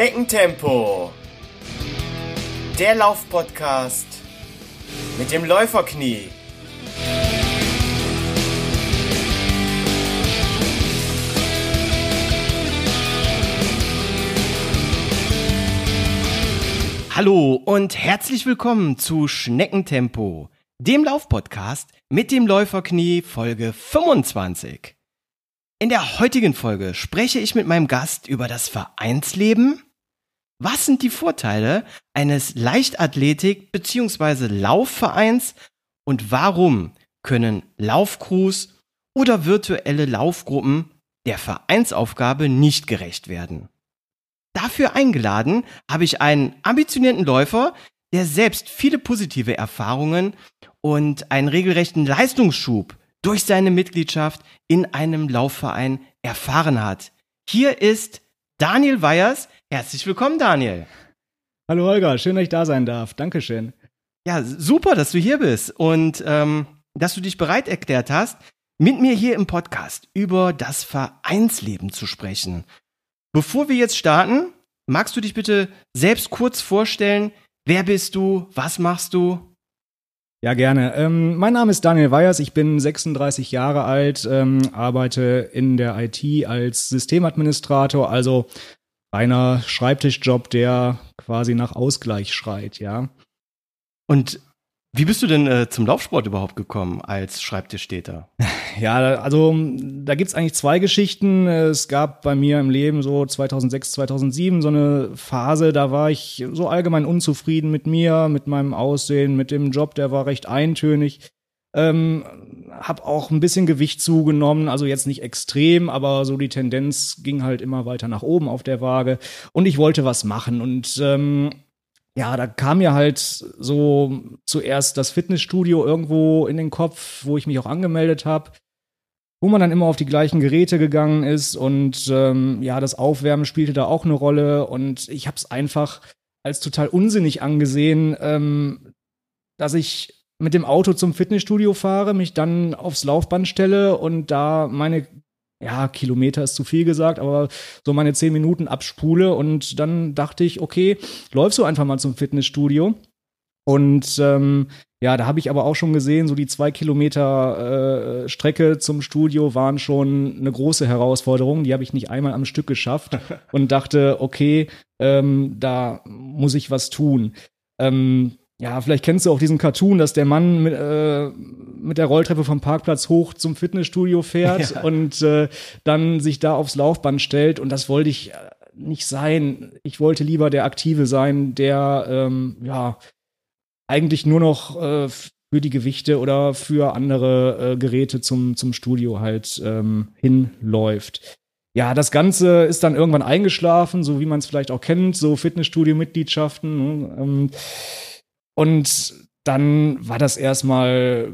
Schneckentempo. Der Laufpodcast mit dem Läuferknie. Hallo und herzlich willkommen zu Schneckentempo, dem Laufpodcast mit dem Läuferknie Folge 25. In der heutigen Folge spreche ich mit meinem Gast über das Vereinsleben. Was sind die Vorteile eines Leichtathletik- bzw. Laufvereins und warum können Laufcrews oder virtuelle Laufgruppen der Vereinsaufgabe nicht gerecht werden? Dafür eingeladen habe ich einen ambitionierten Läufer, der selbst viele positive Erfahrungen und einen regelrechten Leistungsschub durch seine Mitgliedschaft in einem Laufverein erfahren hat. Hier ist Daniel Weyers. Herzlich willkommen, Daniel. Hallo Holger, schön, dass ich da sein darf. Dankeschön. Ja, super, dass du hier bist und ähm, dass du dich bereit erklärt hast, mit mir hier im Podcast über das Vereinsleben zu sprechen. Bevor wir jetzt starten, magst du dich bitte selbst kurz vorstellen? Wer bist du? Was machst du? Ja, gerne. Ähm, mein Name ist Daniel Weyers, ich bin 36 Jahre alt, ähm, arbeite in der IT als Systemadministrator, also einer Schreibtischjob, der quasi nach Ausgleich schreit, ja. Und wie bist du denn äh, zum Laufsport überhaupt gekommen als Schreibtischstäter? Ja, also da gibt's eigentlich zwei Geschichten. Es gab bei mir im Leben so 2006, 2007 so eine Phase, da war ich so allgemein unzufrieden mit mir, mit meinem Aussehen, mit dem Job, der war recht eintönig. Ähm, hab auch ein bisschen Gewicht zugenommen, also jetzt nicht extrem, aber so die Tendenz ging halt immer weiter nach oben auf der Waage. Und ich wollte was machen. Und ähm, ja, da kam mir halt so zuerst das Fitnessstudio irgendwo in den Kopf, wo ich mich auch angemeldet habe, wo man dann immer auf die gleichen Geräte gegangen ist. Und ähm, ja, das Aufwärmen spielte da auch eine Rolle. Und ich habe es einfach als total unsinnig angesehen, ähm, dass ich mit dem Auto zum Fitnessstudio fahre, mich dann aufs Laufband stelle und da meine ja, Kilometer ist zu viel gesagt, aber so meine zehn Minuten abspule und dann dachte ich, okay, läufst du einfach mal zum Fitnessstudio. Und ähm, ja, da habe ich aber auch schon gesehen, so die zwei Kilometer äh, Strecke zum Studio waren schon eine große Herausforderung. Die habe ich nicht einmal am Stück geschafft und dachte, okay, ähm, da muss ich was tun. Ähm, ja, vielleicht kennst du auch diesen Cartoon, dass der Mann mit, äh, mit der Rolltreppe vom Parkplatz hoch zum Fitnessstudio fährt ja. und äh, dann sich da aufs Laufband stellt. Und das wollte ich äh, nicht sein. Ich wollte lieber der Aktive sein, der ähm, ja eigentlich nur noch äh, für die Gewichte oder für andere äh, Geräte zum, zum Studio halt ähm, hinläuft. Ja, das Ganze ist dann irgendwann eingeschlafen, so wie man es vielleicht auch kennt, so Fitnessstudio-Mitgliedschaften. Ne? Ähm, und dann war das erstmal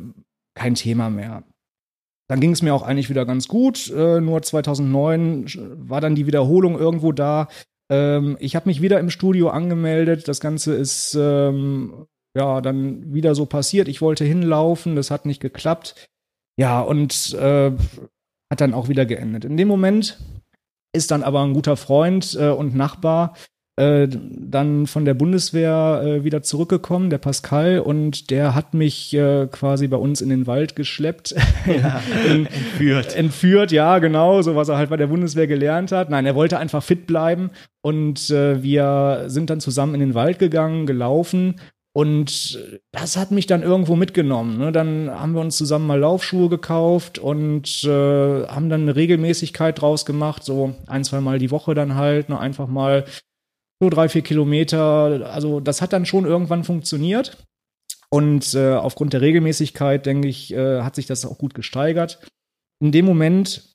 kein Thema mehr. Dann ging es mir auch eigentlich wieder ganz gut. Äh, nur 2009 war dann die Wiederholung irgendwo da. Ähm, ich habe mich wieder im Studio angemeldet. Das Ganze ist ähm, ja dann wieder so passiert. Ich wollte hinlaufen, das hat nicht geklappt. Ja, und äh, hat dann auch wieder geendet. In dem Moment ist dann aber ein guter Freund äh, und Nachbar äh, dann von der Bundeswehr äh, wieder zurückgekommen, der Pascal, und der hat mich äh, quasi bei uns in den Wald geschleppt. Ja, entführt. Entführt, ja, genau, so was er halt bei der Bundeswehr gelernt hat. Nein, er wollte einfach fit bleiben und äh, wir sind dann zusammen in den Wald gegangen, gelaufen und das hat mich dann irgendwo mitgenommen. Ne? Dann haben wir uns zusammen mal Laufschuhe gekauft und äh, haben dann eine Regelmäßigkeit draus gemacht, so ein, zwei Mal die Woche dann halt, ne? einfach mal so drei, vier Kilometer. Also das hat dann schon irgendwann funktioniert. Und äh, aufgrund der Regelmäßigkeit, denke ich, äh, hat sich das auch gut gesteigert. In dem Moment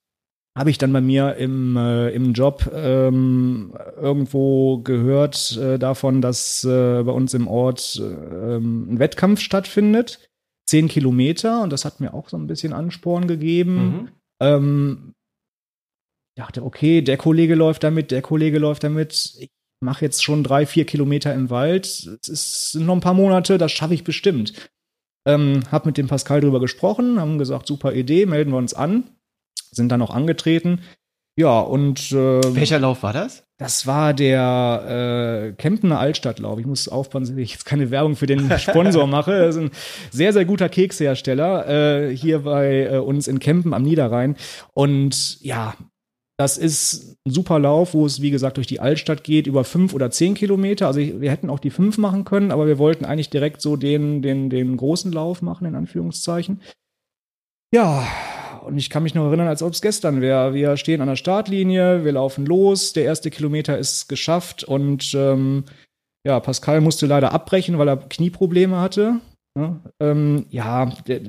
habe ich dann bei mir im, äh, im Job ähm, irgendwo gehört äh, davon, dass äh, bei uns im Ort äh, ein Wettkampf stattfindet. Zehn Kilometer und das hat mir auch so ein bisschen Ansporn gegeben. Mhm. Ähm, dachte, okay, der Kollege läuft damit, der Kollege läuft damit. Ich mache jetzt schon drei, vier Kilometer im Wald. Es sind noch ein paar Monate, das schaffe ich bestimmt. Ähm, hab mit dem Pascal drüber gesprochen, haben gesagt, super Idee, melden wir uns an. Sind dann auch angetreten. Ja, und äh, Welcher Lauf war das? das war der äh, Kemptener Altstadtlauf. Ich muss aufpassen, dass ich jetzt keine Werbung für den Sponsor mache. Das ist ein sehr, sehr guter Kekshersteller äh, hier bei äh, uns in Kempen am Niederrhein. Und ja, das ist ein super Lauf, wo es, wie gesagt, durch die Altstadt geht, über fünf oder zehn Kilometer. Also wir hätten auch die fünf machen können, aber wir wollten eigentlich direkt so den, den, den großen Lauf machen, in Anführungszeichen. Ja, und ich kann mich noch erinnern, als ob es gestern wäre. Wir stehen an der Startlinie, wir laufen los, der erste Kilometer ist geschafft und ähm, ja, Pascal musste leider abbrechen, weil er Knieprobleme hatte. Ja, ähm, ja, der,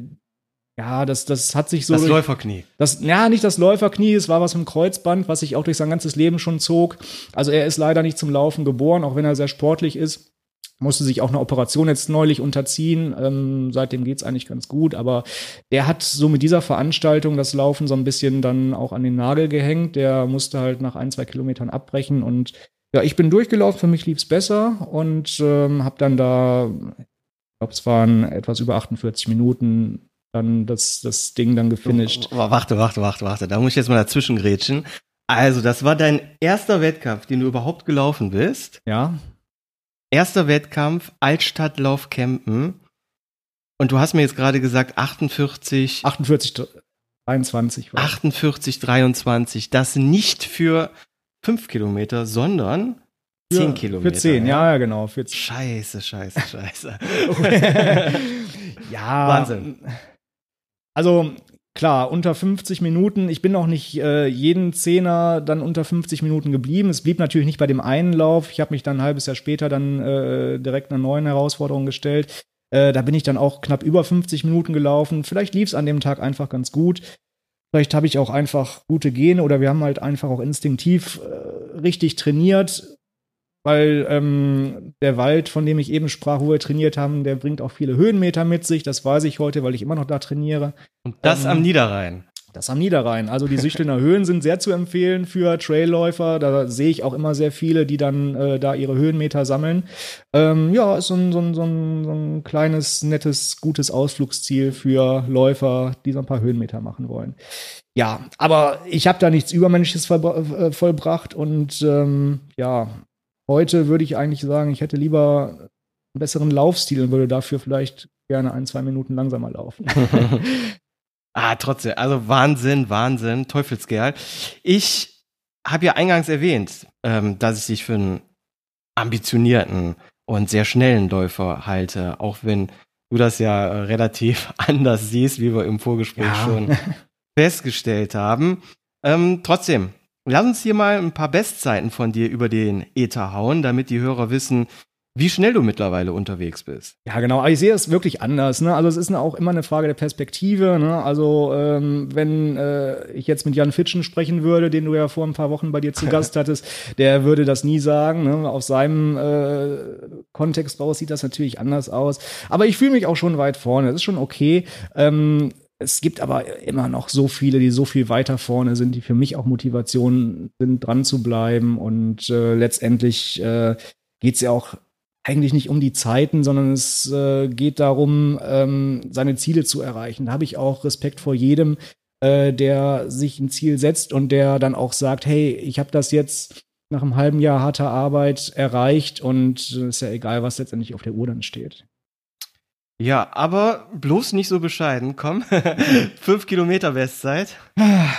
ja, das, das hat sich so. Das durch- Läuferknie. das, ja, nicht das Läuferknie, es war was im Kreuzband, was sich auch durch sein ganzes Leben schon zog. Also er ist leider nicht zum Laufen geboren, auch wenn er sehr sportlich ist. Musste sich auch eine Operation jetzt neulich unterziehen. Ähm, seitdem geht's eigentlich ganz gut. Aber der hat so mit dieser Veranstaltung das Laufen so ein bisschen dann auch an den Nagel gehängt. Der musste halt nach ein, zwei Kilometern abbrechen. Und ja, ich bin durchgelaufen, für mich lief's besser und ähm, habe dann da, ich glaube, es waren etwas über 48 Minuten, dann das, das Ding dann gefinisht. Oh, Warte, warte, warte, warte. Da muss ich jetzt mal dazwischen grätschen. Also, das war dein erster Wettkampf, den du überhaupt gelaufen bist. Ja, Erster Wettkampf, Altstadtlauf Campen. Und du hast mir jetzt gerade gesagt, 48, 48, 23 war. 48, 23. Das nicht für fünf Kilometer, sondern zehn Für- Kilometer. Für 10, ja, ja, genau. Für 10. Scheiße, scheiße, scheiße. ja. Wahnsinn. Also, klar, unter 50 Minuten. Ich bin auch nicht äh, jeden Zehner dann unter 50 Minuten geblieben. Es blieb natürlich nicht bei dem einen Lauf. Ich habe mich dann ein halbes Jahr später dann äh, direkt einer neuen Herausforderung gestellt. Äh, da bin ich dann auch knapp über 50 Minuten gelaufen. Vielleicht lief es an dem Tag einfach ganz gut. Vielleicht habe ich auch einfach gute Gene oder wir haben halt einfach auch instinktiv äh, richtig trainiert. Weil ähm, der Wald, von dem ich eben sprach, wo wir trainiert haben, der bringt auch viele Höhenmeter mit sich. Das weiß ich heute, weil ich immer noch da trainiere. Und das Ähm, am Niederrhein. Das am Niederrhein. Also die Süchtelner Höhen sind sehr zu empfehlen für Trailläufer. Da sehe ich auch immer sehr viele, die dann äh, da ihre Höhenmeter sammeln. Ähm, ja, ist so ein, so, ein, so, ein, so ein kleines, nettes, gutes Ausflugsziel für Läufer, die so ein paar Höhenmeter machen wollen. Ja, aber ich habe da nichts Übermenschliches äh, vollbracht und ähm, ja, heute würde ich eigentlich sagen, ich hätte lieber einen besseren Laufstil und würde dafür vielleicht gerne ein, zwei Minuten langsamer laufen. Ah, trotzdem, also Wahnsinn, Wahnsinn, Teufelskerl. Ich habe ja eingangs erwähnt, ähm, dass ich dich für einen ambitionierten und sehr schnellen Läufer halte, auch wenn du das ja äh, relativ anders siehst, wie wir im Vorgespräch Ja. schon festgestellt haben. Ähm, trotzdem, lass uns hier mal ein paar Bestzeiten von dir über den Ether hauen, damit die Hörer wissen, wie schnell du mittlerweile unterwegs bist. Ja, genau. Aber ich sehe es wirklich anders. Ne? Also es ist auch immer eine Frage der Perspektive. Ne? Also ähm, wenn äh, ich jetzt mit Jan Fitschen sprechen würde, den du ja vor ein paar Wochen bei dir zu Gast hattest, der würde das nie sagen. Ne? Aus seinem äh, Kontext raus sieht das natürlich anders aus. Aber ich fühle mich auch schon weit vorne. Das ist schon okay. Ähm, es gibt aber immer noch so viele, die so viel weiter vorne sind, die für mich auch Motivation sind, dran zu bleiben. Und äh, letztendlich äh, geht es ja auch eigentlich nicht um die Zeiten, sondern es äh, geht darum, ähm, seine Ziele zu erreichen. Da habe ich auch Respekt vor jedem, äh, der sich ein Ziel setzt und der dann auch sagt, hey, ich habe das jetzt nach einem halben Jahr harter Arbeit erreicht und äh, ist ja egal, was letztendlich auf der Uhr dann steht. Ja, aber bloß nicht so bescheiden, komm. Fünf Kilometer Bestzeit.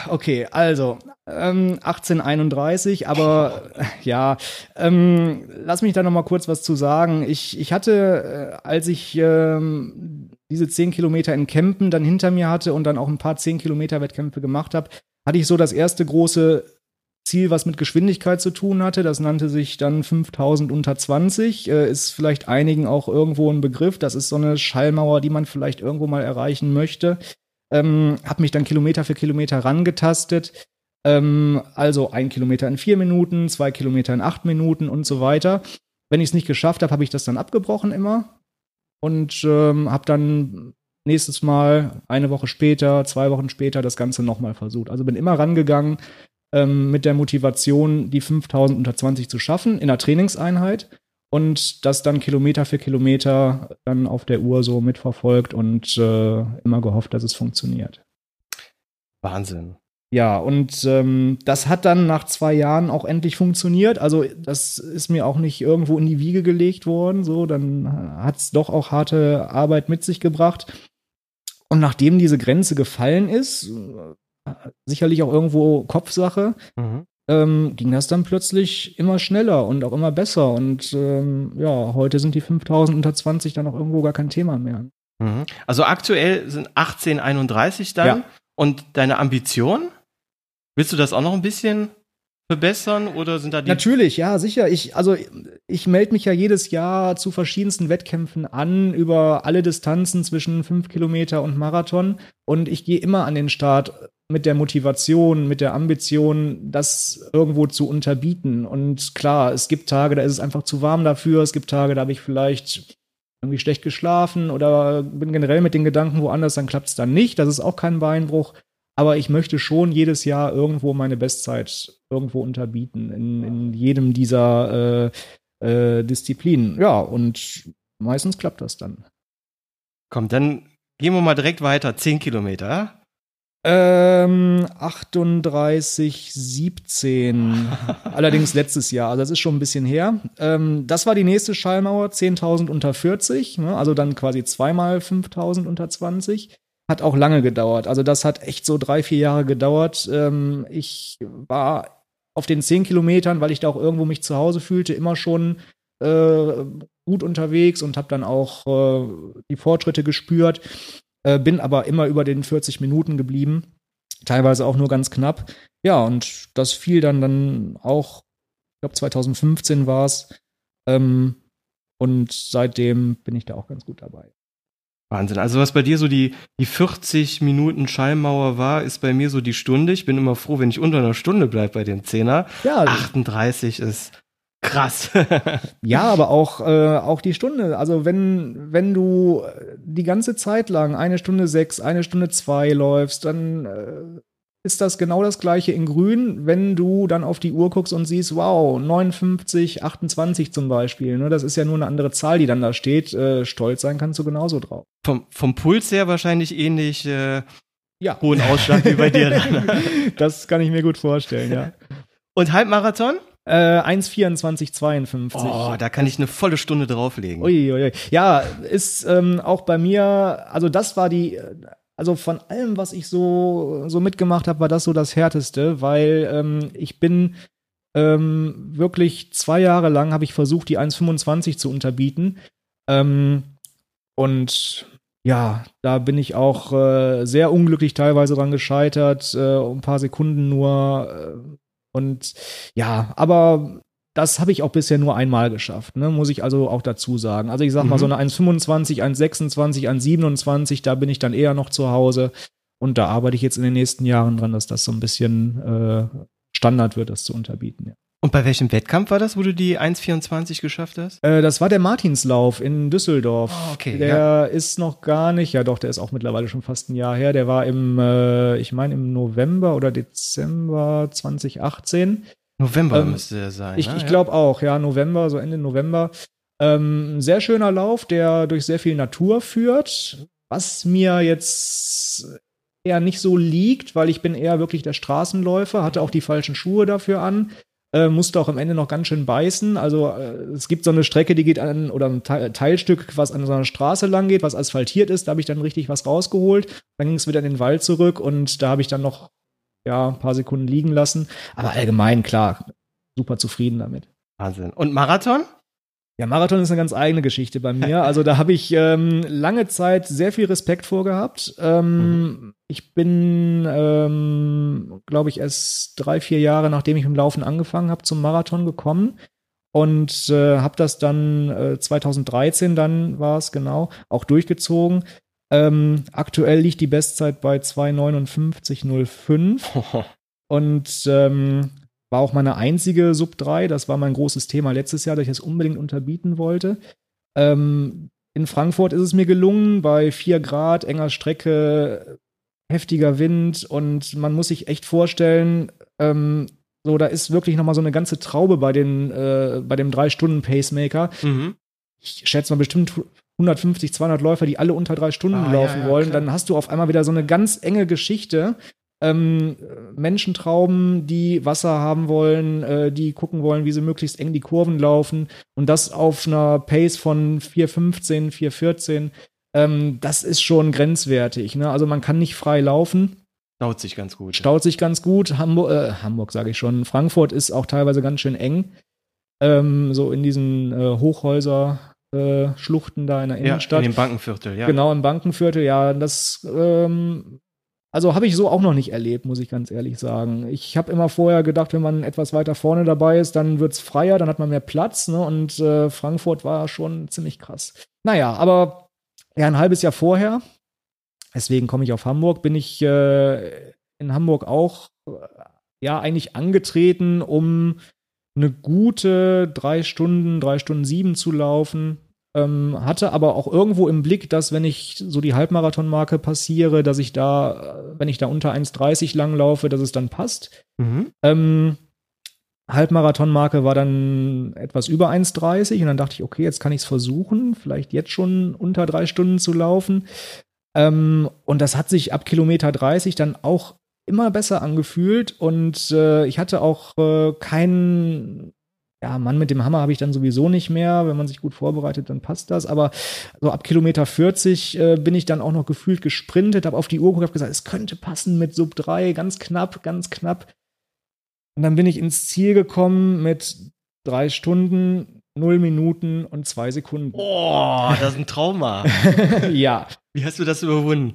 Okay, also ähm, 1831, aber ja, ähm, lass mich da noch mal kurz was zu sagen. Ich, ich hatte, äh, als ich ähm, diese 10 Kilometer in Kempen dann hinter mir hatte und dann auch ein paar 10 Kilometer Wettkämpfe gemacht habe, hatte ich so das erste große Ziel, was mit Geschwindigkeit zu tun hatte. Das nannte sich dann 5000 unter 20. Äh, ist vielleicht einigen auch irgendwo ein Begriff. Das ist so eine Schallmauer, die man vielleicht irgendwo mal erreichen möchte. Ähm, hab mich dann Kilometer für Kilometer rangetastet. Ähm, also ein Kilometer in vier Minuten, zwei Kilometer in acht Minuten und so weiter. Wenn ich es nicht geschafft habe, habe ich das dann abgebrochen immer und ähm, habe dann nächstes Mal, eine Woche später, zwei Wochen später das Ganze nochmal versucht. Also bin immer rangegangen ähm, mit der Motivation, die 5000 unter 20 zu schaffen in der Trainingseinheit und das dann Kilometer für Kilometer dann auf der Uhr so mitverfolgt und äh, immer gehofft, dass es funktioniert. Wahnsinn. Ja, und ähm, das hat dann nach zwei Jahren auch endlich funktioniert. Also das ist mir auch nicht irgendwo in die Wiege gelegt worden. So, dann hat es doch auch harte Arbeit mit sich gebracht. Und nachdem diese Grenze gefallen ist, sicherlich auch irgendwo Kopfsache, mhm. ähm, ging das dann plötzlich immer schneller und auch immer besser. Und ähm, ja, heute sind die 5000 unter 20 dann auch irgendwo gar kein Thema mehr. Mhm. Also aktuell sind 1831 dann. Ja. Und deine Ambition? Willst du das auch noch ein bisschen verbessern oder sind da die Natürlich, ja, sicher. Ich also ich melde mich ja jedes Jahr zu verschiedensten Wettkämpfen an über alle Distanzen zwischen fünf Kilometer und Marathon und ich gehe immer an den Start mit der Motivation, mit der Ambition, das irgendwo zu unterbieten. Und klar, es gibt Tage, da ist es einfach zu warm dafür. Es gibt Tage, da habe ich vielleicht irgendwie schlecht geschlafen oder bin generell mit den Gedanken woanders, dann klappt es dann nicht. Das ist auch kein Beinbruch. Aber ich möchte schon jedes Jahr irgendwo meine Bestzeit irgendwo unterbieten, in, in jedem dieser äh, äh, Disziplinen. Ja, und meistens klappt das dann. Komm, dann gehen wir mal direkt weiter. Zehn Kilometer. Ähm, 38, 17. Allerdings letztes Jahr. Also das ist schon ein bisschen her. Ähm, das war die nächste Schallmauer, 10.000 unter 40. Ne? Also dann quasi zweimal 5.000 unter 20 hat auch lange gedauert. Also das hat echt so drei, vier Jahre gedauert. Ähm, ich war auf den zehn Kilometern, weil ich da auch irgendwo mich zu Hause fühlte, immer schon äh, gut unterwegs und habe dann auch äh, die Fortschritte gespürt, äh, bin aber immer über den 40 Minuten geblieben, teilweise auch nur ganz knapp. Ja, und das fiel dann dann auch, ich glaube 2015 war es. Ähm, und seitdem bin ich da auch ganz gut dabei. Wahnsinn. Also was bei dir so die, die 40 Minuten Schallmauer war, ist bei mir so die Stunde. Ich bin immer froh, wenn ich unter einer Stunde bleibe bei dem Zehner. Ja. 38 ist krass. ja, aber auch, äh, auch die Stunde. Also wenn, wenn du die ganze Zeit lang eine Stunde sechs, eine Stunde zwei läufst, dann äh, ist das genau das gleiche in grün, wenn du dann auf die Uhr guckst und siehst, wow, 59, 28 zum Beispiel. Ne? Das ist ja nur eine andere Zahl, die dann da steht. Äh, stolz sein kannst du genauso drauf. Vom, vom Puls her wahrscheinlich ähnlich äh, ja. hohen Ausschlag wie bei dir. das kann ich mir gut vorstellen, ja. Und Halbmarathon? Äh, 1,24,52. Oh, da kann ich eine volle Stunde drauflegen. Uiuiui. Ja, ist ähm, auch bei mir, also das war die also von allem, was ich so, so mitgemacht habe, war das so das Härteste, weil ähm, ich bin ähm, wirklich zwei Jahre lang habe ich versucht, die 1,25 zu unterbieten. Ähm, und ja, da bin ich auch äh, sehr unglücklich teilweise dran gescheitert, äh, ein paar Sekunden nur. Äh, und ja, aber das habe ich auch bisher nur einmal geschafft, ne? muss ich also auch dazu sagen. Also ich sag mhm. mal so eine 1,25, 1,26, 1,27, da bin ich dann eher noch zu Hause. Und da arbeite ich jetzt in den nächsten Jahren dran, dass das so ein bisschen äh, Standard wird, das zu unterbieten. Ja. Und bei welchem Wettkampf war das, wo du die 1,24 geschafft hast? Äh, das war der Martinslauf in Düsseldorf. Oh, okay. Der ja. ist noch gar nicht, ja doch, der ist auch mittlerweile schon fast ein Jahr her. Der war im, äh, ich meine, im November oder Dezember 2018. November ähm, müsste er sein. Ich, ne? ich glaube auch, ja, November, so Ende November. Ähm, sehr schöner Lauf, der durch sehr viel Natur führt, was mir jetzt eher nicht so liegt, weil ich bin eher wirklich der Straßenläufer, hatte auch die falschen Schuhe dafür an, äh, musste auch am Ende noch ganz schön beißen. Also äh, es gibt so eine Strecke, die geht an, oder ein Teilstück, was an so einer Straße lang geht, was asphaltiert ist, da habe ich dann richtig was rausgeholt. Dann ging es wieder in den Wald zurück und da habe ich dann noch ja, ein paar Sekunden liegen lassen. Aber allgemein, klar, super zufrieden damit. Wahnsinn. Und Marathon? Ja, Marathon ist eine ganz eigene Geschichte bei mir. Also da habe ich ähm, lange Zeit sehr viel Respekt vorgehabt. Ähm, mhm. Ich bin, ähm, glaube ich, erst drei, vier Jahre, nachdem ich mit dem Laufen angefangen habe, zum Marathon gekommen und äh, habe das dann äh, 2013 dann war es genau auch durchgezogen. Ähm, aktuell liegt die Bestzeit bei 2,59,05. und ähm, war auch meine einzige Sub 3. Das war mein großes Thema letztes Jahr, dass ich das unbedingt unterbieten wollte. Ähm, in Frankfurt ist es mir gelungen, bei 4 Grad, enger Strecke, heftiger Wind und man muss sich echt vorstellen, ähm, so, da ist wirklich noch mal so eine ganze Traube bei den, äh, bei dem 3-Stunden-Pacemaker. Mhm. Ich schätze mal bestimmt 150, 200 Läufer, die alle unter drei Stunden ah, laufen ja, ja, wollen, klar. dann hast du auf einmal wieder so eine ganz enge Geschichte. ähm, Menschentrauben, die Wasser haben wollen, äh, die gucken wollen, wie sie möglichst eng die Kurven laufen und das auf einer Pace von 4,15, 4,14. Ähm, das ist schon grenzwertig. Ne? Also man kann nicht frei laufen. Staut sich ganz gut. Staut sich ganz gut. Hamburg, äh, Hamburg sage ich schon. Frankfurt ist auch teilweise ganz schön eng. Ähm, so in diesen äh, Hochhäuser. Äh, Schluchten da in der Innenstadt. Ja, in dem Bankenviertel, ja. Genau, im Bankenviertel, ja. Das ähm, also habe ich so auch noch nicht erlebt, muss ich ganz ehrlich sagen. Ich habe immer vorher gedacht, wenn man etwas weiter vorne dabei ist, dann wird's freier, dann hat man mehr Platz. Ne? Und äh, Frankfurt war schon ziemlich krass. Naja, aber ja, ein halbes Jahr vorher, deswegen komme ich auf Hamburg, bin ich äh, in Hamburg auch äh, ja eigentlich angetreten, um eine gute drei Stunden, drei Stunden sieben zu laufen. Ähm, hatte aber auch irgendwo im Blick, dass wenn ich so die Halbmarathonmarke passiere, dass ich da, wenn ich da unter 1,30 lang laufe, dass es dann passt. Mhm. Ähm, Halbmarathonmarke war dann etwas über 1,30 und dann dachte ich, okay, jetzt kann ich es versuchen, vielleicht jetzt schon unter drei Stunden zu laufen. Ähm, und das hat sich ab Kilometer 30 dann auch immer besser angefühlt und äh, ich hatte auch äh, keinen ja, Mann mit dem Hammer habe ich dann sowieso nicht mehr. Wenn man sich gut vorbereitet, dann passt das. Aber so ab Kilometer 40 äh, bin ich dann auch noch gefühlt gesprintet, habe auf die Uhr geguckt, habe gesagt, es könnte passen mit Sub 3, ganz knapp, ganz knapp. Und dann bin ich ins Ziel gekommen mit drei Stunden, null Minuten und zwei Sekunden. Oh, das ist ein Trauma. ja. Wie hast du das überwunden?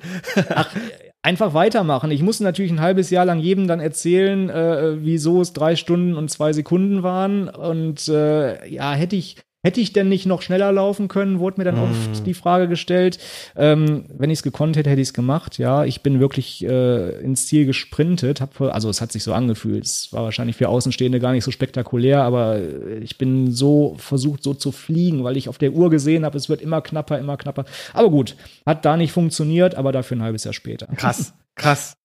Ach, einfach weitermachen. Ich musste natürlich ein halbes Jahr lang jedem dann erzählen, äh, wieso es drei Stunden und zwei Sekunden waren. Und äh, ja, hätte ich Hätte ich denn nicht noch schneller laufen können, wurde mir dann mm. oft die Frage gestellt. Ähm, wenn ich es gekonnt hätte, hätte ich es gemacht. Ja, ich bin wirklich äh, ins Ziel gesprintet. Hab, also es hat sich so angefühlt. Es war wahrscheinlich für Außenstehende gar nicht so spektakulär, aber ich bin so versucht, so zu fliegen, weil ich auf der Uhr gesehen habe, es wird immer knapper, immer knapper. Aber gut, hat da nicht funktioniert, aber dafür ein halbes Jahr später. Krass, krass.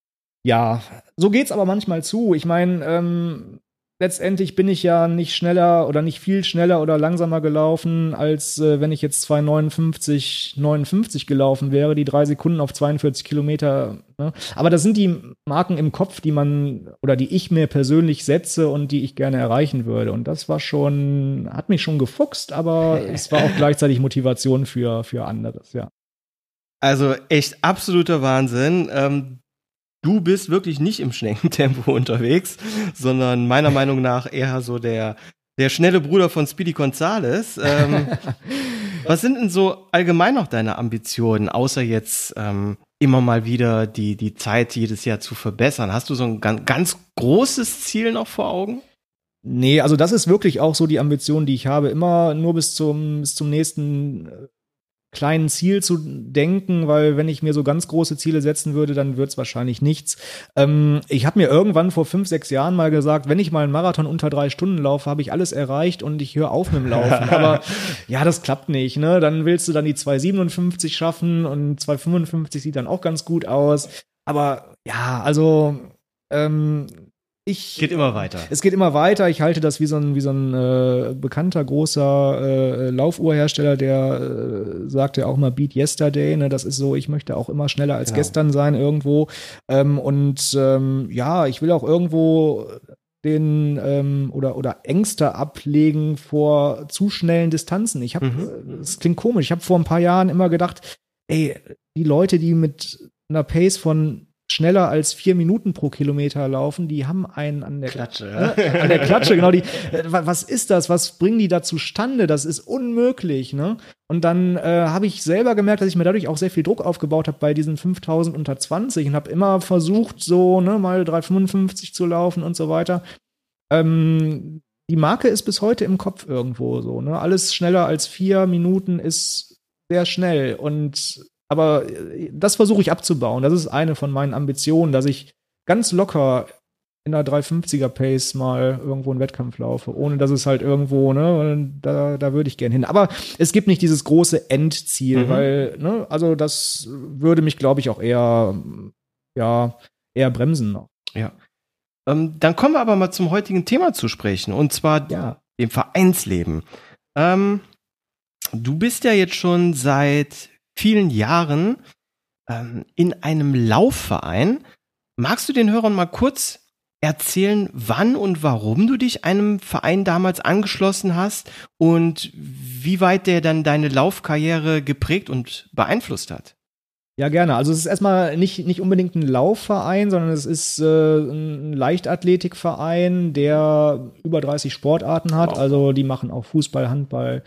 Ja, so geht's aber manchmal zu. Ich meine, ähm, letztendlich bin ich ja nicht schneller oder nicht viel schneller oder langsamer gelaufen, als äh, wenn ich jetzt 2,59, 59 gelaufen wäre, die drei Sekunden auf 42 Kilometer. Ne? Aber das sind die Marken im Kopf, die man oder die ich mir persönlich setze und die ich gerne erreichen würde. Und das war schon, hat mich schon gefuchst, aber es war auch gleichzeitig Motivation für, für anderes, ja. Also echt absoluter Wahnsinn. Ähm, du bist wirklich nicht im Schneckentempo unterwegs, sondern meiner Meinung nach eher so der, der schnelle Bruder von Speedy Gonzales. Ähm, was sind denn so allgemein noch deine Ambitionen, außer jetzt ähm, immer mal wieder die, die Zeit jedes Jahr zu verbessern? Hast du so ein ganz, ganz großes Ziel noch vor Augen? Nee, also das ist wirklich auch so die Ambition, die ich habe, immer nur bis zum, bis zum nächsten kleinen Ziel zu denken, weil wenn ich mir so ganz große Ziele setzen würde, dann wird es wahrscheinlich nichts. Ähm, ich habe mir irgendwann vor fünf, sechs Jahren mal gesagt, wenn ich mal einen Marathon unter drei Stunden laufe, habe ich alles erreicht und ich höre auf mit dem Laufen. Aber ja, das klappt nicht. Ne? Dann willst du dann die 2,57 schaffen und 2,55 sieht dann auch ganz gut aus. Aber ja, also ähm, ich, geht immer weiter. Es geht immer weiter. Ich halte das wie so ein, wie so ein äh, bekannter großer äh, Laufuhrhersteller, der äh, sagt ja auch mal Beat Yesterday. Ne? Das ist so, ich möchte auch immer schneller als genau. gestern sein irgendwo. Ähm, und ähm, ja, ich will auch irgendwo den ähm, oder oder Ängste ablegen vor zu schnellen Distanzen. Ich habe, mhm. das klingt komisch. Ich habe vor ein paar Jahren immer gedacht, ey, die Leute, die mit einer Pace von schneller als vier Minuten pro Kilometer laufen, die haben einen an der Klatsche. Ne? An der Klatsche, genau. Die, äh, was ist das? Was bringen die da zustande? Das ist unmöglich, ne? Und dann äh, habe ich selber gemerkt, dass ich mir dadurch auch sehr viel Druck aufgebaut habe bei diesen 5000 unter 20 und habe immer versucht, so ne, mal 355 zu laufen und so weiter. Ähm, die Marke ist bis heute im Kopf irgendwo so. Ne? Alles schneller als vier Minuten ist sehr schnell und aber äh, das versuche ich abzubauen. Das ist eine von meinen Ambitionen, dass ich ganz locker in einer 350er Pace mal irgendwo einen Wettkampf laufe, ohne dass es halt irgendwo, ne, da, da würde ich gern hin. Aber es gibt nicht dieses große Endziel, mhm. weil, ne, also das würde mich, glaube ich, auch eher, ja, eher bremsen noch. Ja. Ähm, dann kommen wir aber mal zum heutigen Thema zu sprechen, und zwar ja. dem Vereinsleben. Ähm, du bist ja jetzt schon seit vielen Jahren ähm, in einem Laufverein. magst du den Hörern mal kurz erzählen, wann und warum du dich einem Verein damals angeschlossen hast und wie weit der dann deine Laufkarriere geprägt und beeinflusst hat? Ja, gerne. Also es ist erstmal nicht, nicht unbedingt ein Laufverein, sondern es ist äh, ein Leichtathletikverein, der über 30 Sportarten hat. Wow. Also die machen auch Fußball, Handball,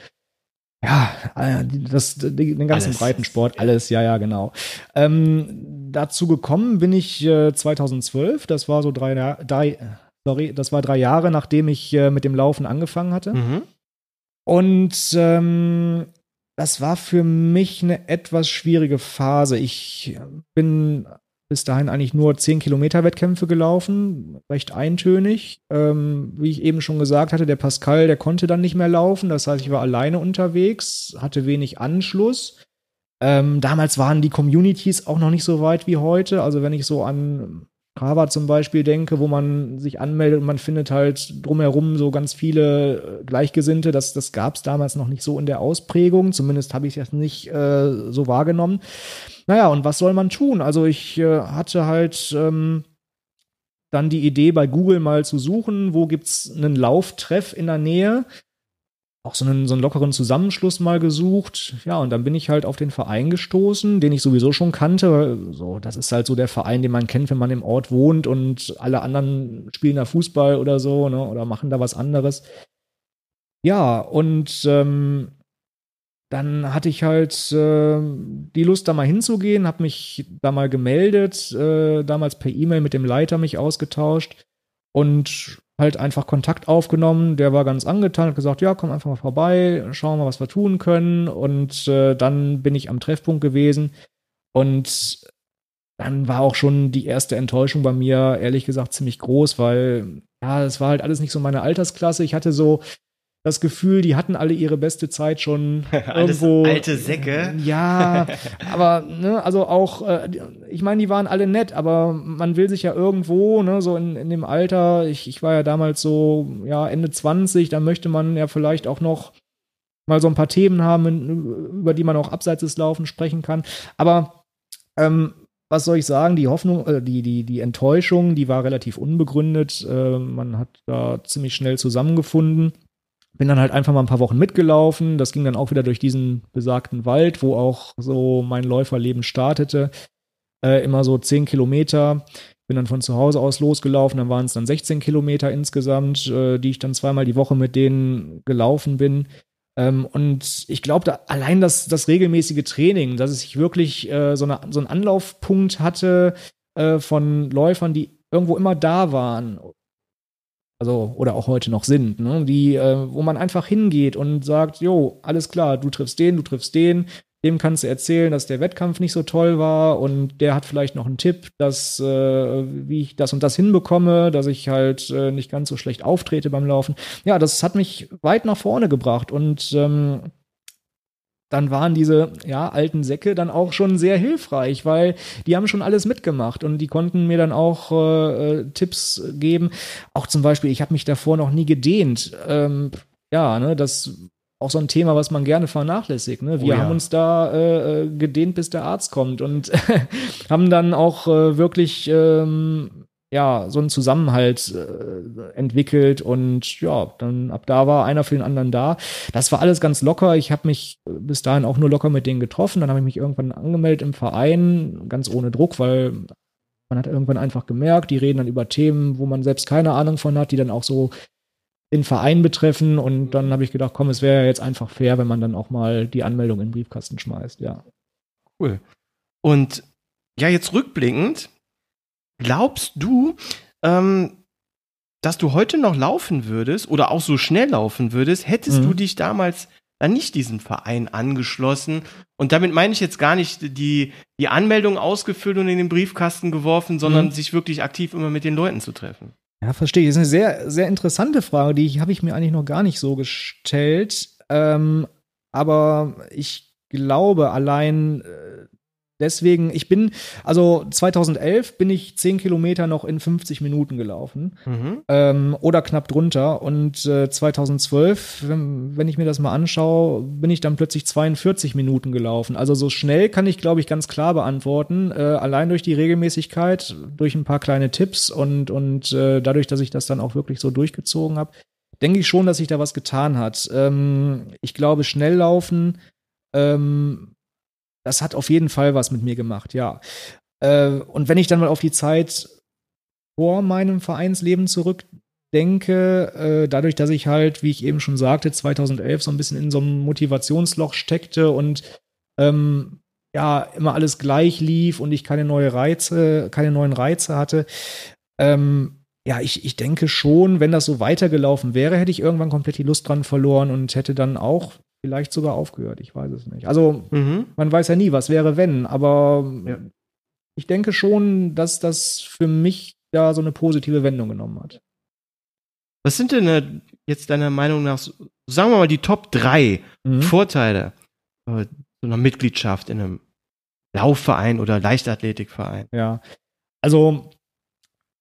ja, äh, das, den ganzen alles. Breitensport, alles, ja, ja, genau. Ähm, dazu gekommen bin ich äh, 2012, das war so drei, drei, sorry, das war drei Jahre, nachdem ich äh, mit dem Laufen angefangen hatte. Mhm. Und ähm, das war für mich eine etwas schwierige Phase. Ich bin bis dahin eigentlich nur 10 Kilometer Wettkämpfe gelaufen, recht eintönig. Ähm, wie ich eben schon gesagt hatte, der Pascal, der konnte dann nicht mehr laufen. Das heißt, ich war alleine unterwegs, hatte wenig Anschluss. Ähm, damals waren die Communities auch noch nicht so weit wie heute. Also wenn ich so an Strava zum Beispiel denke, wo man sich anmeldet und man findet halt drumherum so ganz viele äh, Gleichgesinnte. Das, das gab es damals noch nicht so in der Ausprägung. Zumindest habe ich das nicht äh, so wahrgenommen. Naja, und was soll man tun? Also ich äh, hatte halt ähm, dann die Idee, bei Google mal zu suchen, wo gibt's einen Lauftreff in der Nähe auch so einen, so einen lockeren Zusammenschluss mal gesucht. Ja, und dann bin ich halt auf den Verein gestoßen, den ich sowieso schon kannte. So, das ist halt so der Verein, den man kennt, wenn man im Ort wohnt und alle anderen spielen da Fußball oder so, ne, oder machen da was anderes. Ja, und ähm, dann hatte ich halt äh, die Lust, da mal hinzugehen, habe mich da mal gemeldet, äh, damals per E-Mail mit dem Leiter mich ausgetauscht und halt einfach Kontakt aufgenommen. Der war ganz angetan, hat gesagt, ja, komm einfach mal vorbei, schauen wir mal, was wir tun können. Und äh, dann bin ich am Treffpunkt gewesen und dann war auch schon die erste Enttäuschung bei mir, ehrlich gesagt, ziemlich groß, weil ja, es war halt alles nicht so meine Altersklasse. Ich hatte so das Gefühl, die hatten alle ihre beste Zeit schon irgendwo. alte Säcke. Ja, aber ne, also auch, äh, ich meine, die waren alle nett, aber man will sich ja irgendwo, ne, so in, in dem Alter, ich, ich war ja damals so, ja, Ende 20, da möchte man ja vielleicht auch noch mal so ein paar Themen haben, über die man auch abseits des Laufens sprechen kann. Aber ähm, was soll ich sagen? Die Hoffnung, äh, die, die, die Enttäuschung, die war relativ unbegründet. Äh, man hat da ziemlich schnell zusammengefunden bin dann halt einfach mal ein paar Wochen mitgelaufen. Das ging dann auch wieder durch diesen besagten Wald, wo auch so mein Läuferleben startete. Äh, immer so 10 Kilometer. Bin dann von zu Hause aus losgelaufen. Dann waren es dann 16 Kilometer insgesamt, äh, die ich dann zweimal die Woche mit denen gelaufen bin. Ähm, und ich glaube, da allein das, das regelmäßige Training, dass ich wirklich äh, so, eine, so einen Anlaufpunkt hatte äh, von Läufern, die irgendwo immer da waren also oder auch heute noch sind, ne? die, äh, wo man einfach hingeht und sagt, jo, alles klar, du triffst den, du triffst den, dem kannst du erzählen, dass der Wettkampf nicht so toll war und der hat vielleicht noch einen Tipp, dass äh, wie ich das und das hinbekomme, dass ich halt äh, nicht ganz so schlecht auftrete beim Laufen. Ja, das hat mich weit nach vorne gebracht und ähm, dann waren diese ja, alten Säcke dann auch schon sehr hilfreich, weil die haben schon alles mitgemacht und die konnten mir dann auch äh, äh Tipps geben. Auch zum Beispiel, ich habe mich davor noch nie gedehnt. Ähm, ja, ne, das auch so ein Thema, was man gerne vernachlässigt. Ne? Wir oh ja. haben uns da äh, äh gedehnt, bis der Arzt kommt und haben dann auch äh, wirklich ähm, ja, so einen Zusammenhalt äh, entwickelt und ja, dann ab da war einer für den anderen da. Das war alles ganz locker. Ich habe mich bis dahin auch nur locker mit denen getroffen. Dann habe ich mich irgendwann angemeldet im Verein, ganz ohne Druck, weil man hat irgendwann einfach gemerkt, die reden dann über Themen, wo man selbst keine Ahnung von hat, die dann auch so den Verein betreffen. Und dann habe ich gedacht, komm, es wäre ja jetzt einfach fair, wenn man dann auch mal die Anmeldung in den Briefkasten schmeißt, ja. Cool. Und ja, jetzt rückblickend, Glaubst du, ähm, dass du heute noch laufen würdest oder auch so schnell laufen würdest, hättest mhm. du dich damals dann nicht diesem Verein angeschlossen? Und damit meine ich jetzt gar nicht die, die Anmeldung ausgefüllt und in den Briefkasten geworfen, sondern mhm. sich wirklich aktiv immer mit den Leuten zu treffen. Ja, verstehe. Das ist eine sehr, sehr interessante Frage, die habe ich mir eigentlich noch gar nicht so gestellt. Ähm, aber ich glaube, allein äh, deswegen, ich bin, also 2011 bin ich 10 Kilometer noch in 50 Minuten gelaufen Mhm. ähm, oder knapp drunter. Und äh, 2012, wenn, wenn ich mir das mal anschaue, bin ich dann plötzlich 42 Minuten gelaufen. Also so schnell kann ich, glaube ich, ganz klar beantworten. Äh, allein durch die Regelmäßigkeit, durch ein paar kleine Tipps und, und äh, dadurch, dass ich das dann auch wirklich so durchgezogen habe, denke ich schon, dass sich da was getan hat. Ähm, ich glaube, schnell laufen, ähm, das hat auf jeden Fall was mit mir gemacht, ja. Äh, und wenn ich dann mal auf die Zeit vor meinem Vereinsleben zurückdenke, äh, dadurch, dass ich halt, wie ich eben schon sagte, 2011 so ein bisschen in so einem Motivationsloch steckte und ähm, ja, immer alles gleich lief und ich keine neue Reize, keine neuen Reize hatte. Ähm, ja, ich, ich denke schon, wenn das so weitergelaufen wäre, hätte ich irgendwann komplett die Lust dran verloren und hätte dann auch vielleicht sogar aufgehört. Ich weiß es nicht. Also, Mhm. man weiß ja nie, was wäre, wenn, aber Ja. ich denke schon, dass das für mich da so eine positive Wendung genommen hat. Was sind denn äh, jetzt deiner Meinung nach, sagen wir mal, die Top 3 Mhm. Vorteile äh, so einer Mitgliedschaft in einem Laufverein oder Leichtathletikverein? Ja. Also,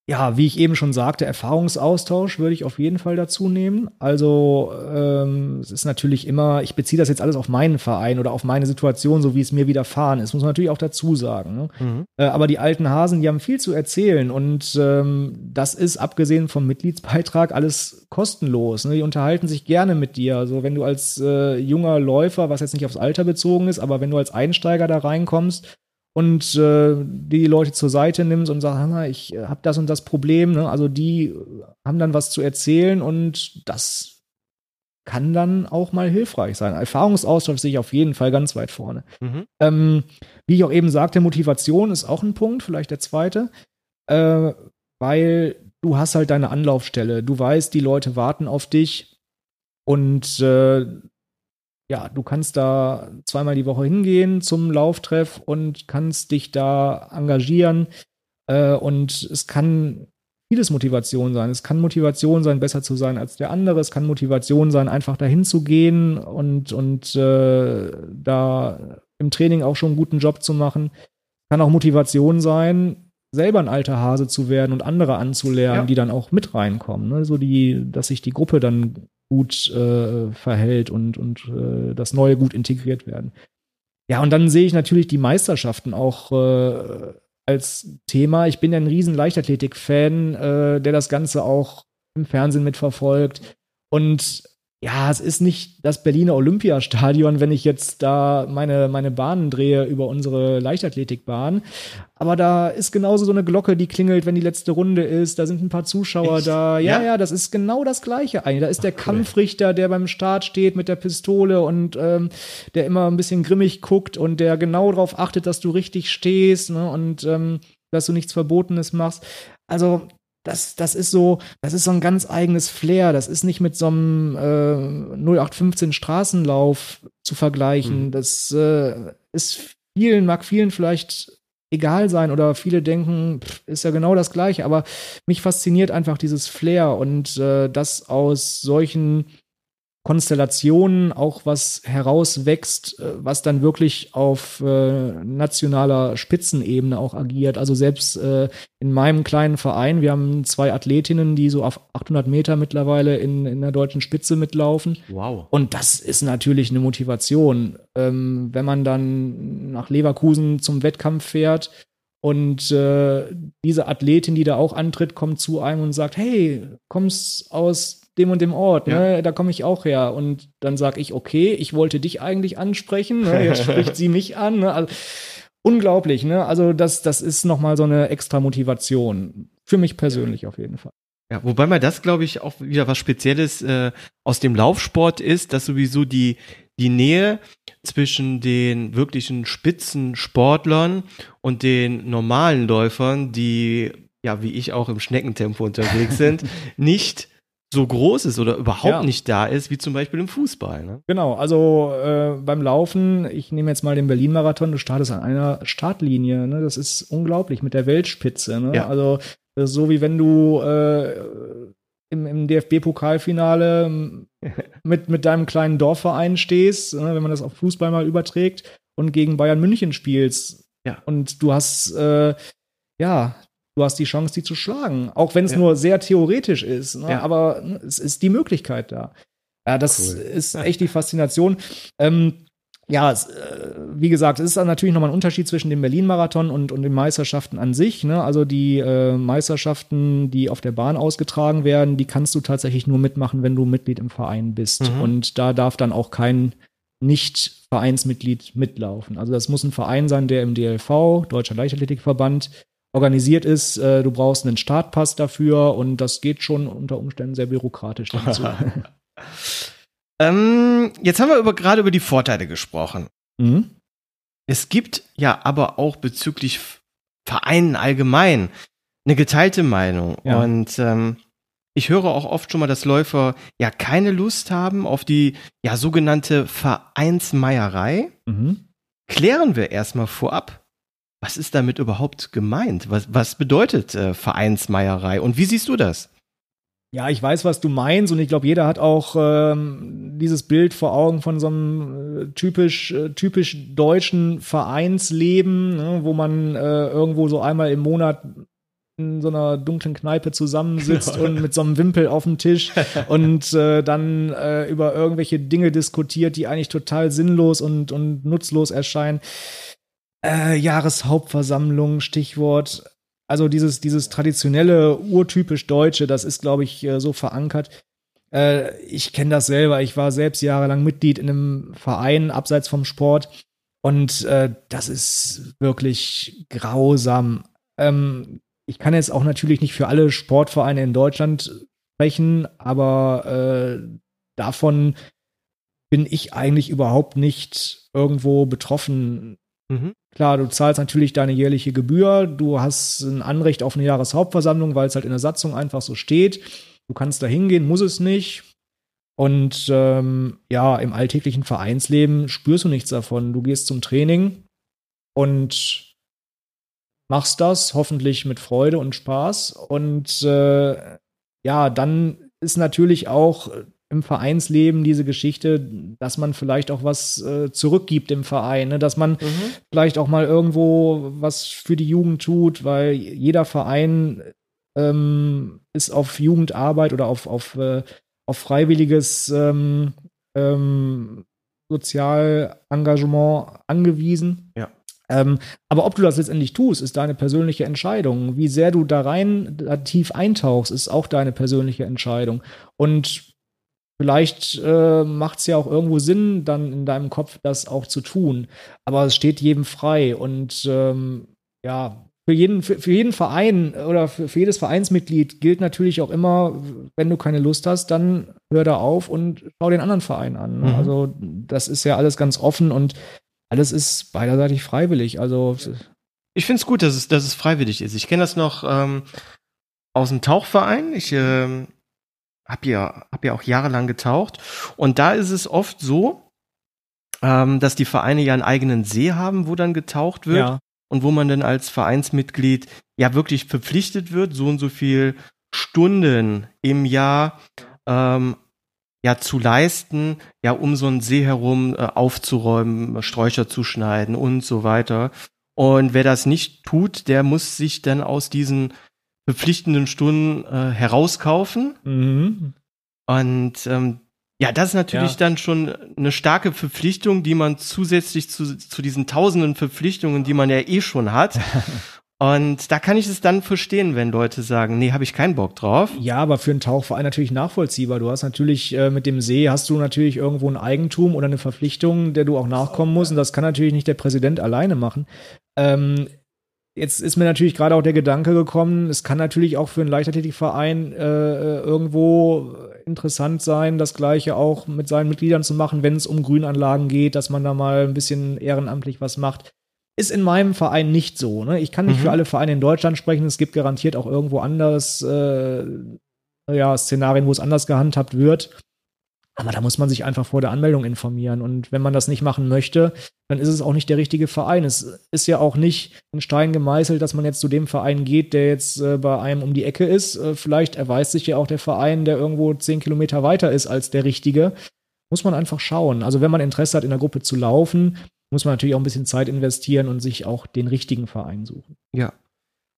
ja, wie ich eben schon sagte, Erfahrungsaustausch würde ich auf jeden Fall dazu nehmen. Also, ähm, es ist natürlich immer, ich beziehe das jetzt alles auf meinen Verein oder auf meine Situation, so wie es mir widerfahren ist, muss man natürlich auch dazu sagen. Ne? Mhm. Äh, aber die alten Hasen, die haben viel zu erzählen und ähm, das ist abgesehen vom Mitgliedsbeitrag alles kostenlos. Ne? Die unterhalten sich gerne mit dir. Also wenn du als äh, junger Läufer, was jetzt nicht aufs Alter bezogen ist, aber wenn du als Einsteiger da reinkommst und äh, die Leute zur Seite nimmst und sagst, mal, ich äh, habe das und das Problem, ne? also die haben dann was zu erzählen und das kann dann auch mal hilfreich sein. Erfahrungsaustausch sehe ich auf jeden Fall ganz weit vorne. Mhm. Ähm, wie ich auch eben sagte, Motivation ist auch ein Punkt, vielleicht der zweite, äh, weil du hast halt deine Anlaufstelle. Du weißt, die Leute warten auf dich und äh, ja, du kannst da zweimal die Woche hingehen zum Lauftreff und kannst dich da engagieren äh, und es kann vieles Motivation sein. Es kann Motivation sein, besser zu sein als der andere. Es kann Motivation sein, einfach dahin zu gehen und, und äh, da im Training auch schon einen guten Job zu machen. Kann auch Motivation sein, selber ein alter Hase zu werden und andere anzulernen, Ja. die dann auch mit reinkommen. Ne? So die, dass sich die Gruppe dann gut äh, verhält und, und äh, das Neue gut integriert werden. Ja, und dann sehe ich natürlich die Meisterschaften auch äh, als Thema. Ich bin ja ein riesen Leichtathletik-Fan, äh, der das Ganze auch im Fernsehen mitverfolgt. Und ja, es ist nicht das Berliner Olympiastadion, wenn ich jetzt da meine, meine Bahnen drehe über unsere Leichtathletikbahn. Aber da ist genauso so eine Glocke, die klingelt, wenn die letzte Runde ist. Da sind ein paar Zuschauer Echt? da. Ja, Ja? ja, das ist genau das Gleiche eigentlich. Da ist der cool. Kampfrichter, der beim Start steht mit der Pistole und ähm, der immer ein bisschen grimmig guckt und der genau darauf achtet, dass du richtig stehst ne, und ähm, dass du nichts Verbotenes machst. Also das, das ist so, das ist so ein ganz eigenes Flair. Das ist nicht mit so einem äh, 0815 Straßenlauf zu vergleichen. Mhm. Das äh, ist vielen, mag vielen vielleicht egal sein oder viele denken, pff, ist ja genau das Gleiche. Aber mich fasziniert einfach dieses Flair und äh, das aus solchen Konstellationen auch was herauswächst, äh, was dann wirklich auf äh, nationaler Spitzenebene auch agiert. Also selbst äh, in meinem kleinen Verein, wir haben zwei Athletinnen, die so auf 800 Meter mittlerweile in, in der deutschen Spitze mitlaufen. Wow. Und das ist natürlich eine Motivation, ähm, wenn man dann nach Leverkusen zum Wettkampf fährt und äh, diese Athletin, die da auch antritt, kommt zu einem und sagt, hey, kommst aus dem und dem Ort, ne? da komme ich auch her. Und dann sage ich, okay, ich wollte dich eigentlich ansprechen, ne? jetzt spricht sie mich an. Ne? Also, unglaublich, ne? Also das, das ist nochmal so eine extra Motivation. Für mich persönlich auf jeden Fall. Ja, wobei man das, glaube ich, auch wieder was Spezielles äh, aus dem Laufsport ist, dass sowieso die, die Nähe zwischen den wirklichen Spitzensportlern und den normalen Läufern, die, ja, wie ich auch im Schneckentempo unterwegs sind, nicht so groß ist oder überhaupt Ja. nicht da ist, wie zum Beispiel im Fußball. Ne? Genau, also äh, beim Laufen, ich nehme jetzt mal den Berlin-Marathon, du startest an einer Startlinie, ne? das ist unglaublich mit der Weltspitze. Ne? Ja. Also so wie wenn du äh, im, im DFB-Pokalfinale mit, mit deinem kleinen Dorfverein stehst, ne? wenn man das auf Fußball mal überträgt und gegen Bayern München spielst. Ja. Und du hast, äh, ja, du hast die Chance, die zu schlagen. Auch wenn es ja. nur sehr theoretisch ist. Ne? Ja. Aber ne, es ist die Möglichkeit da. Ja, das cool. ist echt die Faszination. Ähm, ja, es, äh, wie gesagt, es ist dann natürlich nochmal ein Unterschied zwischen dem Berlin-Marathon und, und den Meisterschaften an sich. Ne? Also die äh, Meisterschaften, die auf der Bahn ausgetragen werden, die kannst du tatsächlich nur mitmachen, wenn du Mitglied im Verein bist. Mhm. Und da darf dann auch kein Nicht-Vereinsmitglied mitlaufen. Also das muss ein Verein sein, der im DLV, Deutscher Leichtathletikverband, organisiert ist. Äh, du brauchst einen Startpass dafür und das geht schon unter Umständen sehr byrokratisch dazu. Ähm, jetzt haben wir über, gerade über die Vorteile gesprochen. Mhm. Es gibt ja aber auch bezüglich Vereinen allgemein eine geteilte Meinung. Ja. Und ähm, ich höre auch oft schon mal, dass Läufer ja keine Lust haben auf die ja sogenannte Vereinsmeierei. Mhm. Klären wir erstmal vorab, was ist damit überhaupt gemeint? Was, was bedeutet äh, Vereinsmeierei und wie siehst du das? Ja, ich weiß, was du meinst und ich glaube, jeder hat auch ähm, dieses Bild vor Augen von so einem äh, typisch, äh, typisch deutschen Vereinsleben, ne, wo man äh, irgendwo so einmal im Monat in so einer dunklen Kneipe zusammensitzt und mit so einem Wimpel auf dem Tisch und äh, dann äh, über irgendwelche Dinge diskutiert, die eigentlich total sinnlos und, und nutzlos erscheinen. Äh, Jahreshauptversammlung, Stichwort also dieses, dieses traditionelle, urtypisch Deutsche, das ist, glaube ich, äh, so verankert. Äh, ich kenne das selber. Ich war selbst jahrelang Mitglied in einem Verein abseits vom Sport. Und äh, das ist wirklich grausam. Ähm, ich kann jetzt auch natürlich nicht für alle Sportvereine in Deutschland sprechen, aber äh, davon bin ich eigentlich überhaupt nicht irgendwo betroffen. Mhm. Klar, du zahlst natürlich deine jährliche Gebühr, du hast ein Anrecht auf eine Jahreshauptversammlung, weil es halt in der Satzung einfach so steht. Du kannst da hingehen, muss es nicht. Und ähm, ja, im alltäglichen Vereinsleben spürst du nichts davon. Du gehst zum Training und machst das hoffentlich mit Freude und Spaß. Und äh, ja, dann ist natürlich auch im Vereinsleben diese Geschichte, dass man vielleicht auch was äh, zurückgibt im Verein, ne? dass man mhm. vielleicht auch mal irgendwo was für die Jugend tut, weil jeder Verein ähm, ist auf Jugendarbeit oder auf, auf, äh, auf freiwilliges ähm, ähm, Sozialengagement angewiesen. Ja. Ähm, aber ob du das letztendlich tust, ist deine persönliche Entscheidung. Wie sehr du da rein da tief eintauchst, ist auch deine persönliche Entscheidung. Und Vielleicht äh, macht es ja auch irgendwo Sinn, dann in deinem Kopf das auch zu tun. Aber es steht jedem frei. Und ähm, ja, für jeden, für, für, jeden Verein oder für, für, jedes Vereinsmitglied gilt natürlich auch immer, wenn du keine Lust hast, dann hör da auf und schau den anderen Verein an. Mhm. Also das ist ja alles ganz offen und alles ist beiderseitig freiwillig. Also ich finde es gut, dass es, dass es freiwillig ist. Ich kenne das noch ähm, aus dem Tauchverein. Ich ähm, hab ja, hab ja auch jahrelang getaucht. Und da ist es oft so, ähm, dass die Vereine ja einen eigenen See haben, wo dann getaucht wird. Ja. Und wo man dann als Vereinsmitglied ja wirklich verpflichtet wird, so und so viel Stunden im Jahr ähm, ja zu leisten, ja um so einen See herum äh, aufzuräumen, Sträucher zu schneiden und so weiter. Und wer das nicht tut, der muss sich dann aus diesen verpflichtenden Stunden äh, herauskaufen. Mhm. Und ähm, ja, das ist natürlich ja. dann schon eine starke Verpflichtung, die man zusätzlich zu, zu diesen tausenden Verpflichtungen, die man ja eh schon hat. Und da kann ich es dann verstehen, wenn Leute sagen, nee, habe ich keinen Bock drauf. Ja, aber für einen Tauchverein natürlich nachvollziehbar. Du hast natürlich äh, mit dem See hast du natürlich irgendwo ein Eigentum oder eine Verpflichtung, der du auch nachkommen musst. Und das kann natürlich nicht der Präsident alleine machen. Ähm, Jetzt ist mir natürlich gerade auch der Gedanke gekommen, es kann natürlich auch für einen Leichtathletikverein äh, äh, irgendwo interessant sein, das Gleiche auch mit seinen Mitgliedern zu machen, wenn es um Grünanlagen geht, dass man da mal ein bisschen ehrenamtlich was macht. Ist in meinem Verein nicht so. Ne? Ich kann nicht mhm. für alle Vereine in Deutschland sprechen. Es gibt garantiert auch irgendwo anders äh, ja, Szenarien, wo es anders gehandhabt wird. Aber da muss man sich einfach vor der Anmeldung informieren. Und wenn man das nicht machen möchte, dann ist es auch nicht der richtige Verein. Es ist ja auch nicht in Stein gemeißelt, dass man jetzt zu dem Verein geht, der jetzt äh, bei einem um die Ecke ist. Äh, vielleicht erweist sich ja auch der Verein, der irgendwo zehn Kilometer weiter ist als der richtige. Muss man einfach schauen. Also wenn man Interesse hat, in der Gruppe zu laufen, muss man natürlich auch ein bisschen Zeit investieren und sich auch den richtigen Verein suchen. Ja.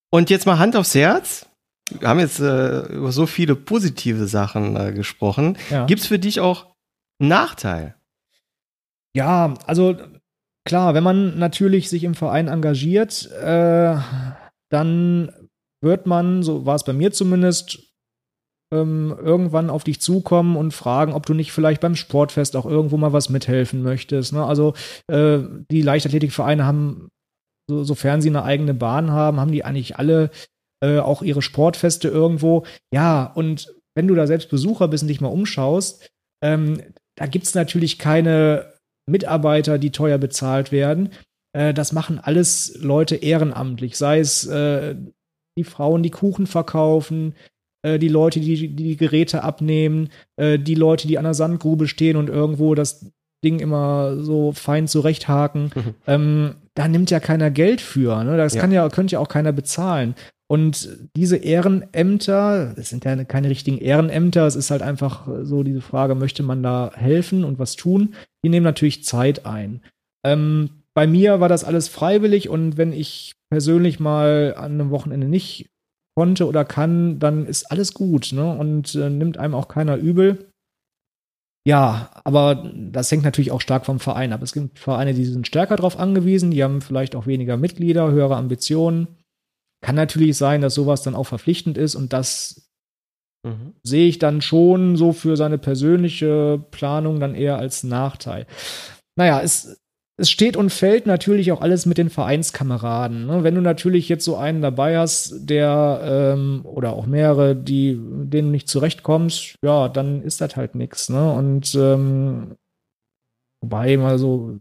Und jetzt mal Hand aufs Herz. Wir haben jetzt äh, über so viele positive Sachen äh, gesprochen. Ja. Gibt es für dich auch einen Nachteil? Ja, also klar, wenn man natürlich sich im Verein engagiert, äh, dann wird man, so war es bei mir zumindest, ähm, irgendwann auf dich zukommen und fragen, ob du nicht vielleicht beim Sportfest auch irgendwo mal was mithelfen möchtest. Ne? Also äh, die Leichtathletikvereine haben, so, sofern sie eine eigene Bahn haben, haben die eigentlich alle äh, auch ihre Sportfeste irgendwo. Ja, und wenn du da selbst Besucher bist und dich mal umschaust, ähm, da gibt's natürlich keine Mitarbeiter, die teuer bezahlt werden. Äh, das machen alles Leute ehrenamtlich, sei es äh, die Frauen, die Kuchen verkaufen, äh, die Leute, die die Geräte abnehmen, äh, die Leute, die an der Sandgrube stehen und irgendwo das Ding immer so fein zurechthaken. Mhm. Ähm, da nimmt ja keiner Geld für. Ne? Das Ja. kann ja, könnte ja auch keiner bezahlen. Und diese Ehrenämter, es sind ja keine richtigen Ehrenämter, es ist halt einfach so diese Frage, möchte man da helfen und was tun? Die nehmen natürlich Zeit ein. Ähm, bei mir war das alles freiwillig und wenn ich persönlich mal an einem Wochenende nicht konnte oder kann, dann ist alles gut ne? und äh, nimmt einem auch keiner übel. Ja, aber das hängt natürlich auch stark vom Verein ab. Es gibt Vereine, die sind stärker darauf angewiesen, die haben vielleicht auch weniger Mitglieder, höhere Ambitionen. Kann natürlich sein, dass sowas dann auch verpflichtend ist und das Mhm. sehe ich dann schon so für seine persönliche Planung dann eher als Nachteil. Naja, es, es steht und fällt natürlich auch alles mit den Vereinskameraden. Ne? Wenn du natürlich jetzt so einen dabei hast, der ähm, oder auch mehrere, die denen nicht zurechtkommst, ja, dann ist das halt nix. Ne? Und ähm, wobei mal so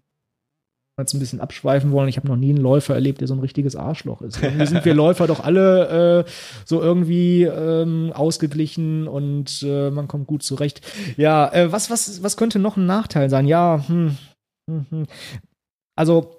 jetzt ein bisschen abschweifen wollen. Ich habe noch nie einen Läufer erlebt, der so ein richtiges Arschloch ist. Irgendwie sind wir Läufer doch alle äh, so irgendwie ähm, ausgeglichen und äh, man kommt gut zurecht. Ja, äh, was, was, was könnte noch ein Nachteil sein? Ja, hm, hm, hm. also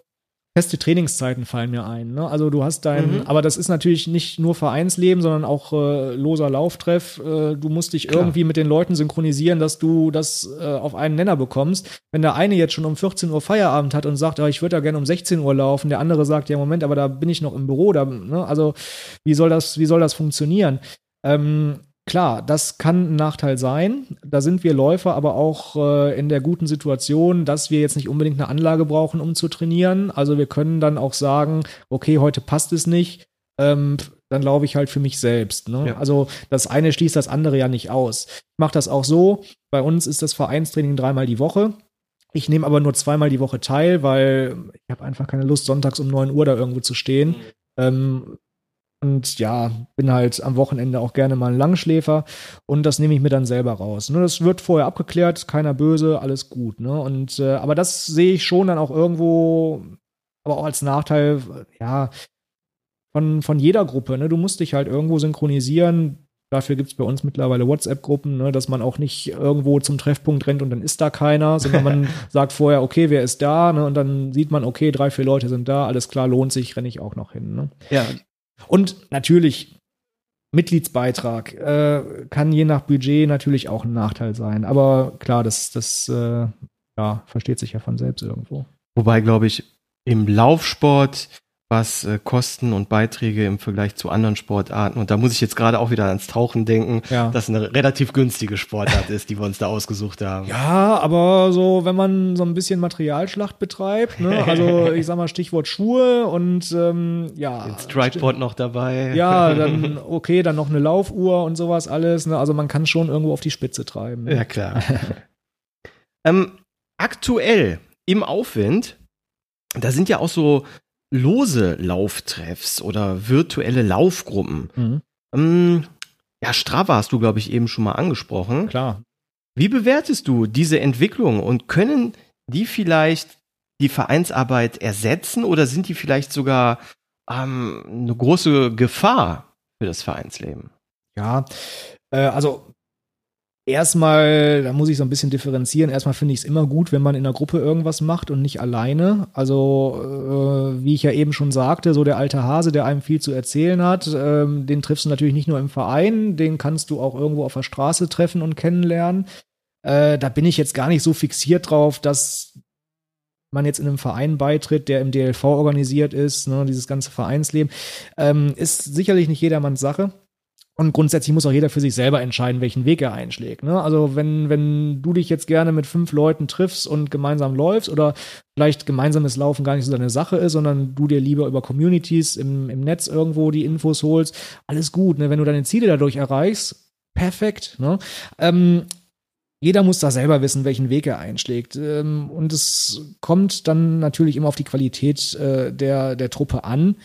feste Trainingszeiten fallen mir ein. Ne? Also du hast dein, Mhm. aber das ist natürlich nicht nur Vereinsleben, sondern auch äh, loser Lauftreff. Äh, du musst dich Klar. irgendwie mit den Leuten synchronisieren, dass du das äh, auf einen Nenner bekommst. Wenn der eine jetzt schon um 14 Uhr Feierabend hat und sagt, ah, ich würde da gerne um 16 Uhr laufen, der andere sagt, ja Moment, aber da bin ich noch im Büro. Da, ne? Also wie soll das, wie soll das funktionieren? Ähm, Klar, das kann ein Nachteil sein. Da sind wir Läufer aber auch äh, in der guten Situation, dass wir jetzt nicht unbedingt eine Anlage brauchen, um zu trainieren. Also wir können dann auch sagen, okay, heute passt es nicht, ähm, dann laufe ich halt für mich selbst. Ne? Ja. Also das eine schließt das andere ja nicht aus. Ich mache das auch so. Bei uns ist das Vereinstraining dreimal die Woche. Ich nehme aber nur zweimal die Woche teil, weil ich habe einfach keine Lust, sonntags um 9 Uhr da irgendwo zu stehen. Ähm, und ja, bin halt am Wochenende auch gerne mal ein Langschläfer und das nehme ich mir dann selber raus. Ne, das wird vorher abgeklärt, keiner böse, alles gut. Ne? Und äh, aber das sehe ich schon dann auch irgendwo, aber auch als Nachteil, ja, von, von jeder Gruppe. Ne? Du musst dich halt irgendwo synchronisieren. Dafür gibt es bei uns mittlerweile WhatsApp-Gruppen, ne? dass man auch nicht irgendwo zum Treffpunkt rennt und dann ist da keiner, sondern man sagt vorher, okay, wer ist da? Ne? Und dann sieht man, okay, drei, vier Leute sind da, alles klar, lohnt sich, renne ich auch noch hin. Ne? Ja, Und natürlich, Mitgliedsbeitrag äh, kann je nach Budget natürlich auch ein Nachteil sein. Aber klar, das, das äh, ja, versteht sich ja von selbst irgendwo. wobei, glaube ich, im Laufsport, was äh, Kosten und Beiträge im Vergleich zu anderen Sportarten, und da muss ich jetzt gerade auch wieder ans Tauchen denken, Ja. dass eine relativ günstige Sportart ist, die wir uns da ausgesucht haben. Ja, aber so, wenn man so ein bisschen Materialschlacht betreibt, ne? also ich sag mal Stichwort Schuhe und ähm, ja. Den Strikeboard noch dabei. Ja, dann okay, dann noch eine Laufuhr und sowas alles. Ne? Also man kann schon irgendwo auf die Spitze treiben. Ne? Ja, klar. ähm, aktuell im Aufwind, da sind ja auch so lose Lauftreffs oder virtuelle Laufgruppen. Mhm. Ähm, ja, Strava hast du, glaube ich, eben schon mal angesprochen. Klar. Wie bewertest du diese Entwicklung und können die vielleicht die Vereinsarbeit ersetzen oder sind die vielleicht sogar ähm, eine große Gefahr für das Vereinsleben? Ja, äh, also erstmal, da muss ich so ein bisschen differenzieren. Erstmal finde ich es immer gut, wenn man in einer Gruppe irgendwas macht und nicht alleine. Also, äh, wie ich ja eben schon sagte, so der alte Hase, der einem viel zu erzählen hat, ähm, den triffst du natürlich nicht nur im Verein, den kannst du auch irgendwo auf der Straße treffen und kennenlernen. Äh, da bin ich jetzt gar nicht so fixiert drauf, dass man jetzt in einem Verein beitritt, der im DLV organisiert ist, ne, dieses ganze Vereinsleben, ähm, ist sicherlich nicht jedermanns Sache. Und grundsätzlich muss auch jeder für sich selber entscheiden, welchen Weg er einschlägt. Ne? Also wenn, wenn du dich jetzt gerne mit fünf Leuten triffst und gemeinsam läufst oder vielleicht gemeinsames Laufen gar nicht so deine Sache ist, sondern du dir lieber über Communities im, im Netz irgendwo die Infos holst, alles gut. Ne? Wenn du deine Ziele dadurch erreichst, perfekt. Ne? Ähm, jeder muss da selber wissen, welchen Weg er einschlägt. Ähm, und es kommt dann natürlich immer auf die Qualität äh, der, der Truppe an.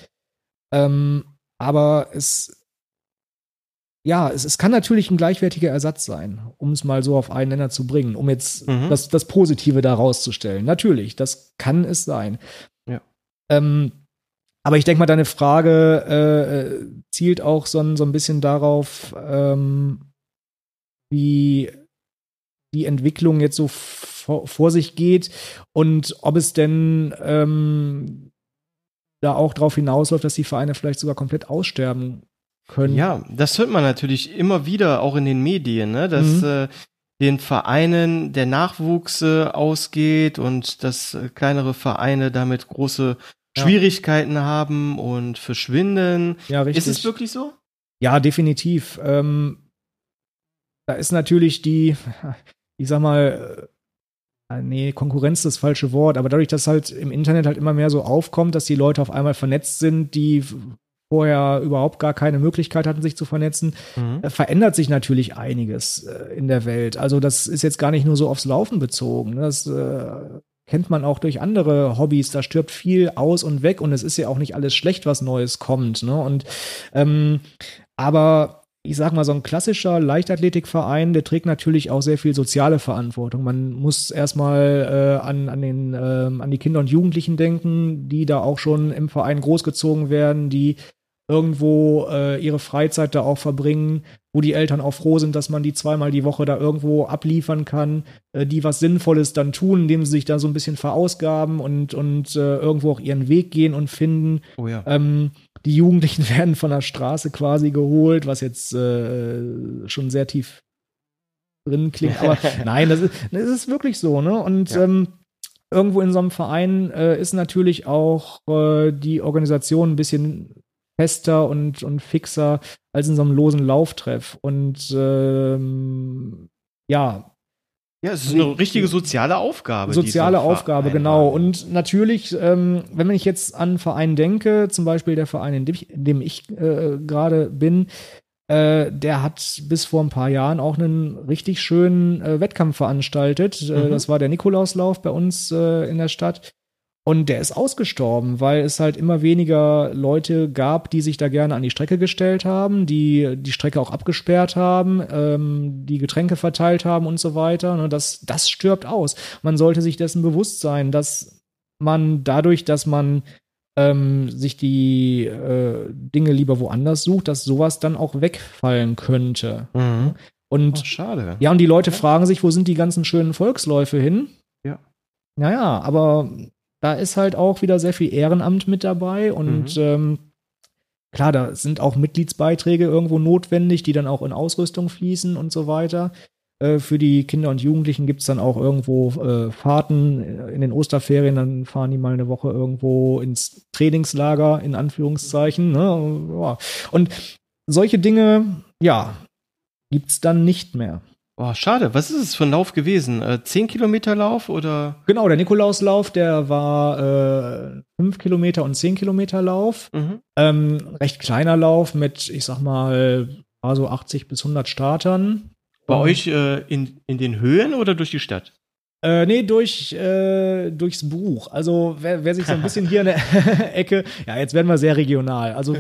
Ähm, aber es ja, es, es kann natürlich ein gleichwertiger Ersatz sein, um es mal so auf einen Nenner zu bringen, um jetzt mhm. das, das Positive da rauszustellen. Natürlich, das kann es sein. Ja. Ähm, aber ich denke mal, deine Frage äh, zielt auch so ein, so ein bisschen darauf, ähm, wie die Entwicklung jetzt so vor, vor, sich geht und ob es denn ähm, da auch darauf hinausläuft, dass die Vereine vielleicht sogar komplett aussterben können. Ja, das hört man natürlich immer wieder auch in den Medien, ne? dass mhm. äh, den Vereinen der Nachwuchs äh, ausgeht und dass äh, kleinere Vereine damit große ja. Schwierigkeiten haben und verschwinden. Ja, richtig. Ist es wirklich so? Ja, definitiv. Ähm, da ist natürlich die, ich sag mal, äh, nee, Konkurrenz ist das falsche Wort, aber dadurch, dass halt im Internet halt immer mehr so aufkommt, dass die Leute auf einmal vernetzt sind, die vorher überhaupt gar keine Möglichkeit hatten, sich zu vernetzen, mhm. Äh, verändert sich natürlich einiges äh, in der Welt. Also das ist jetzt gar nicht nur so aufs Laufen bezogen. Das äh, kennt man auch durch andere Hobbys. Da stirbt viel aus und weg und es ist ja auch nicht alles schlecht, was Neues kommt. Ne? Und ähm, aber ich sag mal, so ein klassischer Leichtathletikverein, der trägt natürlich auch sehr viel soziale Verantwortung. Man muss erstmal äh, an, an, den, äh, an die Kinder und Jugendlichen denken, die da auch schon im Verein großgezogen werden, die irgendwo äh, ihre Freizeit da auch verbringen, wo die Eltern auch froh sind, dass man die zweimal die Woche da irgendwo abliefern kann, äh, die was Sinnvolles dann tun, indem sie sich da so ein bisschen verausgaben und, und äh, irgendwo auch ihren Weg gehen und finden. Oh ja. ähm, die Jugendlichen werden von der Straße quasi geholt, was jetzt äh, schon sehr tief drin klingt. Aber nein, das ist, das ist wirklich so, ne? Und ja. ähm, irgendwo in so einem Verein äh, ist natürlich auch äh, die Organisation ein bisschen fester und, und fixer als in so einem losen Lauftreff. Und ähm, ja. Ja, es ist eine richtige soziale Aufgabe. Soziale Aufgabe, genau. Und natürlich, ähm, wenn ich jetzt an einen Verein denke, zum Beispiel der Verein, in dem ich, in dem ich äh, gerade bin, äh, der hat bis vor ein paar Jahren auch einen richtig schönen äh, Wettkampf veranstaltet. Äh, mhm. das war der Nikolauslauf bei uns äh, in der Stadt. Und der ist ausgestorben, weil es halt immer weniger Leute gab, die sich da gerne an die Strecke gestellt haben, die die Strecke auch abgesperrt haben, ähm, die Getränke verteilt haben und so weiter. Und ne, das, das stirbt aus. Man sollte sich dessen bewusst sein, dass man dadurch, dass man ähm, sich die äh, Dinge lieber woanders sucht, dass sowas dann auch wegfallen könnte. Mhm. Und oh, schade. Ja, und die Leute fragen sich, wo sind die ganzen schönen Volksläufe hin? Ja. Naja, aber da ist halt auch wieder sehr viel Ehrenamt mit dabei und mhm. ähm, klar, da sind auch Mitgliedsbeiträge irgendwo notwendig, die dann auch in Ausrüstung fließen und so weiter. Äh, für die Kinder und Jugendlichen gibt es dann auch irgendwo äh, Fahrten in den Osterferien, dann fahren die mal eine Woche irgendwo ins Trainingslager, in Anführungszeichen. Ne? Und solche Dinge, ja, gibt es dann nicht mehr. Oh, schade. Was ist es für ein Lauf gewesen? Äh, 10 Kilometer Lauf oder? Genau, der Nikolauslauf, der war äh, 5 Kilometer und 10 Kilometer Lauf. Mhm. Ähm, recht kleiner Lauf mit, ich sag mal, so 80 bis 100 Startern. Bei euch äh, in, in den Höhen oder durch die Stadt? Äh, nee, durch, äh, durchs Buch. Also wer, wer sich so ein bisschen hier in der Ecke, ja, jetzt werden wir sehr regional. Also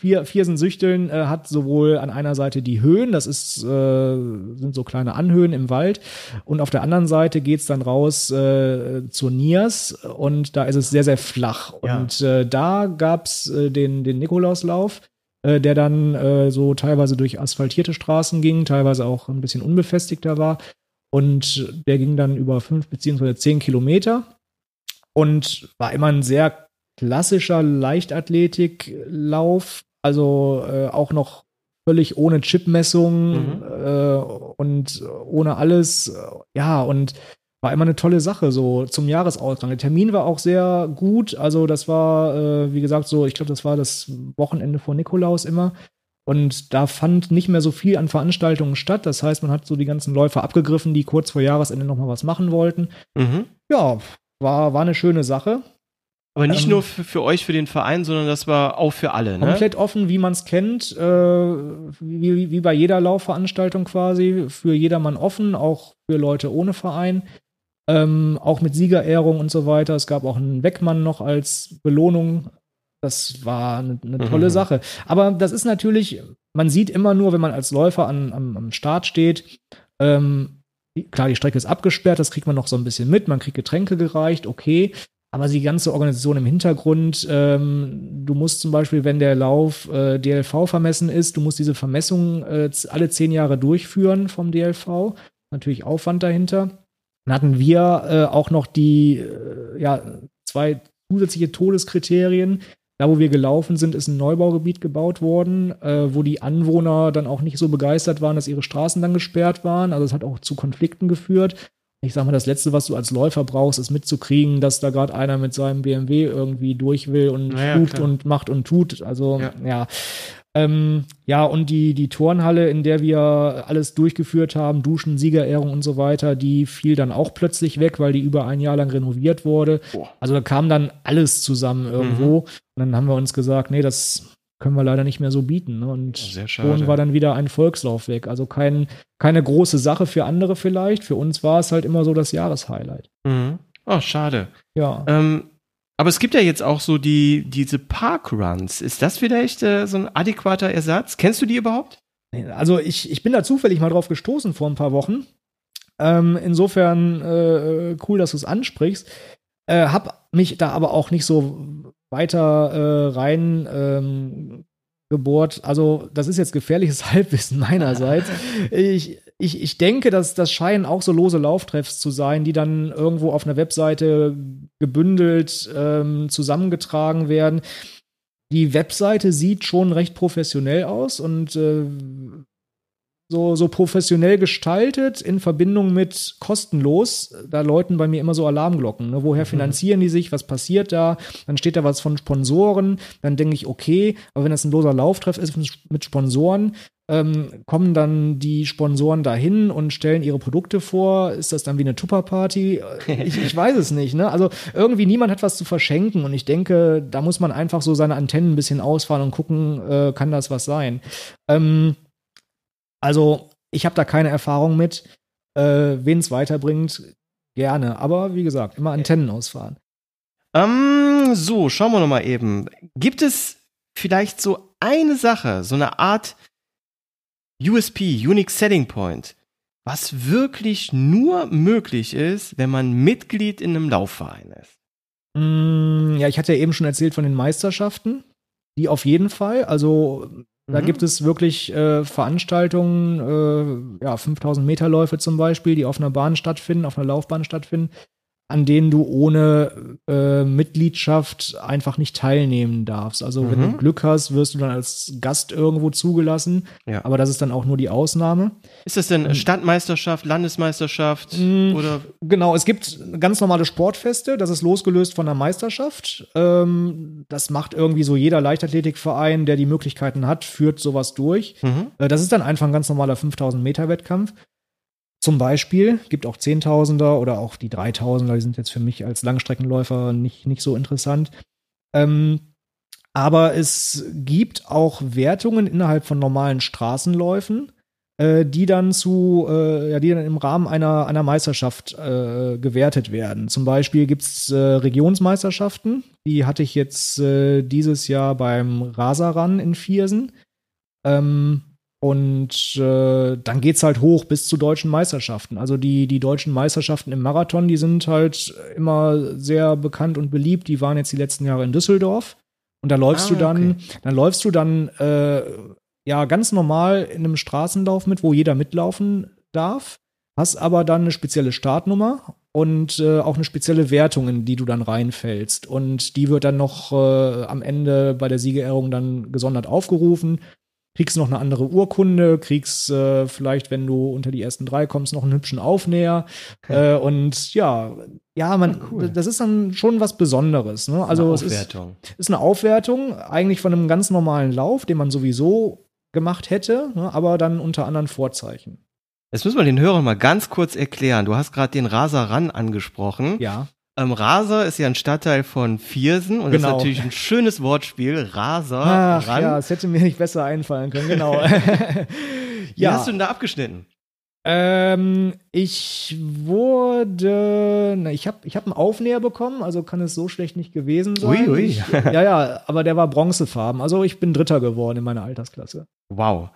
vier, Viersen-Süchteln äh, hat sowohl an einer Seite die Höhen, das ist, äh, sind so kleine Anhöhen im Wald, und auf der anderen Seite geht's dann raus äh, zur Niers und da ist es sehr, sehr flach. Ja. Und äh, da gab's äh, den, den Nikolauslauf äh, der dann äh, so teilweise durch asphaltierte Straßen ging, teilweise auch ein bisschen unbefestigter war. Und der ging dann über fünf beziehungsweise zehn Kilometer und war immer ein sehr klassischer Leichtathletiklauf, also äh, auch noch völlig ohne Chipmessung mhm. äh, und ohne alles. Ja, und war immer eine tolle Sache, so zum Jahresausgang. Der Termin war auch sehr gut. Also, das war, äh, wie gesagt, so, ich glaube, das war das Wochenende vor Nikolaus immer. Und da fand nicht mehr so viel an Veranstaltungen statt. Das heißt, man hat so die ganzen Läufer abgegriffen, die kurz vor Jahresende nochmal was machen wollten. Mhm. Ja, war, war eine schöne Sache. Aber nicht Ähm, nur für, für euch, für den Verein, sondern das war auch für alle, ne? Komplett offen, wie man es kennt, äh, wie, wie- bei jeder Laufveranstaltung quasi, für jedermann offen, auch für Leute ohne Verein. Ähm, auch mit Siegerehrung und so weiter. Es gab auch einen Weckmann noch als Belohnung. Das war eine, eine tolle Mhm. Sache. Aber das ist natürlich, man sieht immer nur, wenn man als Läufer an, am, am Start steht, ähm, klar, die Strecke ist abgesperrt, das kriegt man noch so ein bisschen mit, man kriegt Getränke gereicht, okay. Aber die ganze Organisation im Hintergrund, ähm, du musst zum Beispiel, wenn der Lauf äh, DLV vermessen ist, du musst diese Vermessung äh, alle zehn Jahre durchführen vom DLV. Natürlich Aufwand dahinter. Dann hatten wir äh, auch noch die äh, ja, zwei zusätzliche Todeskriterien. Da, wo wir gelaufen sind, ist ein Neubaugebiet gebaut worden, äh, wo die Anwohner dann auch nicht so begeistert waren, dass ihre Straßen dann gesperrt waren. Also es hat auch zu Konflikten geführt. Ich sag mal, das Letzte, was du als Läufer brauchst, ist mitzukriegen, dass da gerade einer mit seinem BMW irgendwie durch will und Naja, hupt klar. und macht und tut. Also Ja. ja. Ähm, ja, und die, die Turnhalle, in der wir alles durchgeführt haben, Duschen, Siegerehrung und so weiter, die fiel dann auch plötzlich weg, weil die über ein Jahr lang renoviert wurde. Boah. Also da kam dann alles zusammen irgendwo. Und dann haben wir uns gesagt, nee, das können wir leider nicht mehr so bieten. Ne? Und Sehr schon war dann wieder ein Volkslauf weg. Also kein, keine große Sache für andere vielleicht. Für uns war es halt immer so das Jahreshighlight. Mhm. Oh, schade. Ja. Ähm, aber es gibt ja jetzt auch so die, diese Parkruns. Ist das vielleicht äh, so ein adäquater Ersatz? Kennst du die überhaupt? Also ich, ich bin da zufällig mal drauf gestoßen vor ein paar Wochen. Ähm, insofern äh, cool, dass du es ansprichst. Äh, hab mich da aber auch nicht so weiter äh, rein ähm, gebohrt. Also das ist jetzt gefährliches Halbwissen meinerseits. ich, ich, ich denke, dass das scheinen auch so lose Lauftreffs zu sein, die dann irgendwo auf einer Webseite gebündelt ähm, zusammengetragen werden. Die Webseite sieht schon recht professionell aus und äh, so, so professionell gestaltet in Verbindung mit kostenlos, da läuten bei mir immer so Alarmglocken. Ne? Woher finanzieren die sich? Was passiert da? Dann steht da was von Sponsoren. Dann denke ich, okay, aber wenn das ein loser Lauftreff ist mit Sponsoren, ähm, kommen dann die Sponsoren dahin und stellen ihre Produkte vor? Ist das dann wie eine Tupperparty? Ich, ich weiß es nicht. Ne? Also irgendwie niemand hat was zu verschenken und ich denke, da muss man einfach so seine Antennen ein bisschen ausfahren und gucken, äh, kann das was sein? Ähm, also ich habe da keine Erfahrung mit. Äh, Wen es weiterbringt, gerne. Aber wie gesagt, immer Antennen ausfahren. Ähm, so, schauen wir noch mal eben. Gibt es vielleicht so eine Sache, so eine Art USP, Unique Selling Point, was wirklich nur möglich ist, wenn man Mitglied in einem Laufverein ist? Mm, ja, ich hatte ja eben schon erzählt von den Meisterschaften. Die auf jeden Fall. Also da Mhm. gibt es wirklich äh, Veranstaltungen, äh, ja, 5000 Meter Läufe zum Beispiel, die auf einer Bahn stattfinden, auf einer Laufbahn stattfinden, an denen du ohne äh, Mitgliedschaft einfach nicht teilnehmen darfst. Also wenn Mhm. du Glück hast, wirst du dann als Gast irgendwo zugelassen. Ja. Aber das ist dann auch nur die Ausnahme. Ist das denn Stadtmeisterschaft, Landesmeisterschaft Mm. oder Genau, es gibt ganz normale Sportfeste, das ist losgelöst von der Meisterschaft. Ähm, das macht irgendwie so jeder Leichtathletikverein, der die Möglichkeiten hat, führt sowas durch. Mhm. Äh, das ist dann einfach ein ganz normaler 5000 Meter Wettkampf. Zum Beispiel gibt auch 10.000er oder auch die 3.000er, die sind jetzt für mich als Langstreckenläufer nicht, nicht so interessant. Ähm, aber es gibt auch Wertungen innerhalb von normalen Straßenläufen, äh, die dann zu, äh, ja, die dann im Rahmen einer, einer Meisterschaft äh, gewertet werden. Zum Beispiel gibt's äh, Regionsmeisterschaften, die hatte ich jetzt äh, dieses Jahr beim Rasaran in Viersen. Ähm, und äh, dann geht's halt hoch bis zu deutschen Meisterschaften. Also die, die deutschen Meisterschaften im Marathon, die sind halt immer sehr bekannt und beliebt. Die waren jetzt die letzten Jahre in Düsseldorf. Und da läufst Ah, du dann, okay. dann läufst du dann äh, ja ganz normal in einem Straßenlauf mit, wo jeder mitlaufen darf, hast aber dann eine spezielle Startnummer und äh, auch eine spezielle Wertung, in die du dann reinfällst. Und die wird dann noch äh, am Ende bei der Siegerehrung dann gesondert aufgerufen. Kriegst noch eine andere Urkunde, kriegst äh, vielleicht, wenn du unter die ersten drei kommst, noch einen hübschen Aufnäher. Äh, und ja, ja, man, Ah, cool. das ist dann schon was Besonderes. Ne? Also Eine es ist, Aufwertung. ist eine Aufwertung eigentlich von einem ganz normalen Lauf, den man sowieso gemacht hätte, ne? aber dann unter anderen Vorzeichen. Jetzt müssen wir den Hörern mal ganz kurz erklären. Du hast gerade den Raser-Ran angesprochen. Ja. Ähm, Raser ist ja ein Stadtteil von Viersen und das Genau. ist natürlich ein schönes Wortspiel. Raser, Ach Ran. ja, es hätte mir nicht besser einfallen können, genau. Wie hast du denn da abgeschnitten? Ähm, ich wurde, na, ich habe ich hab einen Aufnäher bekommen, also kann es so schlecht nicht gewesen sein. Ui, ui. Ich, ja, ja, aber der war bronzefarben. Also ich bin Dritter geworden in meiner Altersklasse. Wow.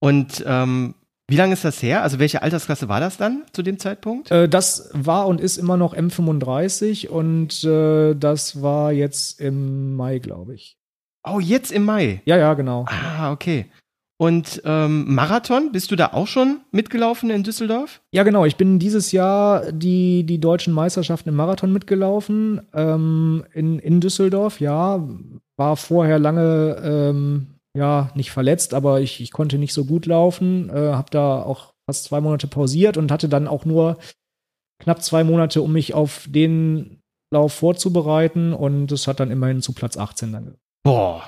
Und ähm, wie lange ist das her? Also welche Altersklasse war das dann zu dem Zeitpunkt? Äh, das war und ist immer noch M35 und äh, das war jetzt im Mai, glaube ich. Oh, jetzt im Mai. Ja, ja, genau. Ah, okay. Und ähm, Marathon, bist du da auch schon mitgelaufen in Düsseldorf? Ja, genau. Ich bin dieses Jahr die, die deutschen Meisterschaften im Marathon mitgelaufen. Ähm, in, in Düsseldorf, ja. War vorher lange, ähm, ja, nicht verletzt, aber ich, ich konnte nicht so gut laufen. Äh, hab da auch fast zwei Monate pausiert und hatte dann auch nur knapp zwei Monate, um mich auf den Lauf vorzubereiten. Und das hat dann immerhin zu Platz 18 dann. Boah,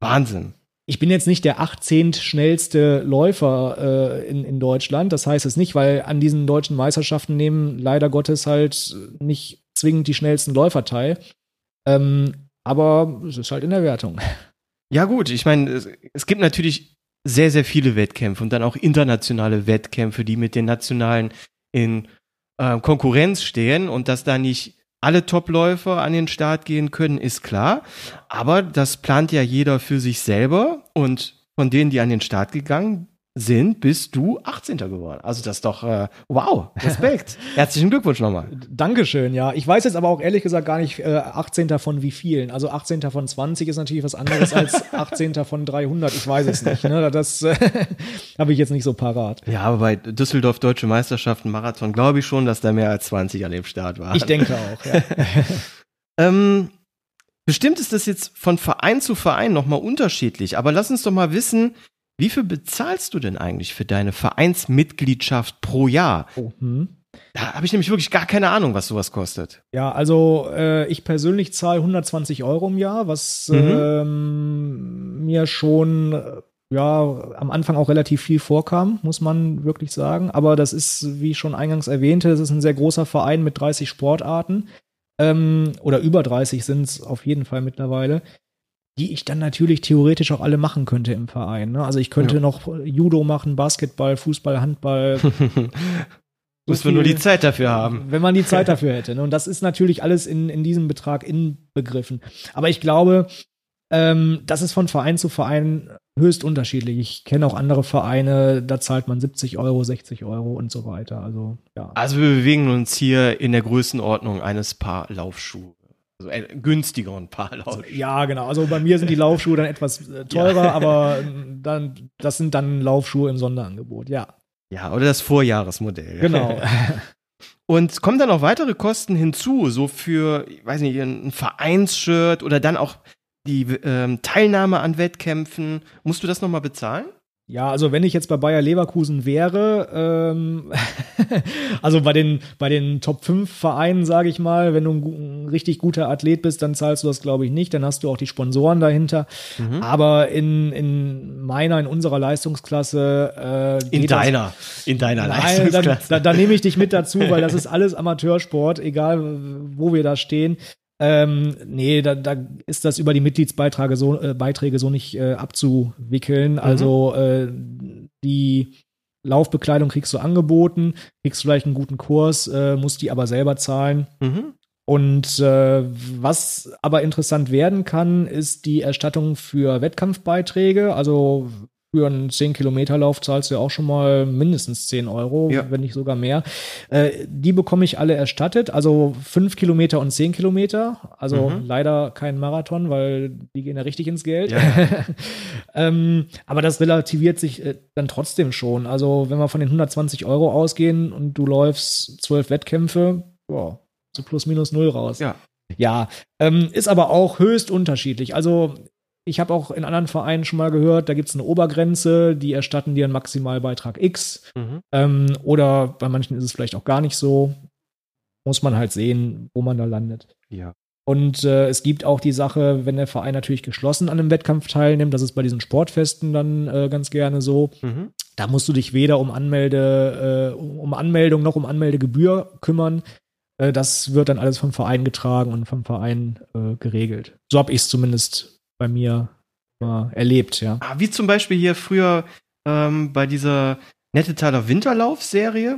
Wahnsinn. Ich bin jetzt nicht der 18. schnellste Läufer äh, in, in Deutschland. Das heißt es nicht, weil an diesen deutschen Meisterschaften nehmen leider Gottes halt nicht zwingend die schnellsten Läufer teil. Ähm, aber es ist halt in der Wertung. Ja gut, ich meine, es, es gibt natürlich sehr, sehr viele Wettkämpfe und dann auch internationale Wettkämpfe, die mit den nationalen in äh, Konkurrenz stehen und dass da nicht alle Topläufer an den Start gehen können, ist klar. Aber das plant ja jeder für sich selber und von denen, die an den Start gegangen sind, bist du 18. geworden. Also das ist doch, äh, wow, Respekt. Herzlichen Glückwunsch nochmal. Dankeschön, ja. Ich weiß jetzt aber auch ehrlich gesagt gar nicht äh, 18. von wie vielen. Also 18. von 20 ist natürlich was anderes als 18. von 300. Ich weiß es nicht. Ne? Das äh, habe ich jetzt nicht so parat. Ja, aber bei Düsseldorf Deutsche Meisterschaften Marathon glaube ich schon, dass da mehr als 20 an dem Start waren. Ich denke auch, ja. Ähm, bestimmt ist das jetzt von Verein zu Verein nochmal unterschiedlich, aber lass uns doch mal wissen, wie viel bezahlst du denn eigentlich für deine Vereinsmitgliedschaft pro Jahr? Oh, hm. Da habe ich nämlich wirklich gar keine Ahnung, was sowas kostet. Ja, also äh, ich persönlich zahle 120 Euro im Jahr, was Mhm. ähm, mir schon äh, ja am Anfang auch relativ viel vorkam, muss man wirklich sagen. Aber das ist, wie ich schon eingangs erwähnte, das ist ein sehr großer Verein mit 30 Sportarten ähm, oder über 30 sind es auf jeden Fall mittlerweile, die ich dann natürlich theoretisch auch alle machen könnte im Verein. Ne? Also ich könnte Ja. noch Judo machen, Basketball, Fußball, Handball, Müssen wir nur die Zeit dafür haben. wenn man die Zeit dafür hätte. Ne? Und das ist natürlich alles in, in diesem Betrag inbegriffen. Aber ich glaube, ähm, das ist von Verein zu Verein höchst unterschiedlich. Ich kenne auch andere Vereine, da zahlt man 70 Euro, 60 Euro und so weiter. Also, ja. Also wir bewegen uns hier in der Größenordnung eines Paar Laufschuhe. Also ein günstigeren Paar Laufschuhe. Ja, genau. Also bei mir sind die Laufschuhe dann etwas äh, teurer, aber ähm, dann, das sind dann Laufschuhe im Sonderangebot. Ja, Ja, oder das Vorjahresmodell. genau. Und kommen dann noch weitere Kosten hinzu, so für, ich weiß nicht, ein Vereinsshirt oder dann auch die ähm, Teilnahme an Wettkämpfen. Musst du das nochmal bezahlen? Ja, also wenn ich jetzt bei Bayer Leverkusen wäre, ähm, also bei den, bei den Top 5 Vereinen, sage ich mal, wenn du ein, ein richtig guter Athlet bist, dann zahlst du das, glaube ich, nicht. Dann hast du auch die Sponsoren dahinter. Mhm. Aber in, in meiner, in unserer Leistungsklasse äh, In deiner, in deiner das, Nein, dann, Leistungsklasse. da, da nehme ich dich mit dazu, weil das ist alles Amateursport, egal wo wir da stehen. Ähm, nee, da, da ist das über die Mitgliedsbeiträge so, äh, Beiträge so nicht äh, abzuwickeln. Also äh, die Laufbekleidung kriegst du angeboten, kriegst vielleicht einen guten Kurs, äh, musst die aber selber zahlen. mhm. Und äh, was aber interessant werden kann, ist die Erstattung für Wettkampfbeiträge. Also für einen 10-Kilometer-Lauf zahlst du ja auch schon mal mindestens 10 Euro, Ja. wenn nicht sogar mehr. Äh, die bekomme ich alle erstattet, also 5 Kilometer und 10 Kilometer. Also Mhm. leider kein Marathon, weil die gehen ja richtig ins Geld. Ja. ähm, aber das relativiert sich äh, dann trotzdem schon. Also wenn wir von den 120 Euro ausgehen und du läufst zwölf Wettkämpfe, boah, so plus minus null raus. Ja. Ja, ähm, ist aber auch höchst unterschiedlich. Also ich habe auch in anderen Vereinen schon mal gehört, da gibt es eine Obergrenze, die erstatten dir einen Maximalbeitrag X. Mhm. Ähm, oder bei manchen ist es vielleicht auch gar nicht so. Muss man halt sehen, wo man da landet. Ja. Und äh, es gibt auch die Sache, wenn der Verein natürlich geschlossen an einem Wettkampf teilnimmt, das ist bei diesen Sportfesten dann äh, ganz gerne so. Mhm. Da musst du dich weder um Anmelde, äh, um Anmeldung noch um Anmeldegebühr kümmern. Äh, das wird dann alles vom Verein getragen und vom Verein äh, geregelt. So habe ich es zumindest bei mir mal erlebt, ja. Ah, wie zum Beispiel hier früher ähm, bei dieser Nettetaler Winterlauf-Serie.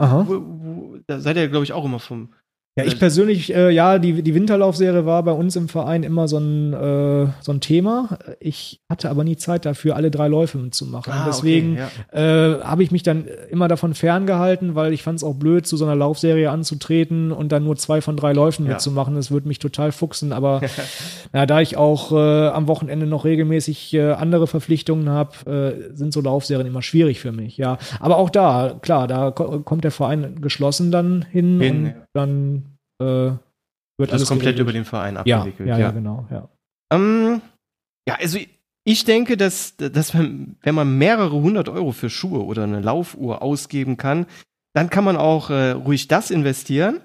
Da seid ihr, glaube ich, auch immer vom. Ja, ich persönlich, äh, ja, die, die Winterlaufserie war bei uns im Verein immer so ein, äh, so ein Thema. Ich hatte aber nie Zeit dafür, alle drei Läufe mitzumachen. Ah, Deswegen okay, ja. äh, habe ich mich dann immer davon ferngehalten, weil ich fand es auch blöd, zu so einer Laufserie anzutreten und dann nur zwei von drei Läufen Ja. mitzumachen. Das würde mich total fuchsen. Aber ja, da ich auch äh, am Wochenende noch regelmäßig äh, andere Verpflichtungen habe, äh, sind so Laufserien immer schwierig für mich. Ja, aber auch da, klar, da ko kommt der Verein geschlossen dann hin, Hin, und ja. dann äh, wird Das alles ist komplett geregelt. über den Verein ja, abgewickelt. ja, ja, genau, ja. Ähm, ja, also ich denke, dass, dass man, wenn man mehrere hundert Euro für Schuhe oder eine Laufuhr ausgeben kann, dann kann man auch äh, ruhig das investieren.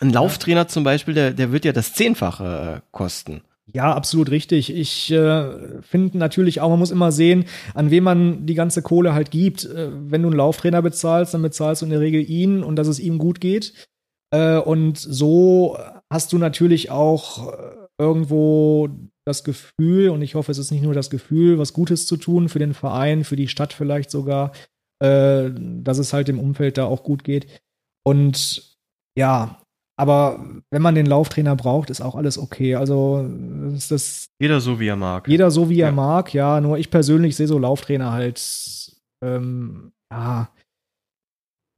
Ein Lauftrainer zum Beispiel, der, der wird ja das Zehnfache äh, kosten. Ja, absolut richtig. Ich äh, finde natürlich auch, man muss immer sehen, an wen man die ganze Kohle halt gibt. Äh, wenn du einen Lauftrainer bezahlst, dann bezahlst du in der Regel ihn und dass es ihm gut geht. Äh, und so hast du natürlich auch äh, irgendwo das Gefühl, und ich hoffe, es ist nicht nur das Gefühl, was Gutes zu tun für den Verein, für die Stadt vielleicht sogar, äh, dass es halt dem Umfeld da auch gut geht. Und ja, aber wenn man den Lauftrainer braucht, ist auch alles okay. Also ist das Jeder so, wie er mag. jeder so, wie er Ja. mag, ja. Nur ich persönlich sehe so Lauftrainer halt, ähm, ja,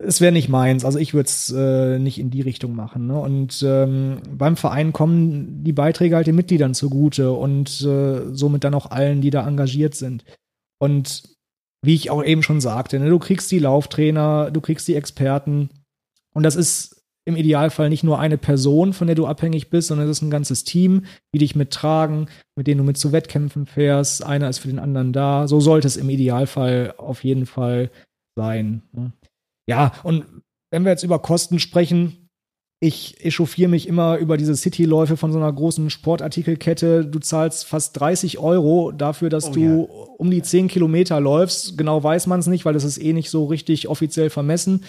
es wäre nicht meins. Also ich würde es äh, nicht in die Richtung machen. Ne? Und ähm, beim Verein kommen die Beiträge halt den Mitgliedern zugute und äh, somit dann auch allen, die da engagiert sind. Und wie ich auch eben schon sagte, ne, du kriegst die Lauftrainer, du kriegst die Experten und das ist im Idealfall nicht nur eine Person, von der du abhängig bist, sondern es ist ein ganzes Team, die dich mittragen, mit denen du mit zu Wettkämpfen fährst. Einer ist für den anderen da. So sollte es im Idealfall auf jeden Fall sein. ne? Ja, und wenn wir jetzt über Kosten sprechen, ich echauffiere mich immer über diese Cityläufe von so einer großen Sportartikelkette. Du zahlst fast 30 Euro dafür, dass Oh du ja. um die 10 Kilometer läufst. Genau weiß man es nicht, weil das ist eh nicht so richtig offiziell vermessen.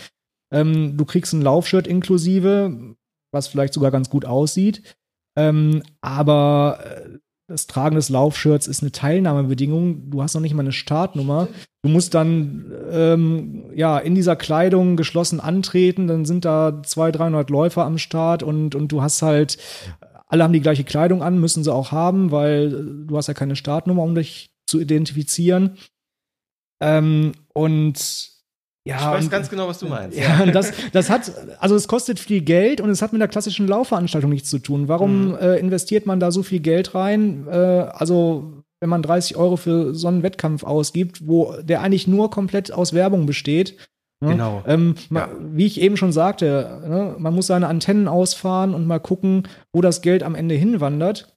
Ähm, du kriegst ein Laufshirt inklusive, was vielleicht sogar ganz gut aussieht. Ähm, aber äh, das Tragen des Laufshirts ist eine Teilnahmebedingung. Du hast noch nicht mal eine Startnummer. Du musst dann ähm, ja in dieser Kleidung geschlossen antreten. Dann sind da 200, 300 Läufer am Start und, und du hast halt, alle haben die gleiche Kleidung an, müssen sie auch haben, weil du hast ja keine Startnummer, um dich zu identifizieren. Ähm, und ja, ich weiß und- ganz genau, was du meinst. ja, das, das hat, also es kostet viel Geld und es hat mit der klassischen Laufveranstaltung nichts zu tun. Warum Mhm. äh, investiert man da so viel Geld rein? Äh, also, wenn man 30 Euro für so einen Wettkampf ausgibt, wo der eigentlich nur komplett aus Werbung besteht. ne? Genau. Ähm, Ja. Wie ich eben schon sagte, ne, man muss seine Antennen ausfahren und mal gucken, wo das Geld am Ende hinwandert.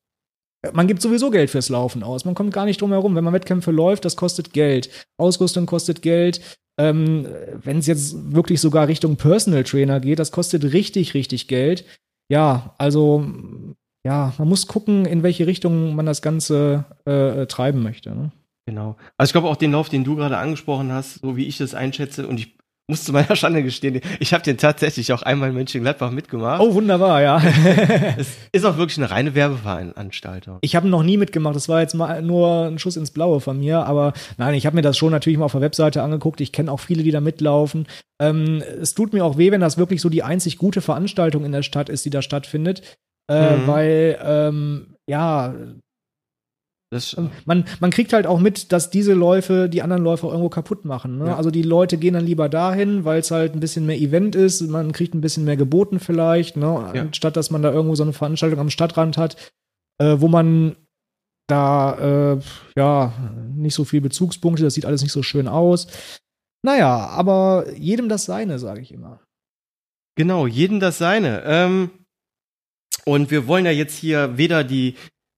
Man gibt sowieso Geld fürs Laufen aus. Man kommt gar nicht drum herum. Wenn man Wettkämpfe läuft, das kostet Geld. Ausrüstung kostet Geld. Ähm, Wenn es jetzt wirklich sogar Richtung Personal Trainer geht, das kostet richtig, richtig Geld. Ja, also ja, man muss gucken, in welche Richtung man das Ganze äh, treiben möchte. Ne? Genau. Also ich glaube auch den Lauf, den du gerade angesprochen hast, so wie ich das einschätze, und ich muss zu meiner Schande gestehen, ich habe den tatsächlich auch einmal in Mönchengladbach mitgemacht. Oh, wunderbar, ja. Es ist auch wirklich eine reine Werbeveranstaltung. Ich habe noch nie mitgemacht. Das war jetzt mal nur ein Schuss ins Blaue von mir. Aber nein, ich habe mir das schon natürlich mal auf der Webseite angeguckt. Ich kenne auch viele, die da mitlaufen. Ähm, es tut mir auch weh, wenn das wirklich so die einzig gute Veranstaltung in der Stadt ist, die da stattfindet. Äh, Mhm. Weil, ähm, ja, Das, man, man kriegt halt auch mit, dass diese Läufe die anderen Läufe irgendwo kaputt machen. Ne? Ja. Also die Leute gehen dann lieber dahin, weil es halt ein bisschen mehr Event ist, man kriegt ein bisschen mehr geboten vielleicht, ne? Ja. anstatt dass man da irgendwo so eine Veranstaltung am Stadtrand hat, äh, wo man da äh, ja nicht so viel Bezugspunkte, das sieht alles nicht so schön aus. Naja, aber jedem das seine, sage ich immer. Genau, jeden das seine. Ähm, und wir wollen ja jetzt hier weder die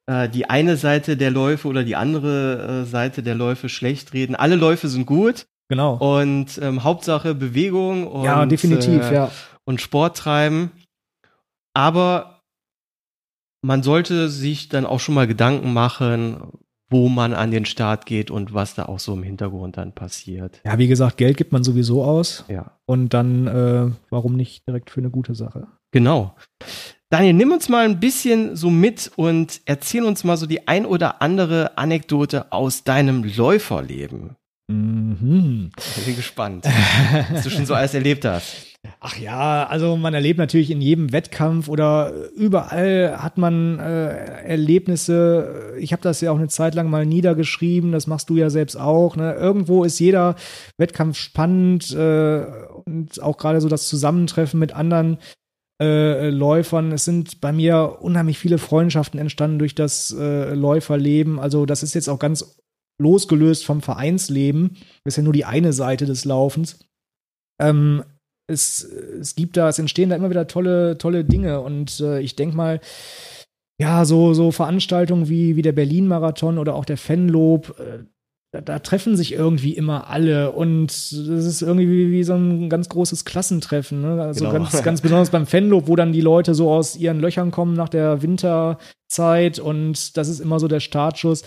äh, die eine Seite der Läufe oder die andere äh, Seite der Läufe schlecht reden. Alle Läufe sind gut. Genau. Und ähm, Hauptsache Bewegung und, ja, definitiv, äh, ja. und Sport treiben. Aber man sollte sich dann auch schon mal Gedanken machen, wo man an den Start geht und was da auch so im Hintergrund dann passiert. Ja, wie gesagt, Geld gibt man sowieso aus. Ja. Und dann, äh, warum nicht direkt für eine gute Sache? Genau. Daniel, nimm uns mal ein bisschen so mit und erzähl uns mal so die ein oder andere Anekdote aus deinem Läuferleben. Mhm. Ich bin gespannt, was du schon so alles erlebt hast. Ach ja, also man erlebt natürlich in jedem Wettkampf oder überall hat man äh, Erlebnisse. Ich habe das ja auch eine Zeit lang mal niedergeschrieben, das machst du ja selbst auch. Ne? Irgendwo ist jeder Wettkampf spannend äh, und auch gerade so das Zusammentreffen mit anderen äh, Läufern. Es sind bei mir unheimlich viele Freundschaften entstanden durch das äh, Läuferleben. Also das ist jetzt auch ganz losgelöst vom Vereinsleben. Das ist ja nur die eine Seite des Laufens. Ähm, es, es gibt da, es entstehen da immer wieder tolle, tolle Dinge und äh, ich denke mal, ja, so, so Veranstaltungen wie, wie der Berlin-Marathon oder auch der Fanlob, äh, da, da, treffen sich irgendwie immer alle und das ist irgendwie wie, so ein ganz großes Klassentreffen. Ne? Also genau. ganz, ganz besonders beim Fanlob, wo dann die Leute so aus ihren Löchern kommen nach der Winterzeit und das ist immer so der Startschuss.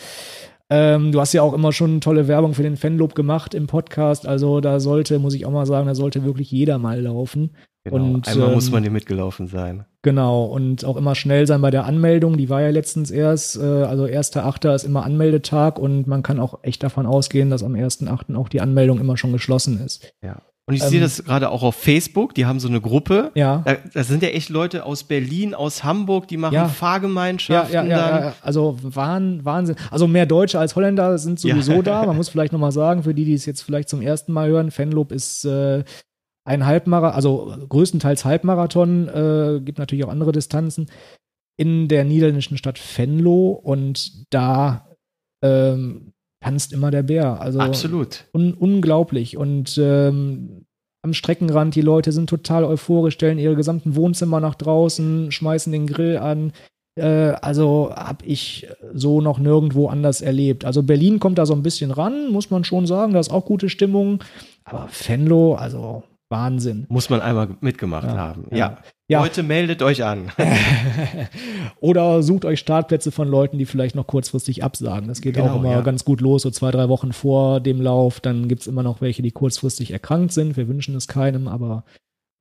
Ähm, du hast ja auch immer schon tolle Werbung für den Fanlob gemacht im Podcast. Also da sollte, muss ich auch mal sagen, da sollte wirklich jeder mal laufen. Genau, und, einmal ähm, muss man hier mitgelaufen sein. Genau, und auch immer schnell sein bei der Anmeldung. Die war ja letztens erst, äh, also 1.8. ist immer Anmeldetag und man kann auch echt davon ausgehen, dass am 1.8. auch die Anmeldung immer schon geschlossen ist. Ja. Und ich ähm, sehe das gerade auch auf Facebook, die haben so eine Gruppe. Ja. Da, das sind ja echt Leute aus Berlin, aus Hamburg, die machen Ja. Fahrgemeinschaften. Ja, ja, ja, dann. ja, also Wahn, Wahnsinn. Also mehr Deutsche als Holländer sind sowieso Ja. da. Man muss vielleicht nochmal sagen, für die, die es jetzt vielleicht zum ersten Mal hören, Fanlob ist äh, ein Halbmarathon, also größtenteils Halbmarathon, äh, gibt natürlich auch andere Distanzen, in der niederländischen Stadt Venlo und da ähm, tanzt immer der Bär. Also Absolut. un unglaublich. Und ähm, am Streckenrand, die Leute sind total euphorisch, stellen ihre gesamten Wohnzimmer nach draußen, schmeißen den Grill an. Äh, also habe ich so noch nirgendwo anders erlebt. Also Berlin kommt da so ein bisschen ran, muss man schon sagen. Da ist auch gute Stimmung. Aber Venlo, also Wahnsinn. Muss man einmal mitgemacht Ja, haben. ja. Ja. Ja. Leute, meldet euch an. Oder sucht euch Startplätze von Leuten, die vielleicht noch kurzfristig absagen. Das geht Genau, auch immer ja. ganz gut los, so zwei, drei Wochen vor dem Lauf. Dann gibt es immer noch welche, die kurzfristig erkrankt sind. Wir wünschen es keinem, aber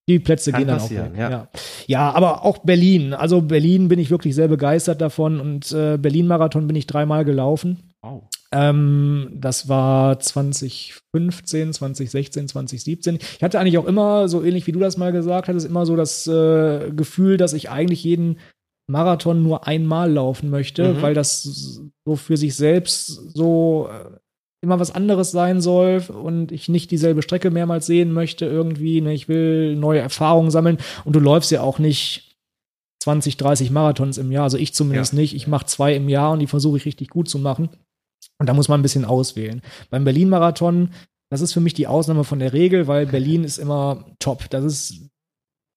die Plätze Kann gehen dann passieren, auch weg. ja. Ja. ja, aber auch Berlin. Also Berlin bin ich wirklich sehr begeistert davon und äh, Berlin-Marathon bin ich dreimal gelaufen. Wow. Ähm, das war 2015, 2016, 2017. Ich hatte eigentlich auch immer, so ähnlich wie du das mal gesagt hattest, immer so das äh, Gefühl, dass ich eigentlich jeden Marathon nur einmal laufen möchte, Mhm. weil das so für sich selbst so äh, immer was anderes sein soll und ich nicht dieselbe Strecke mehrmals sehen möchte irgendwie. Ne? Ich will neue Erfahrungen sammeln und du läufst ja auch nicht 20, 30 Marathons im Jahr, also ich zumindest Ja. nicht. Ich mache zwei im Jahr und die versuche ich richtig gut zu machen. Und da muss man ein bisschen auswählen. Beim Berlin-Marathon, das ist für mich die Ausnahme von der Regel, weil Berlin ist immer top. Das ist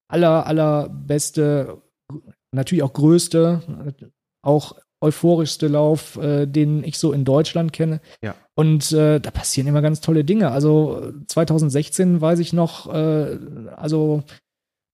aller, allerbeste, natürlich auch größte, auch euphorischste Lauf, äh, den ich so in Deutschland kenne. Ja. Und äh, da passieren immer ganz tolle Dinge. Also äh, 2016 weiß ich noch, äh, also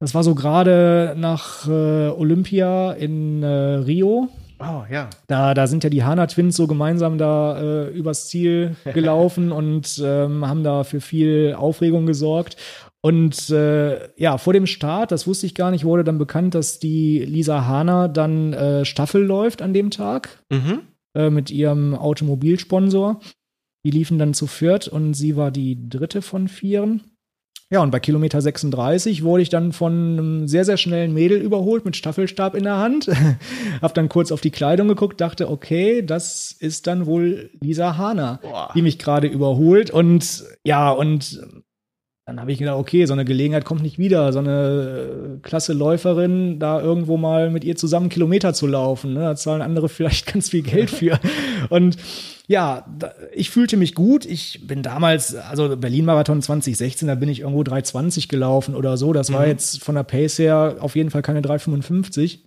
das war so gerade nach äh, Olympia in äh, Rio. Oh, ja. Da, da sind ja die Hana Twins so gemeinsam da äh, übers Ziel gelaufen und ähm, haben da für viel Aufregung gesorgt. Und äh, ja, vor dem Start, das wusste ich gar nicht, wurde dann bekannt, dass die Lisa Hana dann äh, Staffel läuft an dem Tag Mhm. äh, mit ihrem Automobilsponsor. Die liefen dann zu viert und sie war die dritte von vieren. Ja, und bei Kilometer 36 wurde ich dann von einem sehr, sehr schnellen Mädel überholt mit Staffelstab in der Hand. Hab dann kurz auf die Kleidung geguckt, dachte, okay, das ist dann wohl Lisa Hana, Boah. die mich gerade überholt. Und ja, und dann habe ich gedacht, okay, so eine Gelegenheit kommt nicht wieder, so eine äh, klasse Läuferin, da irgendwo mal mit ihr zusammen Kilometer zu laufen. Ne? Da zahlen andere vielleicht ganz viel Geld für. Und ja, ich fühlte mich gut. Ich bin damals, also Berlin-Marathon 2016, da bin ich irgendwo 3,20 gelaufen oder so. Das war Mhm. jetzt von der Pace her auf jeden Fall keine 3,55.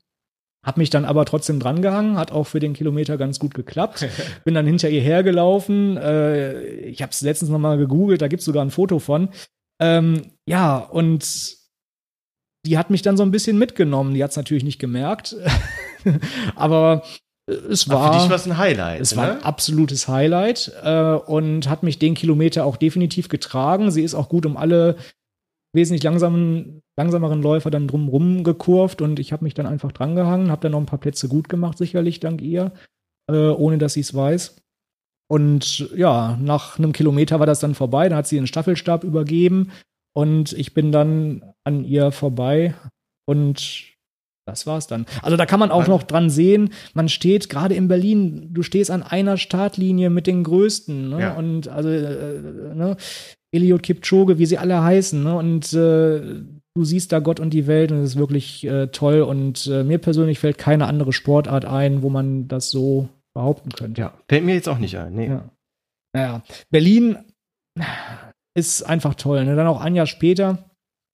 Hab mich dann aber trotzdem drangehangen, hat auch für den Kilometer ganz gut geklappt. Bin dann hinter ihr hergelaufen. Äh, ich habe es letztens noch mal gegoogelt, da gibt's sogar ein Foto von. Ähm, ja, und die hat mich dann so ein bisschen mitgenommen. Die hat's natürlich nicht gemerkt. aber es war. Aber für dich war es ein Highlight. Es ne? war ein absolutes Highlight äh, und hat mich den Kilometer auch definitiv getragen. Sie ist auch gut um alle wesentlich langsamen, langsameren Läufer dann drumrum gekurvt und ich habe mich dann einfach drangehangen, habe dann noch ein paar Plätze gut gemacht, sicherlich dank ihr, äh, ohne dass sie es weiß. Und ja, nach einem Kilometer war das dann vorbei, da hat sie den Staffelstab übergeben und ich bin dann an ihr vorbei und das war's dann. Also da kann man auch noch dran sehen, man steht gerade in Berlin, du stehst an einer Startlinie mit den Größten. Ne? Ja. Und also äh, ne? Eliot Kipchoge, wie sie alle heißen. Ne? Und äh, du siehst da Gott und die Welt und es ist wirklich äh, toll. Und äh, mir persönlich fällt keine andere Sportart ein, wo man das so behaupten könnte. Ja, fällt mir jetzt auch nicht ein. Nee. Ja. Naja, Berlin ist einfach toll. Ne? Dann auch ein Jahr später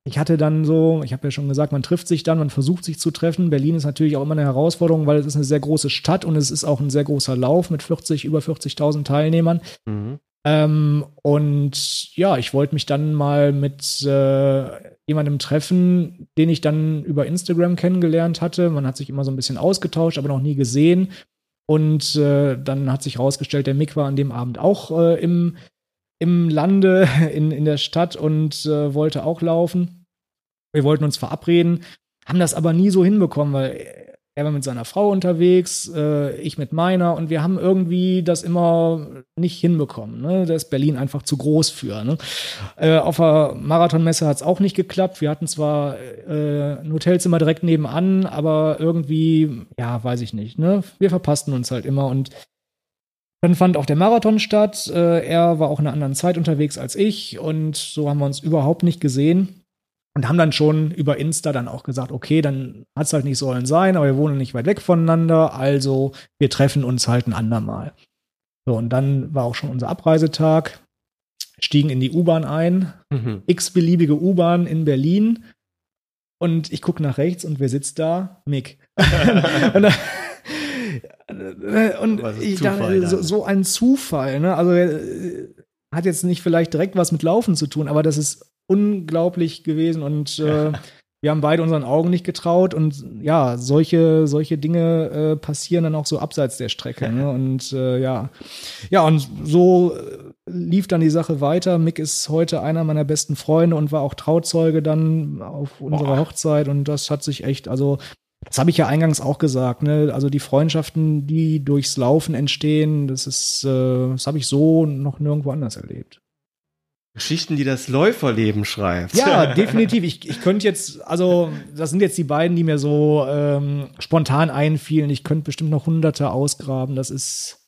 ich hatte dann so, ich habe ja schon gesagt, man trifft sich dann, man versucht sich zu treffen. Berlin ist natürlich auch immer eine Herausforderung, weil es ist eine sehr große Stadt und es ist auch ein sehr großer Lauf mit 40, über 40.000 Teilnehmern. Mhm. Ähm, und ja, ich wollte mich dann mal mit äh, jemandem treffen, den ich dann über Instagram kennengelernt hatte. Man hat sich immer so ein bisschen ausgetauscht, aber noch nie gesehen. Und äh, dann hat sich herausgestellt, der Mick war an dem Abend auch äh, im im Lande, in, in der Stadt und äh, wollte auch laufen. Wir wollten uns verabreden, haben das aber nie so hinbekommen, weil er war mit seiner Frau unterwegs, äh, ich mit meiner und wir haben irgendwie das immer nicht hinbekommen. Ne? Da ist Berlin einfach zu groß für. Ne? Äh, auf der Marathonmesse hat es auch nicht geklappt. Wir hatten zwar äh, ein Hotelzimmer direkt nebenan, aber irgendwie, ja, weiß ich nicht. Ne? Wir verpassten uns halt immer und dann fand auch der Marathon statt. Äh, er war auch in einer anderen Zeit unterwegs als ich und so haben wir uns überhaupt nicht gesehen und haben dann schon über Insta dann auch gesagt, okay, dann hat es halt nicht sollen sein, aber wir wohnen nicht weit weg voneinander, also wir treffen uns halt ein andermal. So, und dann war auch schon unser Abreisetag, stiegen in die U-Bahn ein, mhm. x-beliebige U-Bahn in Berlin und ich gucke nach rechts und wer sitzt da? Mick. und äh, und ich dachte, so, so, ein Zufall, ne? Also äh, hat jetzt nicht vielleicht direkt was mit Laufen zu tun, aber das ist unglaublich gewesen und äh, wir haben beide unseren Augen nicht getraut und ja, solche, solche Dinge äh, passieren dann auch so abseits der Strecke. Ne? Und äh, ja. Ja, und so lief dann die Sache weiter. Mick ist heute einer meiner besten Freunde und war auch Trauzeuge dann auf unserer Boah. Hochzeit und das hat sich echt, also das habe ich ja eingangs auch gesagt, ne? Also die Freundschaften, die durchs Laufen entstehen, das ist, äh, das habe ich so noch nirgendwo anders erlebt. Geschichten, die das Läuferleben schreibt. Ja, definitiv. Ich, ich könnte jetzt, also das sind jetzt die beiden, die mir so ähm, spontan einfielen. Ich könnte bestimmt noch hunderte ausgraben. Das ist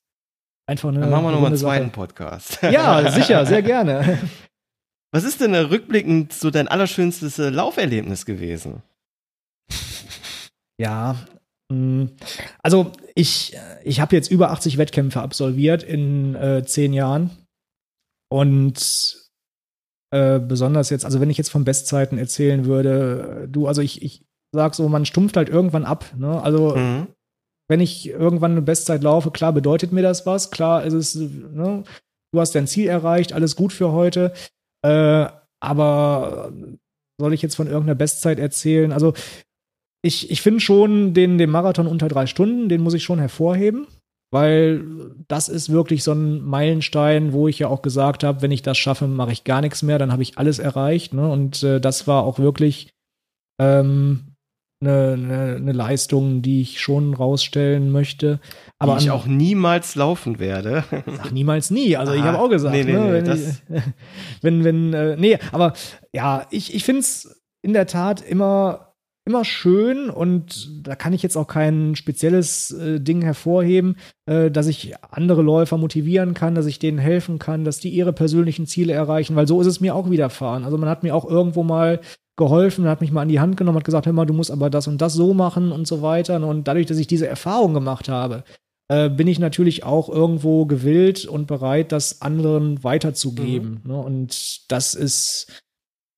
einfach eine. Dann machen wir nochmal einen zweiten Podcast. Ja, sicher, sehr gerne. Was ist denn rückblickend so dein allerschönstes äh, Lauferlebnis gewesen? Ja, mm, also ich, ich habe jetzt über 80 Wettkämpfe absolviert in äh, zehn Jahren. Und äh, besonders jetzt, also wenn ich jetzt von Bestzeiten erzählen würde, du, also ich, ich sag so, man stumpft halt irgendwann ab. Ne? Also mhm. wenn ich irgendwann eine Bestzeit laufe, klar bedeutet mir das was, klar ist es, ne? du hast dein Ziel erreicht, alles gut für heute. Äh, aber soll ich jetzt von irgendeiner Bestzeit erzählen? Also ich, ich finde schon den, den Marathon unter drei Stunden, den muss ich schon hervorheben, weil das ist wirklich so ein Meilenstein, wo ich ja auch gesagt habe, wenn ich das schaffe, mache ich gar nichts mehr, dann habe ich alles erreicht. Ne? Und äh, das war auch wirklich ähm, eine, eine, eine Leistung, die ich schon rausstellen möchte. Aber die ich auch niemals laufen werde. Ach, niemals nie. Also ah, ich habe auch gesagt, nee, nee, ne, wenn, nee, ich, wenn, wenn, äh, nee, aber ja, ich, ich finde es in der Tat immer immer schön und da kann ich jetzt auch kein spezielles äh, Ding hervorheben, äh, dass ich andere Läufer motivieren kann, dass ich denen helfen kann, dass die ihre persönlichen Ziele erreichen, weil so ist es mir auch widerfahren. Also man hat mir auch irgendwo mal geholfen, hat mich mal an die Hand genommen, hat gesagt, hör mal, du musst aber das und das so machen und so weiter. Und dadurch, dass ich diese Erfahrung gemacht habe, äh, bin ich natürlich auch irgendwo gewillt und bereit, das anderen weiterzugeben. Mhm. Ne? Und das ist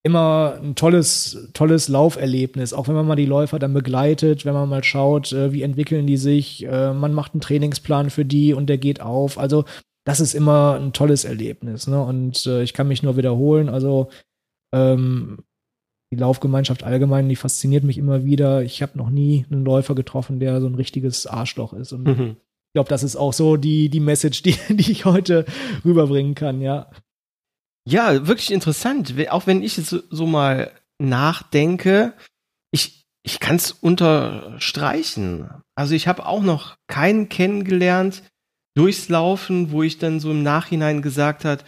immer ein tolles, tolles Lauferlebnis, auch wenn man mal die Läufer dann begleitet, wenn man mal schaut, äh, wie entwickeln die sich, äh, man macht einen Trainingsplan für die und der geht auf. Also das ist immer ein tolles Erlebnis. Ne? Und äh, ich kann mich nur wiederholen. Also ähm, die Laufgemeinschaft allgemein, die fasziniert mich immer wieder. Ich habe noch nie einen Läufer getroffen, der so ein richtiges Arschloch ist. Und mhm. ich glaube, das ist auch so die, die Message, die, die ich heute rüberbringen kann, ja. Ja, wirklich interessant. Auch wenn ich jetzt so mal nachdenke, ich, ich kann es unterstreichen. Also ich habe auch noch keinen kennengelernt durchs Laufen, wo ich dann so im Nachhinein gesagt hat,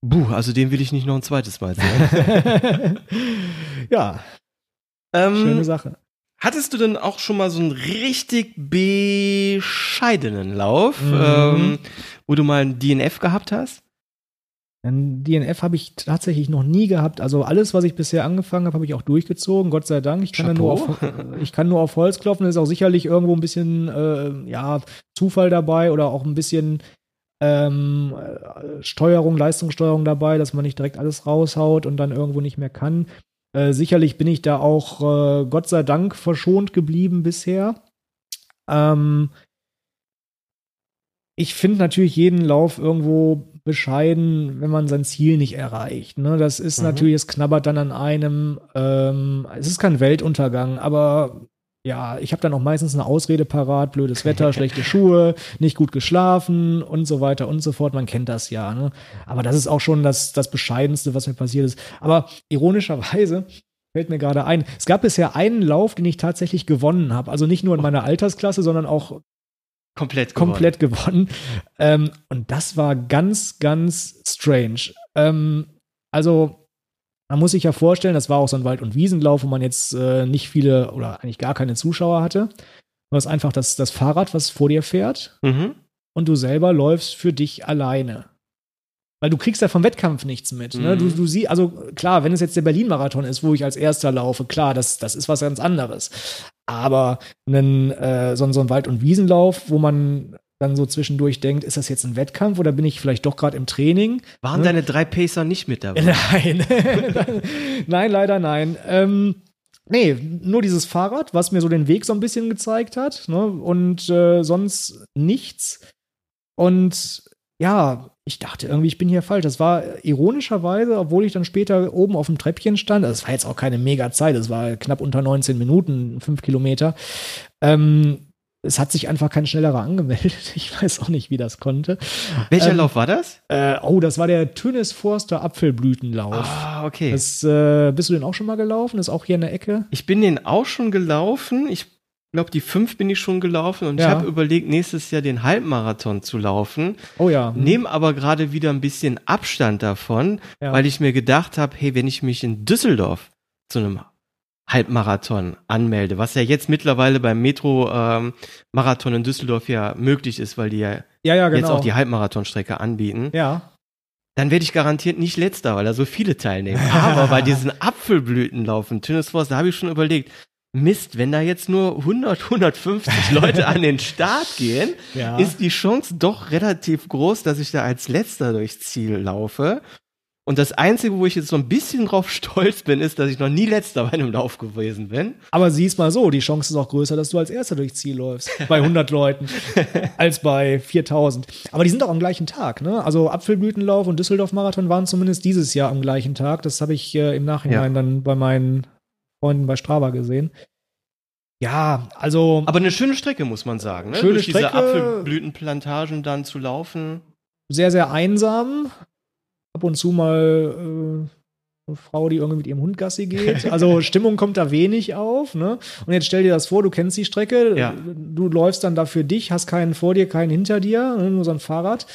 buh, also den will ich nicht noch ein zweites Mal sehen. ja. Ähm, Schöne Sache. Hattest du denn auch schon mal so einen richtig bescheidenen Lauf, mhm. ähm, wo du mal ein DNF gehabt hast? Ein DNF habe ich tatsächlich noch nie gehabt. Also alles, was ich bisher angefangen habe, habe ich auch durchgezogen. Gott sei Dank. Ich kann, nur auf, ich kann nur auf Holz klopfen. Ist auch sicherlich irgendwo ein bisschen äh, ja, Zufall dabei oder auch ein bisschen ähm, Steuerung, Leistungssteuerung dabei, dass man nicht direkt alles raushaut und dann irgendwo nicht mehr kann. Äh, sicherlich bin ich da auch äh, Gott sei Dank verschont geblieben bisher. Ähm, ich finde natürlich jeden Lauf irgendwo bescheiden, wenn man sein Ziel nicht erreicht. Ne? Das ist mhm. natürlich, es knabbert dann an einem. Ähm, es ist kein Weltuntergang, aber ja, ich habe dann auch meistens eine Ausrede parat, blödes Wetter, schlechte Schuhe, nicht gut geschlafen und so weiter und so fort. Man kennt das ja. Ne? Aber das ist auch schon das, das Bescheidenste, was mir passiert ist. Aber ironischerweise fällt mir gerade ein, es gab bisher einen Lauf, den ich tatsächlich gewonnen habe. Also nicht nur in meiner Altersklasse, sondern auch Komplett gewonnen. Komplett gewonnen. Ähm, und das war ganz, ganz strange. Ähm, also, man muss sich ja vorstellen, das war auch so ein Wald- und Wiesenlauf, wo man jetzt äh, nicht viele oder eigentlich gar keine Zuschauer hatte. Du hast einfach das, das Fahrrad, was vor dir fährt. Mhm. Und du selber läufst für dich alleine. Weil du kriegst ja vom Wettkampf nichts mit. Ne? Mhm. Du, du siehst, also klar, wenn es jetzt der Berlin-Marathon ist, wo ich als erster laufe, klar, das, das ist was ganz anderes. Aber einen, äh, so, so ein Wald- und Wiesenlauf, wo man dann so zwischendurch denkt, ist das jetzt ein Wettkampf oder bin ich vielleicht doch gerade im Training? Waren ne? deine drei Pacer nicht mit dabei? Nein, nein, leider nein. Ähm, nee, nur dieses Fahrrad, was mir so den Weg so ein bisschen gezeigt hat ne? und äh, sonst nichts. Und ja, ich dachte irgendwie, ich bin hier falsch. Das war ironischerweise, obwohl ich dann später oben auf dem Treppchen stand, das war jetzt auch keine mega Zeit, es war knapp unter 19 Minuten, fünf Kilometer. Ähm, es hat sich einfach kein schnellerer angemeldet. Ich weiß auch nicht, wie das konnte. Welcher ähm, Lauf war das? Äh, oh, das war der Tönes Forster Apfelblütenlauf. Ah, okay. Das, äh, bist du den auch schon mal gelaufen? Das ist auch hier in der Ecke? Ich bin den auch schon gelaufen. Ich glaube, die fünf bin ich schon gelaufen und ja. ich habe überlegt, nächstes Jahr den Halbmarathon zu laufen. Oh ja. Mhm. Nehme aber gerade wieder ein bisschen Abstand davon, ja. weil ich mir gedacht habe, hey, wenn ich mich in Düsseldorf zu einem Halbmarathon anmelde, was ja jetzt mittlerweile beim Metro-Marathon ähm, in Düsseldorf ja möglich ist, weil die ja, ja, genau. jetzt auch die Halbmarathonstrecke anbieten. Ja. Dann werde ich garantiert nicht letzter, weil da so viele teilnehmen. Aber bei diesen Apfelblütenlaufen, Tünnes Forst, da habe ich schon überlegt, Mist, wenn da jetzt nur 100, 150 Leute an den Start gehen, ja. ist die Chance doch relativ groß, dass ich da als letzter durchs Ziel laufe. Und das Einzige, wo ich jetzt so ein bisschen drauf stolz bin, ist, dass ich noch nie letzter bei einem Lauf gewesen bin. Aber sieh's mal so, die Chance ist auch größer, dass du als erster durchs Ziel läufst. Bei 100 Leuten. als bei 4000. Aber die sind auch am gleichen Tag, ne? Also Apfelblütenlauf und Düsseldorf-Marathon waren zumindest dieses Jahr am gleichen Tag. Das habe ich äh, im Nachhinein ja. dann bei meinen Freunden bei Strava gesehen. Ja, also. Aber eine schöne Strecke, muss man sagen. Ne? Schöne Durch Strecke, diese Apfelblütenplantagen dann zu laufen. Sehr, sehr einsam. Ab und zu mal äh, eine Frau, die irgendwie mit ihrem Hund Gassi geht. Also Stimmung kommt da wenig auf. Ne? Und jetzt stell dir das vor, du kennst die Strecke, ja. du läufst dann da für dich, hast keinen vor dir, keinen hinter dir, ne? nur so ein Fahrrad.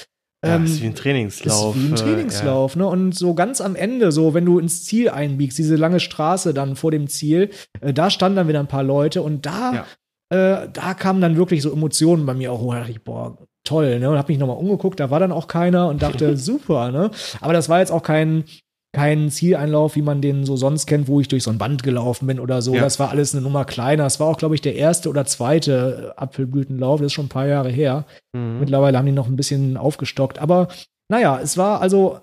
Ja, ähm, ist wie ein Trainingslauf. Ist wie ein Trainingslauf, ja. ne? Und so ganz am Ende, so wenn du ins Ziel einbiegst, diese lange Straße dann vor dem Ziel, äh, da standen dann wieder ein paar Leute und da, ja. äh, da kamen dann wirklich so Emotionen bei mir auch hoch. Ich, boah, toll, ne? Und hab mich nochmal umgeguckt, da war dann auch keiner und dachte, super, ne? Aber das war jetzt auch kein, kein Zieleinlauf, wie man den so sonst kennt, wo ich durch so ein Band gelaufen bin oder so. Ja. Das war alles eine Nummer kleiner. Das war auch, glaube ich, der erste oder zweite Apfelblütenlauf. Das ist schon ein paar Jahre her. Mhm. Mittlerweile haben die noch ein bisschen aufgestockt. Aber naja, es war also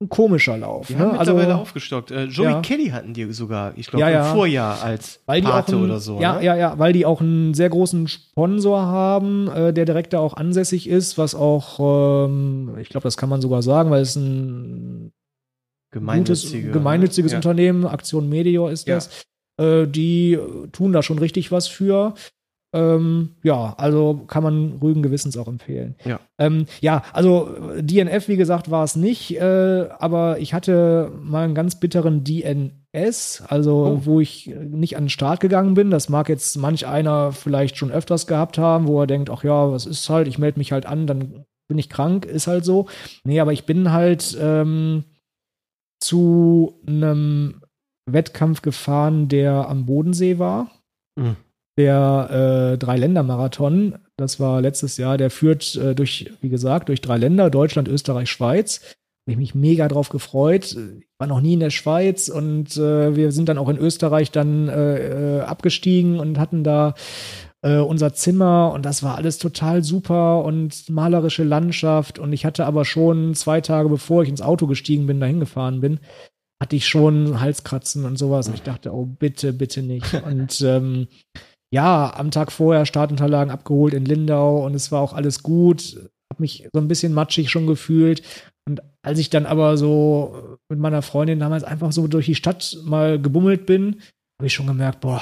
ein komischer Lauf. Die ne? haben mittlerweile aufgestockt. Äh, Joey ja. Kelly hatten die sogar, ich glaube, Ja, ja. im Vorjahr als weil Pate einen, oder so. Ja, ne? ja, ja, weil die auch einen sehr großen Sponsor haben, äh, der direkt da auch ansässig ist, was auch, ähm, ich glaube, das kann man sogar sagen, weil es ein Gemeinnützige. gutes, gemeinnütziges ja. Unternehmen, Aktion Medior ist Ja. das. Äh, die tun da schon richtig was für. Ähm, ja, also kann man ruhigen Gewissens auch empfehlen. Ja. Ähm, ja, also DNF, wie gesagt, war es nicht, äh, aber ich hatte mal einen ganz bitteren DNS, also Oh. wo ich nicht an den Start gegangen bin. Das mag jetzt manch einer vielleicht schon öfters gehabt haben, wo er denkt, ach ja, was ist halt, ich melde mich halt an, dann bin ich krank, ist halt so. Nee, aber ich bin halt ähm, zu einem Wettkampf gefahren, der am Bodensee war. Mhm. Der äh, Dreiländermarathon, das war letztes Jahr, der führt äh, durch, wie gesagt, durch drei Länder, Deutschland, Österreich, Schweiz. Habe ich mich mega drauf gefreut. Ich war noch nie in der Schweiz und äh, wir sind dann auch in Österreich dann äh, äh, abgestiegen und hatten da äh, unser Zimmer und das war alles total super und malerische Landschaft. Und ich hatte aber schon zwei Tage bevor ich ins Auto gestiegen bin, dahin gefahren bin, hatte ich schon Halskratzen und sowas. Und ich dachte, oh bitte, bitte nicht. Und ähm, ja, am Tag vorher Startunterlagen abgeholt in Lindau und es war auch alles gut, habe mich so ein bisschen matschig schon gefühlt. Und als ich dann aber so mit meiner Freundin damals einfach so durch die Stadt mal gebummelt bin, habe ich schon gemerkt, boah,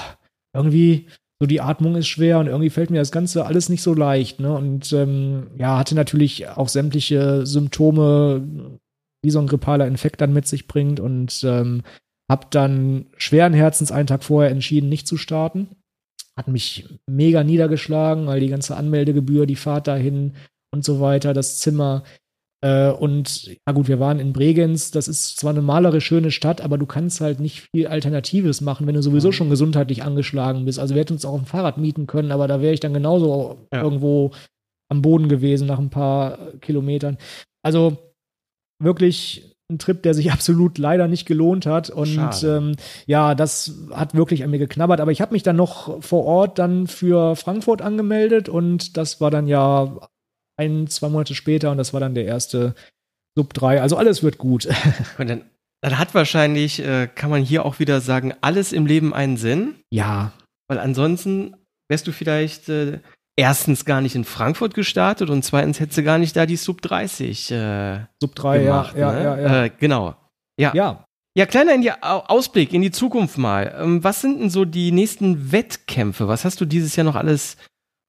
irgendwie so die Atmung ist schwer und irgendwie fällt mir das Ganze alles nicht so leicht. Ne? Und ähm, ja, hatte natürlich auch sämtliche Symptome, wie so ein grippaler Infekt dann mit sich bringt und ähm, habe dann schweren Herzens einen Tag vorher entschieden, nicht zu starten. Hat mich mega niedergeschlagen, weil die ganze Anmeldegebühr, die Fahrt dahin und so weiter, das Zimmer. Äh, und ja gut, wir waren in Bregenz. Das ist zwar eine malerisch schöne Stadt, aber du kannst halt nicht viel Alternatives machen, wenn du sowieso Mhm. schon gesundheitlich angeschlagen bist. Also wir hätten uns auch ein Fahrrad mieten können, aber da wäre ich dann genauso Ja. irgendwo am Boden gewesen nach ein paar Kilometern. Also wirklich ein Trip, der sich absolut leider nicht gelohnt hat. Und ähm, ja, das hat wirklich an mir geknabbert. Aber ich habe mich dann noch vor Ort dann für Frankfurt angemeldet und das war dann ja ein, zwei Monate später und das war dann der erste Sub 3. Also alles wird gut. Und dann, dann hat wahrscheinlich, äh, kann man hier auch wieder sagen, alles im Leben einen Sinn. ja, Weil ansonsten wärst du vielleicht äh, erstens gar nicht in Frankfurt gestartet und zweitens hättest du gar nicht da die Sub 30 äh, Sub 3, gemacht. ja, ne? ja, ja, ja. Äh, genau. Ja. ja. Ja, kleiner in die Au- Ausblick in die Zukunft mal. Ähm, was sind denn so die nächsten Wettkämpfe? Was hast du dieses Jahr noch alles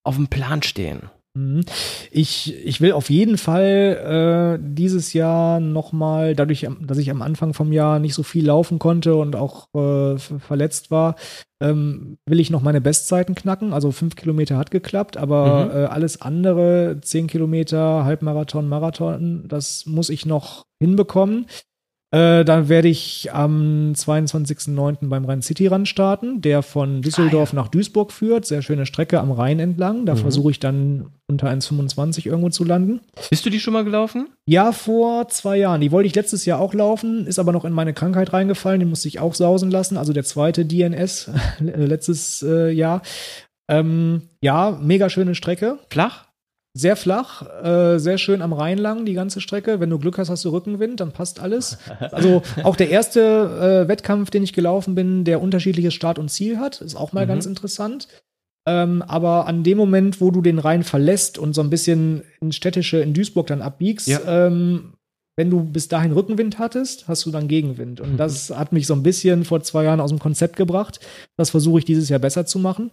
auf dem Plan stehen? Mhm. Ich, ich will auf jeden Fall äh, dieses Jahr nochmal, dadurch, dass ich am Anfang vom Jahr nicht so viel laufen konnte und auch äh, ver- verletzt war, ähm, will ich noch meine Bestzeiten knacken. Also fünf Kilometer hat geklappt, aber Mhm. äh, alles andere, zehn Kilometer, Halbmarathon, Marathon, das muss ich noch hinbekommen. Äh, dann werde ich am 22.09. beim Rhein-City-Run starten, der von Düsseldorf nach Duisburg führt. Sehr schöne Strecke am Rhein entlang. Da Mhm. versuche ich dann unter 1,25 irgendwo zu landen. Bist du die schon mal gelaufen? Ja, vor zwei Jahren. Die wollte ich letztes Jahr auch laufen, ist aber noch in meine Krankheit reingefallen. Die musste ich auch sausen lassen. Also der zweite DNS letztes äh, Jahr. Ähm, ja, mega schöne Strecke. Flach? Sehr flach, äh, sehr schön am Rhein lang, die ganze Strecke. Wenn du Glück hast, hast du Rückenwind, dann passt alles. Also auch der erste äh, Wettkampf, den ich gelaufen bin, der unterschiedliches Start und Ziel hat, ist auch mal Mhm. ganz interessant. Ähm, aber an dem Moment, wo du den Rhein verlässt und so ein bisschen ins Städtische in Duisburg dann abbiegst, Ja. ähm, wenn du bis dahin Rückenwind hattest, hast du dann Gegenwind. Und das hat mich so ein bisschen vor zwei Jahren aus dem Konzept gebracht. Das versuche ich dieses Jahr besser zu machen.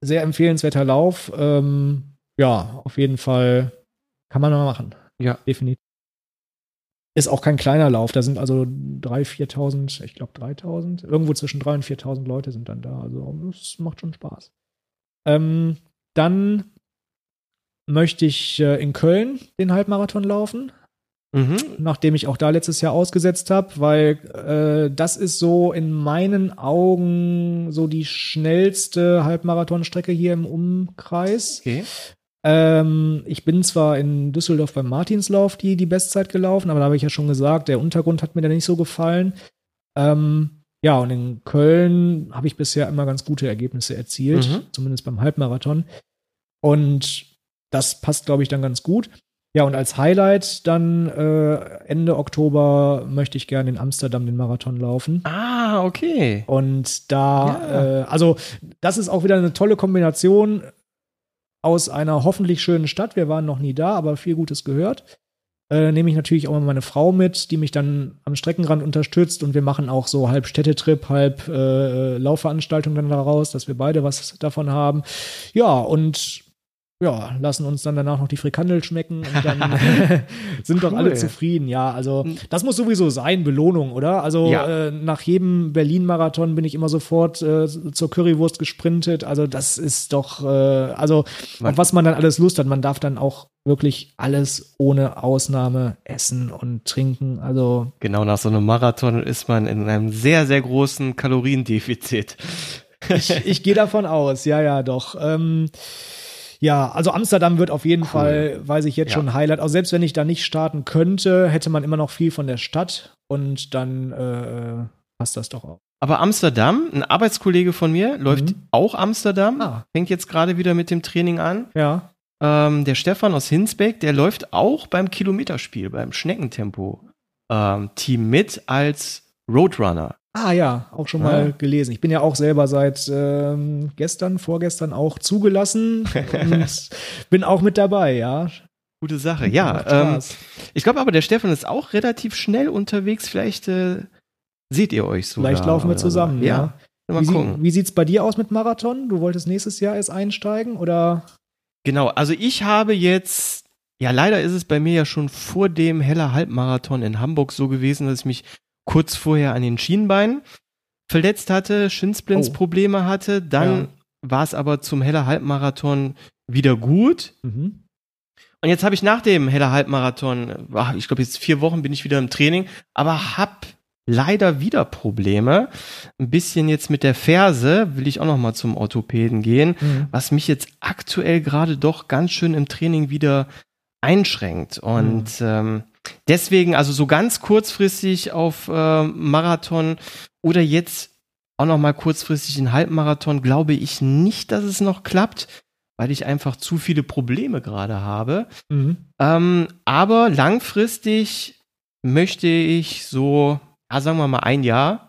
Sehr empfehlenswerter Lauf. Ähm, ja, auf jeden Fall kann man mal machen. Ja. Definitiv. Ist auch kein kleiner Lauf. Da sind also 3.000, 4.000, ich glaube 3.000. Irgendwo zwischen 3.000 und 4.000 Leute sind dann da. Also das macht schon Spaß. Ähm, dann möchte ich äh, in Köln den Halbmarathon laufen Mhm. nachdem ich auch da letztes Jahr ausgesetzt habe, weil äh, das ist so in meinen Augen so die schnellste Halbmarathonstrecke hier im Umkreis. Okay. Ähm, ich bin zwar in Düsseldorf beim Martinslauf die, die Bestzeit gelaufen, aber da habe ich ja schon gesagt, der Untergrund hat mir da nicht so gefallen. Ähm, ja, und in Köln habe ich bisher immer ganz gute Ergebnisse erzielt, Mhm. zumindest beim Halbmarathon. Und das passt, glaube ich, dann ganz gut. Ja, und als Highlight dann äh, Ende Oktober möchte ich gerne in Amsterdam den Marathon laufen. Ah, okay. Und da, Ja. äh, also das ist auch wieder eine tolle Kombination aus einer hoffentlich schönen Stadt. Wir waren noch nie da, aber viel Gutes gehört. Äh, nehme ich natürlich auch meine Frau mit, die mich dann am Streckenrand unterstützt und wir machen auch so halb Städtetrip, halb äh, Laufveranstaltung dann daraus, dass wir beide was davon haben. Ja, und ja, lassen uns dann danach noch die Frikandel schmecken und dann sind doch alle Cool. zufrieden. Ja, also das muss sowieso sein, Belohnung, oder? Also Ja. äh, nach jedem Berlin-Marathon bin ich immer sofort äh, zur Currywurst gesprintet. Also das ist doch, äh, also Man- auf was man dann alles Lust hat. Man darf dann auch wirklich alles ohne Ausnahme essen und trinken. Also Genau, nach so einem Marathon ist man in einem sehr, sehr großen Kaloriendefizit. ich, ich gehe davon aus, ja, ja, doch. Ähm, ja, also Amsterdam wird auf jeden Fall, weiß ich jetzt Ja. schon ein Highlight. Auch selbst wenn ich da nicht starten könnte, hätte man immer noch viel von der Stadt und dann äh, passt das doch auch. Aber Amsterdam, ein Arbeitskollege von mir, läuft Mhm. auch Amsterdam, Ah. fängt jetzt gerade wieder mit dem Training an. Ja. Ähm, der Stefan aus Hinsbeck, der läuft auch beim Kilometerspiel, beim Schneckentempo-Team mit als Roadrunner. Ah ja, auch schon Ja. mal gelesen. Ich bin ja auch selber seit ähm, gestern, vorgestern auch zugelassen und bin auch mit dabei, ja. Gute Sache, ja. Ähm, ich glaube aber, der Stefan ist auch relativ schnell unterwegs. Vielleicht äh, seht ihr euch so. Vielleicht laufen wir zusammen, ja. Mal Wie, sie, gucken. wie sieht's bei dir aus mit Marathon? Du wolltest nächstes Jahr erst einsteigen oder? Genau, also ich habe jetzt, ja leider ist es bei mir ja schon vor dem Heller Halbmarathon in Hamburg so gewesen, dass ich mich kurz vorher an den Schienbeinen verletzt hatte, Shinsplints-Probleme hatte. Dann Ja. war es aber zum Heller Halbmarathon wieder gut. Mhm. Und jetzt habe ich nach dem Heller Halbmarathon, ach, ich glaube jetzt vier Wochen bin ich wieder im Training, aber hab leider wieder Probleme. Ein bisschen jetzt mit der Ferse will ich auch noch mal zum Orthopäden gehen Mhm. was mich jetzt aktuell gerade doch ganz schön im Training wieder einschränkt. Und ähm, deswegen, also so ganz kurzfristig auf äh, Marathon oder jetzt auch noch mal kurzfristig einen Halbmarathon, glaube ich nicht, dass es noch klappt, weil ich einfach zu viele Probleme gerade habe. Mhm. Ähm, aber langfristig möchte ich so, ja, sagen wir mal ein Jahr,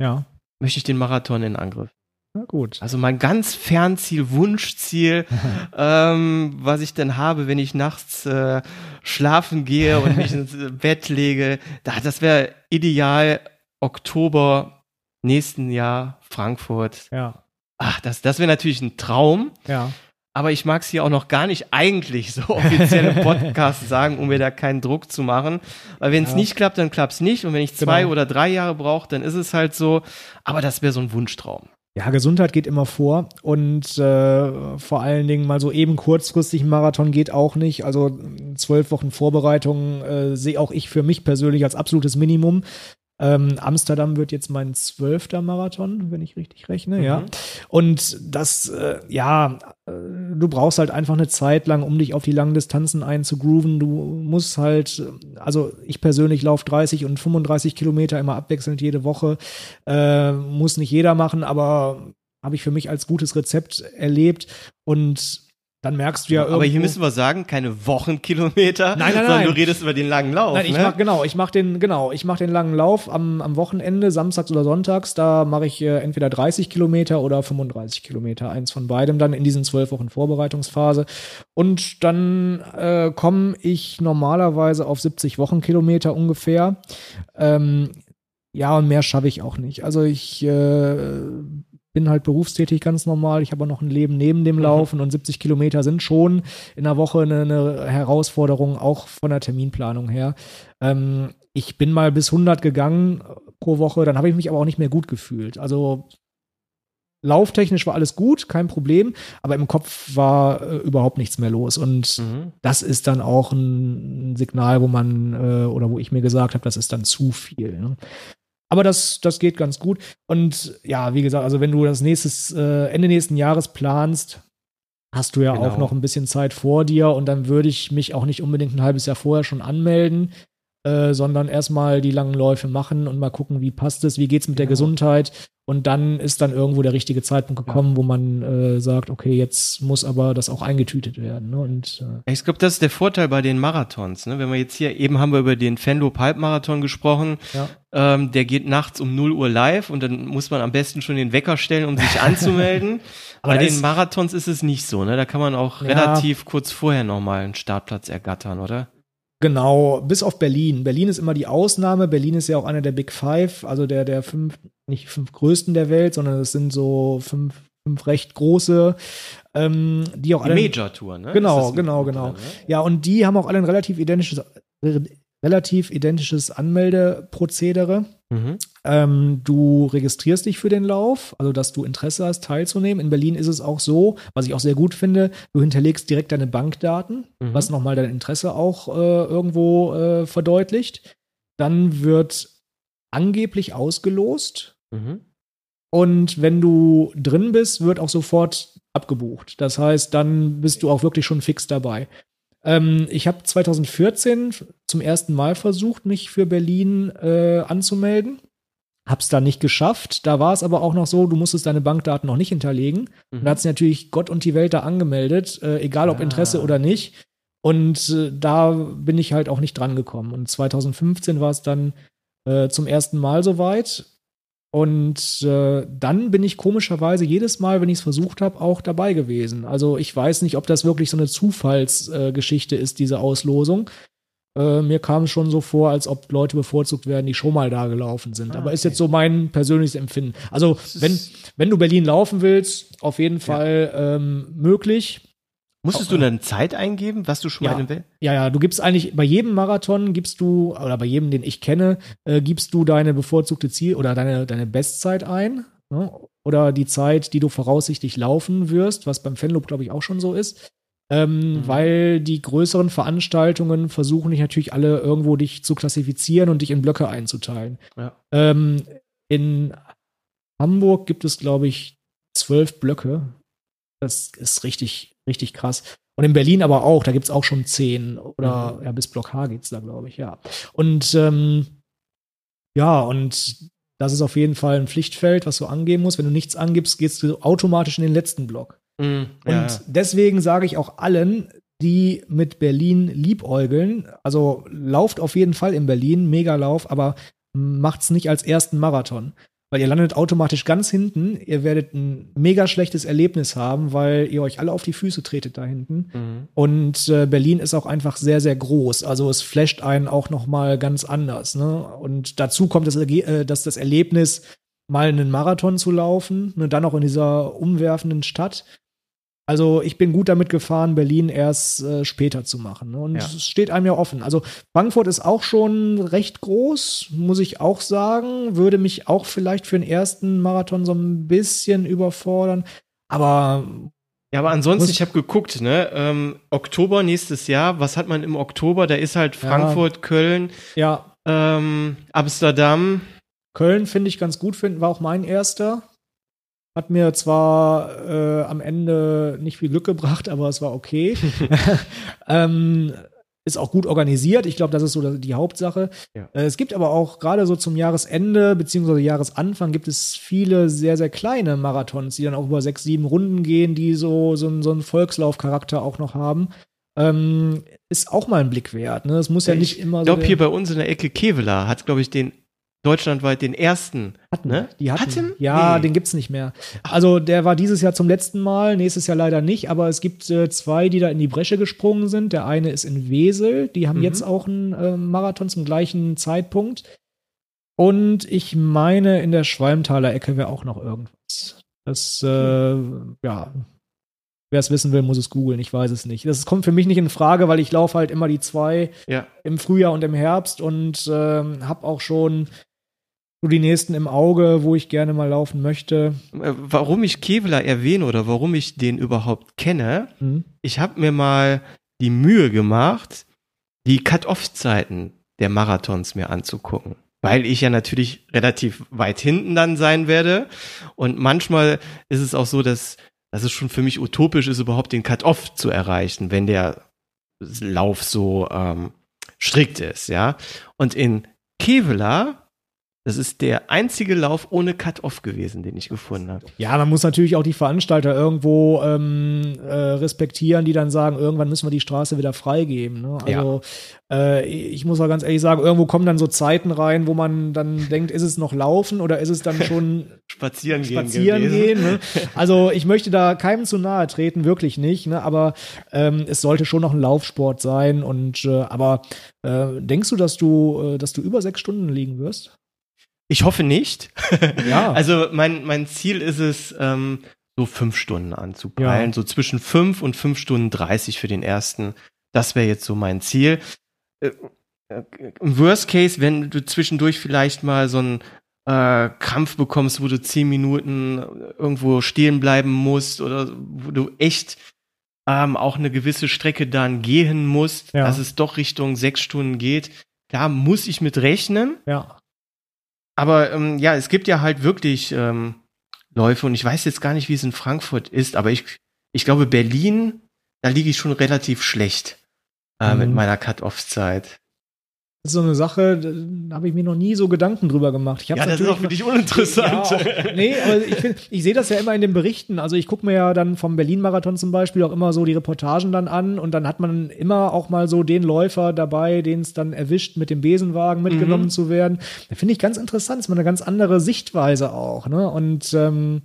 Ja. möchte ich den Marathon in Angriff. Na gut. Also mein ganz Fernziel, Wunschziel, ähm, was ich dann habe, wenn ich nachts äh, schlafen gehe und mich ins äh, Bett lege. Da, das wäre ideal Oktober nächsten Jahr Frankfurt. Ja. Ach, das, das wäre natürlich ein Traum. Ja. Aber ich mag es hier auch noch gar nicht eigentlich so offiziell im Podcast sagen, um mir da keinen Druck zu machen. Weil wenn es Ja. nicht klappt, dann klappt es nicht. Und wenn ich zwei Genau. oder drei Jahre brauche, dann ist es halt so. Aber das wäre so ein Wunschtraum. Ja, Gesundheit geht immer vor und äh, vor allen Dingen mal so eben kurzfristig Marathon geht auch nicht. Also zwölf Wochen Vorbereitung äh, sehe auch ich für mich persönlich als absolutes Minimum. Ähm, Amsterdam wird jetzt mein zwölfter Marathon, wenn ich richtig rechne, ja. Mhm. Und das, äh, ja, äh, du brauchst halt einfach eine Zeit lang, um dich auf die langen Distanzen einzugrooven. Du musst halt, also ich persönlich laufe 30 und 35 Kilometer immer abwechselnd jede Woche. Äh, muss nicht jeder machen, aber habe ich für mich als gutes Rezept erlebt. Und dann merkst du ja Aber hier irgendwo- müssen wir sagen, keine Wochenkilometer, Nein, nein, sondern nein. du redest über den langen Lauf. Nein, ich ne? mach genau, ich mach den genau, ich den langen Lauf am, am Wochenende, samstags oder sonntags. Da mache ich äh, entweder 30 Kilometer oder 35 Kilometer, eins von beidem dann in diesen zwölf Wochen Vorbereitungsphase. Und dann äh, komme ich normalerweise auf 70 Wochenkilometer ungefähr. Ähm, ja, und mehr schaffe ich auch nicht. Also ich äh, bin halt berufstätig ganz normal. Ich habe noch ein Leben neben dem Laufen und 70 Kilometer sind schon in der Woche eine, eine Herausforderung, auch von der Terminplanung her. Ähm, ich bin mal bis 100 gegangen pro Woche, dann habe ich mich aber auch nicht mehr gut gefühlt. Also lauftechnisch war alles gut, kein Problem, aber im Kopf war äh, überhaupt nichts mehr los. Und Mhm. das ist dann auch ein Signal, wo man äh, oder wo ich mir gesagt habe, das ist dann zu viel. Ne? Aber das, das geht ganz gut. Und ja, wie gesagt, also wenn du das nächstes, äh, Ende nächsten Jahres planst, hast du ja Genau. auch noch ein bisschen Zeit vor dir und dann würde ich mich auch nicht unbedingt ein halbes Jahr vorher schon anmelden, äh, sondern erstmal die langen Läufe machen und mal gucken, wie passt es, wie geht's mit der Genau. Gesundheit. Und dann ist dann irgendwo der richtige Zeitpunkt gekommen, ja. wo man äh, sagt, okay, jetzt muss aber das auch eingetütet werden. Ne? Und, äh ich glaube, das ist der Vorteil bei den Marathons. Ne? Wenn wir jetzt hier, eben haben wir über den Fenlo Pipe Marathon gesprochen, ja. ähm, der geht nachts um 0 Uhr live und dann muss man am besten schon den Wecker stellen, um sich anzumelden. bei den Marathons ist es nicht so, ne? Da kann man auch ja. relativ kurz vorher nochmal einen Startplatz ergattern, oder? Genau, bis auf Berlin. Berlin ist immer die Ausnahme. Berlin ist ja auch einer der Big Five, also der, der fünf, nicht fünf größten der Welt, sondern es sind so fünf, fünf recht große, ähm, die auch die alle. Major-Tour, ne? Genau, genau, genau. Drin, ne? Ja, und die haben auch alle ein relativ identisches, relativ identisches Anmeldeprozedere. Mhm. Ähm, du registrierst dich für den Lauf, also dass du Interesse hast, teilzunehmen. In Berlin ist es auch so, was ich auch sehr gut finde, du hinterlegst direkt deine Bankdaten, mhm. was nochmal dein Interesse auch äh, irgendwo äh, verdeutlicht. Dann wird angeblich ausgelost. Mhm. Und wenn du drin bist, wird auch sofort abgebucht. Das heißt, dann bist du auch wirklich schon fix dabei. Ähm, ich habe 2014 zum ersten Mal versucht, mich für Berlin äh, anzumelden. Hab's da nicht geschafft. Da war es aber auch noch so, du musstest deine Bankdaten noch nicht hinterlegen. Mhm. Und da hat sich natürlich Gott und die Welt da angemeldet, äh, egal ob Interesse oder nicht. Und äh, da bin ich halt auch nicht dran gekommen. Und 2015 war es dann äh, zum ersten Mal soweit. Und äh, dann bin ich komischerweise jedes Mal, wenn ich es versucht habe, auch dabei gewesen. Also ich weiß nicht, ob das wirklich so eine Zufallsgeschichte äh, ist, diese Auslosung. Äh, mir kam es schon so vor, als ob Leute bevorzugt werden, die schon mal da gelaufen sind. Ah, Aber ist jetzt so mein persönliches Empfinden. Also wenn, wenn du Berlin laufen willst, auf jeden Fall ja. ähm, möglich. Musstest du dann Zeit eingeben, was du schon ja, mal will? Ja, ja, du gibst eigentlich bei jedem Marathon gibst du oder bei jedem, den ich kenne, äh, gibst du deine bevorzugte Ziel oder deine deine Bestzeit ein ne? oder die Zeit, die du voraussichtlich laufen wirst, was beim Fanloop glaube ich auch schon so ist. Ähm, mhm. Weil die größeren Veranstaltungen versuchen dich natürlich alle irgendwo dich zu klassifizieren und dich in Blöcke einzuteilen. Ja. Ähm, in Hamburg gibt es, glaube ich, zwölf Blöcke. Das ist richtig, richtig krass. Und in Berlin aber auch, da gibt es auch schon zehn oder mhm. ja, bis Block H geht es da, glaube ich, ja. Und ähm, ja, und das ist auf jeden Fall ein Pflichtfeld, was du angeben musst. Wenn du nichts angibst, gehst du automatisch in den letzten Block. Mhm, ja. Und deswegen sage ich auch allen, die mit Berlin liebäugeln, also lauft auf jeden Fall in Berlin, Megalauf, aber macht's nicht als ersten Marathon weil ihr landet automatisch ganz hinten. Ihr werdet ein mega schlechtes Erlebnis haben, weil ihr euch alle auf die Füße tretet da hinten. Mhm. Und äh, Berlin ist auch einfach sehr, sehr groß. Also es flasht einen auch noch mal ganz anders. Ne? Und dazu kommt das, äh, dass das Erlebnis, mal einen Marathon zu laufen, ne, dann auch in dieser umwerfenden Stadt, also ich bin gut damit gefahren, Berlin erst äh, später zu machen. Ne? Und ja. es steht einem ja offen. Also Frankfurt ist auch schon recht groß, muss ich auch sagen. Würde mich auch vielleicht für den ersten Marathon so ein bisschen überfordern. Aber ja, aber ansonsten, ich habe geguckt, ne? Ähm, Oktober nächstes Jahr, was hat man im Oktober? Da ist halt Frankfurt, ja. Köln, ja. Ähm, Amsterdam. Köln finde ich ganz gut, finden war auch mein erster. Hat mir zwar äh, am Ende nicht viel Glück gebracht, aber es war okay. ähm, ist auch gut organisiert. Ich glaube, das ist so die Hauptsache. Ja. Äh, es gibt aber auch gerade so zum Jahresende beziehungsweise Jahresanfang gibt es viele sehr, sehr kleine Marathons, die dann auch über sechs, sieben Runden gehen, die so, so, so einen Volkslaufcharakter auch noch haben. Ähm, ist auch mal ein Blick wert. Ne? Es muss ja nicht immer so. Ich glaube, hier bei uns in der Ecke Kevela hat, glaube ich, den deutschlandweit den ersten. Hatten, ne? Die hatten. hatten? Ja, nee. den gibt's nicht mehr. Also der war dieses Jahr zum letzten Mal, nächstes Jahr leider nicht, aber es gibt äh, zwei, die da in die Bresche gesprungen sind. Der eine ist in Wesel, die haben mhm. jetzt auch einen äh, Marathon zum gleichen Zeitpunkt. Und ich meine, in der Schwalmtaler Ecke wäre auch noch irgendwas. Das, äh, ja, Wer es wissen will, muss es googeln. Ich weiß es nicht. Das kommt für mich nicht in Frage, weil ich laufe halt immer die zwei ja. im Frühjahr und im Herbst und ähm, habe auch schon so die nächsten im Auge, wo ich gerne mal laufen möchte. Äh, warum ich Kevlar erwähne oder warum ich den überhaupt kenne, mhm. ich habe mir mal die Mühe gemacht, die Cut-Off-Zeiten der Marathons mir anzugucken. Weil ich ja natürlich relativ weit hinten dann sein werde. Und manchmal ist es auch so, dass, dass es schon für mich utopisch ist, überhaupt den Cut-Off zu erreichen, wenn der Lauf so ähm, strikt ist, ja. Und in Kevlar Das ist der einzige Lauf ohne Cut-Off gewesen, den ich gefunden habe. Ja, man muss natürlich auch die Veranstalter irgendwo ähm, äh, respektieren, die dann sagen, irgendwann müssen wir die Straße wieder freigeben. Ne? Also ja. äh, ich muss auch ganz ehrlich sagen, irgendwo kommen dann so Zeiten rein, wo man dann denkt, ist es noch Laufen oder ist es dann schon spazieren gehen? Spazieren gehen. Ne? Also ich möchte da keinem zu nahe treten, wirklich nicht. Ne? Aber ähm, es sollte schon noch ein Laufsport sein. Und äh, aber äh, denkst du, dass du, äh, dass du über sechs Stunden liegen wirst? Ich hoffe nicht. Ja. also mein, mein Ziel ist es, ähm, so fünf Stunden anzupeilen, ja. so zwischen fünf und fünf Stunden dreißig für den ersten. Das wäre jetzt so mein Ziel. Äh, äh, Im Worst Case, wenn du zwischendurch vielleicht mal so einen äh, Krampf bekommst, wo du zehn Minuten irgendwo stehen bleiben musst oder wo du echt ähm, auch eine gewisse Strecke dann gehen musst, ja. dass es doch Richtung sechs Stunden geht. Da muss ich mit rechnen. Ja. Aber ähm, ja, es gibt ja halt wirklich ähm, Läufe und ich weiß jetzt gar nicht, wie es in Frankfurt ist, aber ich, ich glaube, Berlin, da liege ich schon relativ schlecht äh, mhm. mit meiner Cut-Off-Zeit ist so eine Sache, da habe ich mir noch nie so Gedanken drüber gemacht. Ich ja, das ist auch für dich uninteressant. Ja, auch, nee, aber ich, ich sehe das ja immer in den Berichten. Also ich gucke mir ja dann vom Berlin-Marathon zum Beispiel auch immer so die Reportagen dann an und dann hat man immer auch mal so den Läufer dabei, den es dann erwischt, mit dem Besenwagen mitgenommen mhm. zu werden. Da finde ich ganz interessant, ist mal eine ganz andere Sichtweise auch. Ne? Und ähm,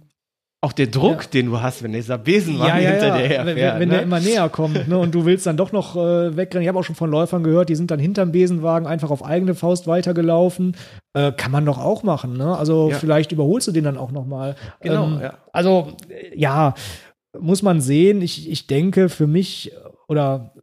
auch der Druck, ja. den du hast, wenn dieser Besenwagen ja, ja, hinter dir herfährt. Wenn, wenn ne? der immer näher kommt ne? und du willst dann doch noch äh, wegrennen. Ich habe auch schon von Läufern gehört, die sind dann hinterm Besenwagen einfach auf eigene Faust weitergelaufen. Äh, kann man doch auch machen. Ne? Also vielleicht überholst du den dann auch noch mal. Genau, ähm, ja. Also ja, muss man sehen. Ich, ich denke, für mich oder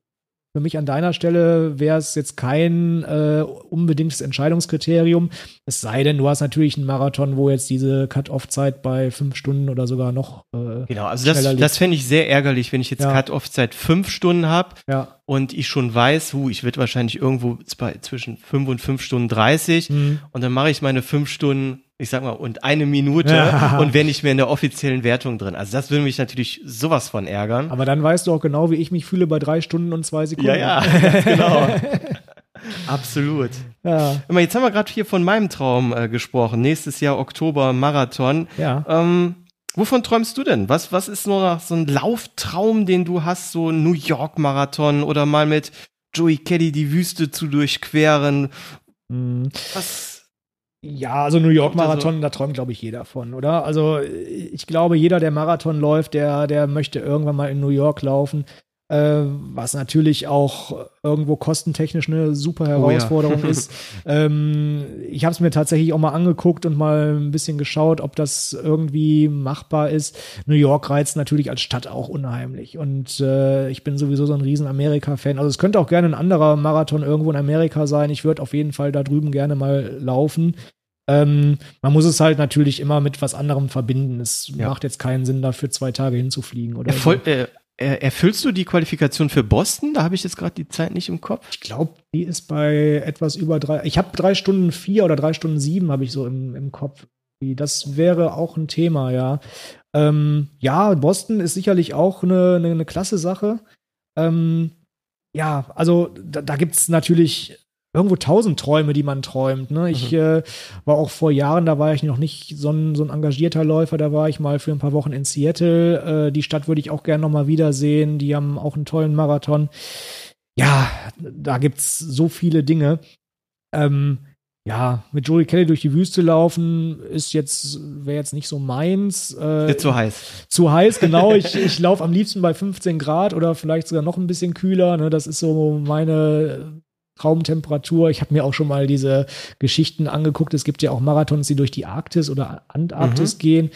für mich an deiner Stelle wäre es jetzt kein äh, unbedingtes Entscheidungskriterium. Es sei denn, du hast natürlich einen Marathon, wo jetzt diese Cut-Off-Zeit bei fünf Stunden oder sogar noch. Äh, genau, also das, das fände ich sehr ärgerlich, wenn ich jetzt ja. Cut-Off-Zeit fünf Stunden habe ja. und ich schon weiß, hu, ich werde wahrscheinlich irgendwo zwischen fünf und fünf Stunden dreißig mhm. und dann mache ich meine fünf Stunden ich sag mal, und eine Minute ja. und wenn nicht mehr in der offiziellen Wertung drin. Also das würde mich natürlich sowas von ärgern. Aber dann weißt du auch genau, wie ich mich fühle bei drei Stunden und zwei Sekunden. Ja, ja, genau. Absolut. Ja. Immer, jetzt haben wir gerade hier von meinem Traum äh, gesprochen. Nächstes Jahr Oktober Marathon. Ja. Ähm, wovon träumst du denn? Was, was ist nur so ein Lauftraum, den du hast? So New York Marathon oder mal mit Joey Kelly die Wüste zu durchqueren? Mhm. Was ja, also New York Marathon, also, da träumt, glaube ich, jeder von, oder? Also ich glaube, jeder, der Marathon läuft, der, der möchte irgendwann mal in New York laufen. Äh, was natürlich auch irgendwo kostentechnisch eine super Herausforderung oh ja. ist. Ähm, ich habe es mir tatsächlich auch mal angeguckt und mal ein bisschen geschaut, ob das irgendwie machbar ist. New York reizt natürlich als Stadt auch unheimlich und äh, ich bin sowieso so ein riesen Amerika-Fan. Also es könnte auch gerne ein anderer Marathon irgendwo in Amerika sein. Ich würde auf jeden Fall da drüben gerne mal laufen. Ähm, man muss es halt natürlich immer mit was anderem verbinden. Es ja. macht jetzt keinen Sinn, dafür zwei Tage hinzufliegen oder Erfol so. äh, Erfüllst du die Qualifikation für Boston? Da habe ich jetzt gerade die Zeit nicht im Kopf. Ich glaube, die ist bei etwas über drei. Ich habe drei Stunden vier oder drei Stunden sieben habe ich so im, im Kopf. Das wäre auch ein Thema, ja. Ähm, ja, Boston ist sicherlich auch eine, eine, eine klasse Sache. Ähm, ja, also da, da gibt es natürlich irgendwo tausend Träume, die man träumt. Ne? Ich mhm. äh, war auch vor Jahren, da war ich noch nicht so ein, so ein engagierter Läufer, da war ich mal für ein paar Wochen in Seattle. Äh, die Stadt würde ich auch gerne noch mal wiedersehen. Die haben auch einen tollen Marathon. Ja, da gibt's so viele Dinge. Ähm, ja, mit Joey Kelly durch die Wüste laufen ist jetzt, wäre jetzt nicht so meins. Äh, zu heiß. Zu heiß, genau. ich ich laufe am liebsten bei 15 Grad oder vielleicht sogar noch ein bisschen kühler. Ne? Das ist so meine Traumtemperatur. Ich habe mir auch schon mal diese Geschichten angeguckt. Es gibt ja auch Marathons, die durch die Arktis oder Antarktis mhm. gehen.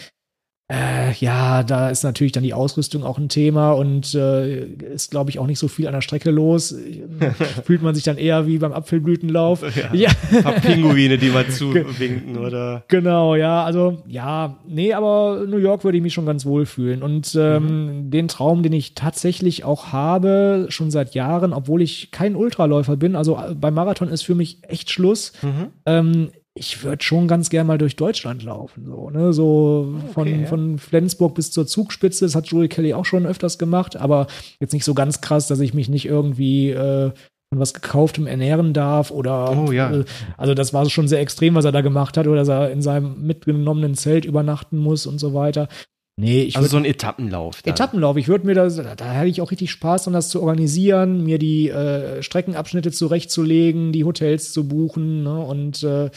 Äh, ja, da ist natürlich dann die Ausrüstung auch ein Thema und äh, ist, glaube ich, auch nicht so viel an der Strecke los. Fühlt man sich dann eher wie beim Apfelblütenlauf. Ja, ja. Ein paar Pinguine, die mal zuwinken, oder? Genau, ja, also ja, nee, aber New York würde ich mich schon ganz wohl fühlen. Und ähm, mhm. den Traum, den ich tatsächlich auch habe, schon seit Jahren, obwohl ich kein Ultraläufer bin, also äh, beim Marathon ist für mich echt Schluss. Mhm. Ähm, ich würde schon ganz gern mal durch Deutschland laufen. So, ne? so von, ja. von Flensburg bis zur Zugspitze. Das hat Joey Kelly auch schon öfters gemacht, aber jetzt nicht so ganz krass, dass ich mich nicht irgendwie äh, von was gekauftem ernähren darf oder Oh, ja. äh, also das war schon sehr extrem, was er da gemacht hat, oder dass er in seinem mitgenommenen Zelt übernachten muss und so weiter. Nee, ich Also würd- so ein Etappenlauf. dann. Etappenlauf. Ich würde mir das, da, da hätte ich auch richtig Spaß dran, das zu organisieren, mir die äh, Streckenabschnitte zurechtzulegen, die Hotels zu buchen. Ne? Und äh,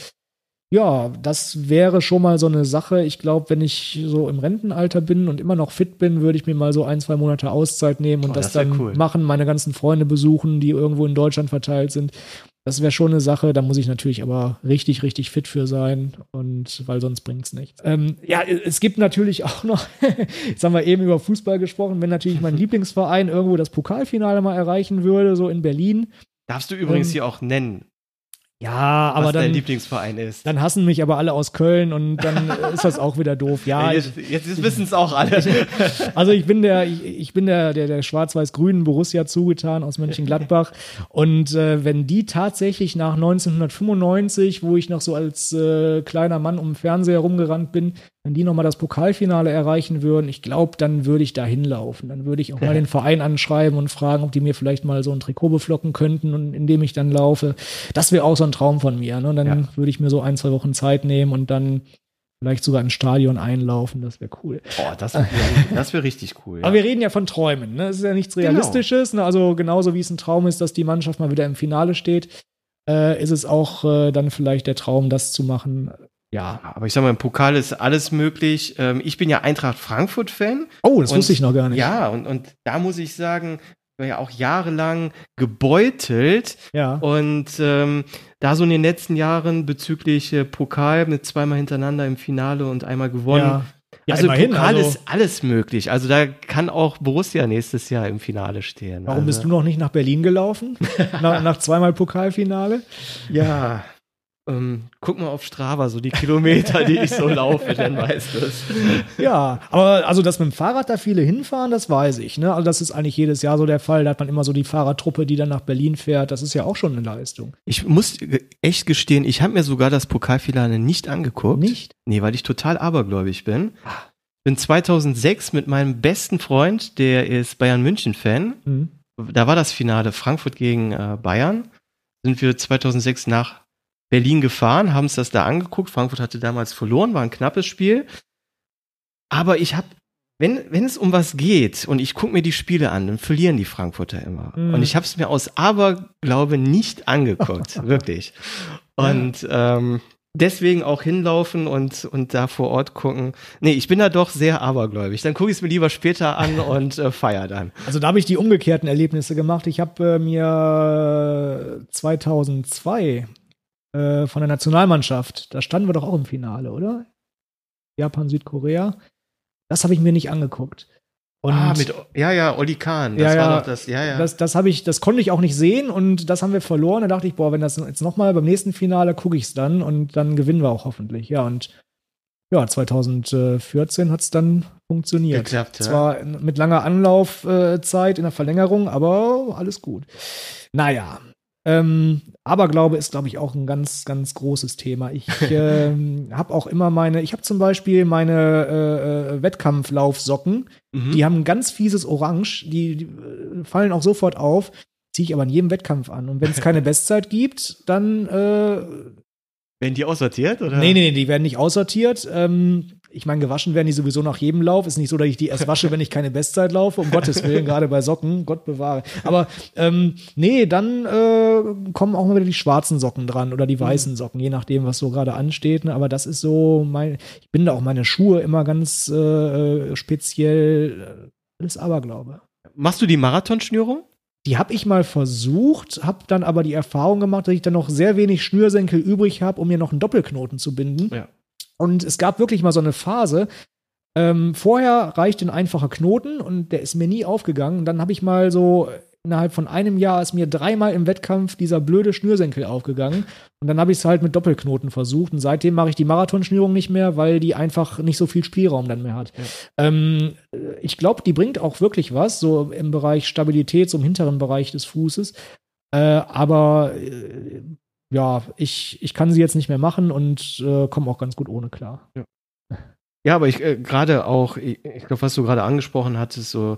ja, das wäre schon mal so eine Sache. Ich glaube, wenn ich so im Rentenalter bin und immer noch fit bin, würde ich mir mal so ein, zwei Monate Auszeit nehmen und Oh, das, das dann cool. machen, meine ganzen Freunde besuchen, die irgendwo in Deutschland verteilt sind. Das wäre schon eine Sache, da muss ich natürlich aber richtig, richtig fit für sein und weil sonst bringt's nichts. Ähm, ja, es gibt natürlich auch noch, jetzt haben wir eben über Fußball gesprochen, wenn natürlich mein Lieblingsverein irgendwo das Pokalfinale mal erreichen würde, so in Berlin. Darfst du übrigens Ähm, hier auch nennen, Ja, aber was dein dann, Lieblingsverein ist. dann hassen mich aber alle aus Köln und dann ist das auch wieder doof. Ja, jetzt jetzt wissen es auch alle. Also ich bin der, ich, ich bin der, der, der schwarz-weiß-grünen Borussia zugetan aus Mönchengladbach. Und äh, wenn die tatsächlich nach 1995, wo ich noch so als äh, kleiner Mann um den Fernseher rumgerannt bin, wenn die nochmal das Pokalfinale erreichen würden, ich glaube, dann würde ich da hinlaufen. Dann würde ich auch mal den Verein anschreiben und fragen, ob die mir vielleicht mal so ein Trikot beflocken könnten, und indem ich dann laufe. Das wäre auch so ein Traum von mir. Ne? Dann Ja. würde ich mir so ein, zwei Wochen Zeit nehmen und dann vielleicht sogar ins Stadion einlaufen. Das wäre cool. Boah, das wäre das wär richtig cool. Ja. Aber wir reden ja von Träumen. Ne? Es ist ja nichts Genau. Realistisches. Ne? Also genauso wie es ein Traum ist, dass die Mannschaft mal wieder im Finale steht, äh, ist es auch äh, dann vielleicht der Traum, das zu machen. Ja. Aber ich sag mal, im Pokal ist alles möglich. Ähm, ich bin ja Eintracht Frankfurt-Fan. Oh, das Und- wusste ich noch gar nicht. Ja, und, und da muss ich sagen, war ja auch jahrelang gebeutelt. Ja. Und ähm, da so in den letzten Jahren bezüglich äh, Pokal mit zweimal hintereinander im Finale und einmal gewonnen. Ja. Ja, also immerhin, Pokal also- ist alles möglich. Also da kann auch Borussia nächstes Jahr im Finale stehen. Warum also, bist du noch nicht nach Berlin gelaufen? nach, nach zweimal Pokalfinale? Ja. Ähm, guck mal auf Strava, so die Kilometer, die ich so laufe, dann weißt du es. Ja, aber also, dass mit dem Fahrrad da viele hinfahren, das weiß ich. Ne? Also, das ist eigentlich jedes Jahr so der Fall. Da hat man immer so die Fahrradtruppe, die dann nach Berlin fährt. Das ist ja auch schon eine Leistung. Ich muss echt gestehen, ich habe mir sogar das Pokalfinale nicht angeguckt. Nicht? Nee, weil ich total abergläubig bin. Bin 2006 mit meinem besten Freund, der ist Bayern München Fan. Hm. Da war das Finale Frankfurt gegen äh, Bayern. Sind wir 2006 nach Berlin gefahren, haben uns das da angeguckt. Frankfurt hatte damals verloren, war ein knappes Spiel. Aber ich habe, wenn, wenn es um was geht und ich gucke mir die Spiele an, dann verlieren die Frankfurter immer. Mhm. Und ich habe es mir aus Aberglaube nicht angeguckt, wirklich. Und ähm, deswegen auch hinlaufen und, und da vor Ort gucken. Nee, ich bin da doch sehr abergläubig. Dann gucke ich es mir lieber später an und äh, feier dann. Also da habe ich die umgekehrten Erlebnisse gemacht. Ich habe äh, mir 2002 äh, von der Nationalmannschaft, da standen wir doch auch im Finale, oder? Japan, Südkorea. Das habe ich mir nicht angeguckt. Und ah, mit, ja, ja, Oli Kahn. Das Ja, war ja. doch das, ja, ja. das, das habe ich, das konnte ich auch nicht sehen und das haben wir verloren. Da dachte ich, boah, wenn das jetzt nochmal beim nächsten Finale gucke ich es dann und dann gewinnen wir auch hoffentlich. Ja, und ja, 2014 hat es dann funktioniert. Geklappt, ja. Zwar mit langer Anlaufzeit in der Verlängerung, aber alles gut. Naja. Ähm, Aberglaube ist, glaube ich, auch ein ganz, ganz großes Thema. Ich ähm, habe auch immer meine, ich habe zum Beispiel meine äh, äh, Wettkampflaufsocken, Mhm. die haben ein ganz fieses Orange, die, die äh, fallen auch sofort auf, ziehe ich aber in jedem Wettkampf an. Und wenn es keine Bestzeit gibt, dann äh, Werden die aussortiert, oder? Nee, nee, nee, die werden nicht aussortiert. Ähm, ich meine, gewaschen werden die sowieso nach jedem Lauf. Ist nicht so, dass ich die erst wasche, wenn ich keine Bestzeit laufe, um Gottes Willen, gerade bei Socken, Gott bewahre. Aber ähm, nee, dann äh, kommen auch mal wieder die schwarzen Socken dran oder die weißen Socken, je nachdem, was so gerade ansteht. Ne? Aber das ist so mein, ich bin da auch meine Schuhe immer ganz äh, speziell. äh, Alles Aberglaube. Machst du die Marathonschnürung? Die habe ich mal versucht, habe dann aber die Erfahrung gemacht, dass ich dann noch sehr wenig Schnürsenkel übrig habe, um mir noch einen Doppelknoten zu binden. Ja. Und es gab wirklich mal so eine Phase. Ähm, vorher reichte ein einfacher Knoten und der ist mir nie aufgegangen. Und dann habe ich mal so innerhalb von einem Jahr ist mir dreimal im Wettkampf dieser blöde Schnürsenkel aufgegangen. Und dann habe ich es halt mit Doppelknoten versucht. Und seitdem mache ich die Marathonschnürung nicht mehr, weil die einfach nicht so viel Spielraum dann mehr hat. Ähm, ich glaube, die bringt auch wirklich was, so im Bereich Stabilität, so im hinteren Bereich des Fußes. Äh, aber äh, ja, ich, ich kann sie jetzt nicht mehr machen und äh, komme auch ganz gut ohne klar. Ja, aber ich äh, gerade auch, ich, ich glaube, was du gerade angesprochen hattest, so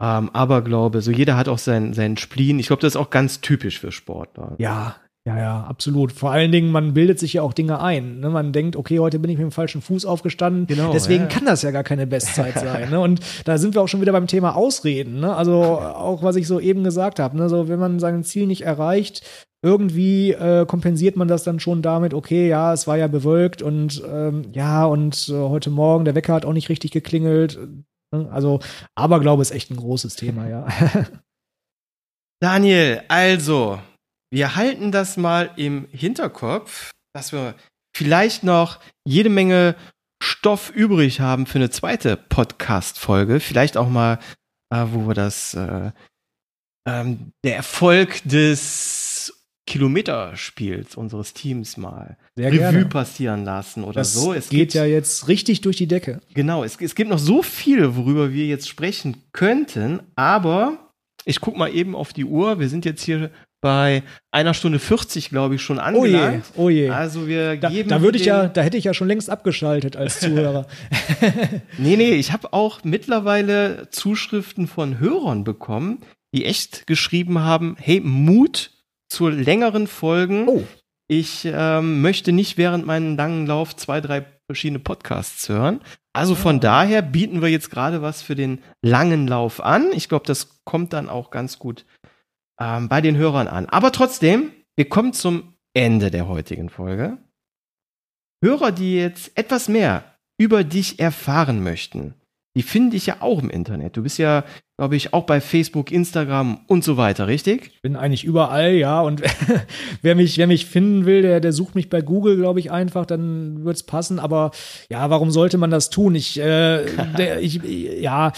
ähm, Aberglaube. So jeder hat auch sein, seinen Spleen. Ich glaube, das ist auch ganz typisch für Sportler. Ja, ja, ja, absolut. Vor allen Dingen, man bildet sich ja auch Dinge ein. Ne? Man denkt, okay, heute bin ich mit dem falschen Fuß aufgestanden. Genau, Deswegen ja. kann das ja gar keine Bestzeit sein. Ne? Und da sind wir auch schon wieder beim Thema Ausreden. Ne? Also auch, was ich so eben gesagt habe. Ne? So, wenn man sein Ziel nicht erreicht, irgendwie äh, kompensiert man das dann schon damit, okay, ja, es war ja bewölkt und ähm, ja, und äh, heute Morgen, der Wecker hat auch nicht richtig geklingelt. Ne? Also, Aberglaube ist echt ein großes Thema, ja. Daniel, also, wir halten das mal im Hinterkopf, dass wir vielleicht noch jede Menge Stoff übrig haben für eine zweite Podcast-Folge. Vielleicht auch mal, äh, wo wir das, äh, ähm, der Erfolg des Kilometerspiels unseres Teams mal Sehr Revue gerne. passieren lassen oder Das so. Es geht gibt, ja jetzt richtig durch die Decke. Genau, es, es gibt noch so viel, worüber wir jetzt sprechen könnten, aber ich guck mal eben auf die Uhr. Wir sind jetzt hier bei einer Stunde 40, glaube ich, schon Oh je, angelangt. oh je. Also wir Da, geben da würde ich ja, da hätte ich ja schon längst abgeschaltet als Zuhörer. Nee, nee, ich habe auch mittlerweile Zuschriften von Hörern bekommen, die echt geschrieben haben, hey, Mut zu längeren Folgen. oh, Ich ähm, möchte nicht während meinem langen Lauf zwei, drei verschiedene Podcasts hören. Also von Ah. daher bieten wir jetzt gerade was für den langen Lauf an. Ich glaube, das kommt dann auch ganz gut ähm, bei den Hörern an. Aber trotzdem, wir kommen zum Ende der heutigen Folge. Hörer, die jetzt etwas mehr über dich erfahren möchten, die finden dich ja auch im Internet. Du bist ja, glaube ich, auch bei Facebook, Instagram und so weiter, richtig? bin eigentlich überall, ja. Und wer mich, wer mich finden will, der, der sucht mich bei Google, glaube ich, einfach, dann wird's passen. Aber ja, warum sollte man das tun? Ich, äh, der, ich, ja,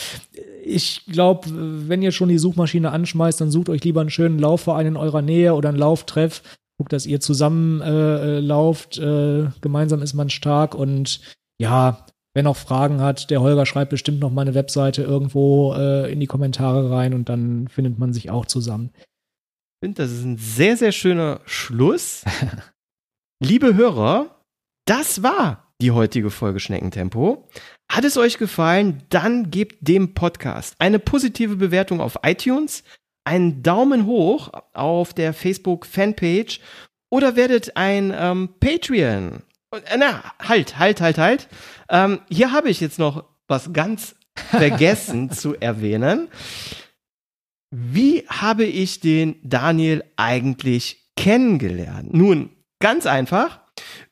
ich glaube, wenn ihr schon die Suchmaschine anschmeißt, dann sucht euch lieber einen schönen Laufverein in eurer Nähe oder einen Lauftreff. Guckt, dass ihr zusammen äh, äh, lauft. Äh, gemeinsam ist man stark und ja, wer noch Fragen hat, der Holger schreibt bestimmt noch mal eine Webseite irgendwo äh, in die Kommentare rein und dann findet man sich auch zusammen. Ich finde, das ist ein sehr, sehr schöner Schluss. Liebe Hörer, das war die heutige Folge Schneckentempo. Hat es euch gefallen, dann gebt dem Podcast eine positive Bewertung auf iTunes, einen Daumen hoch auf der Facebook-Fanpage oder werdet ein ähm, Patreon. Äh, Na, halt, halt, halt, halt. Ähm, hier habe ich jetzt noch was ganz vergessen zu erwähnen. Wie habe ich den Daniel eigentlich kennengelernt? Nun, ganz einfach.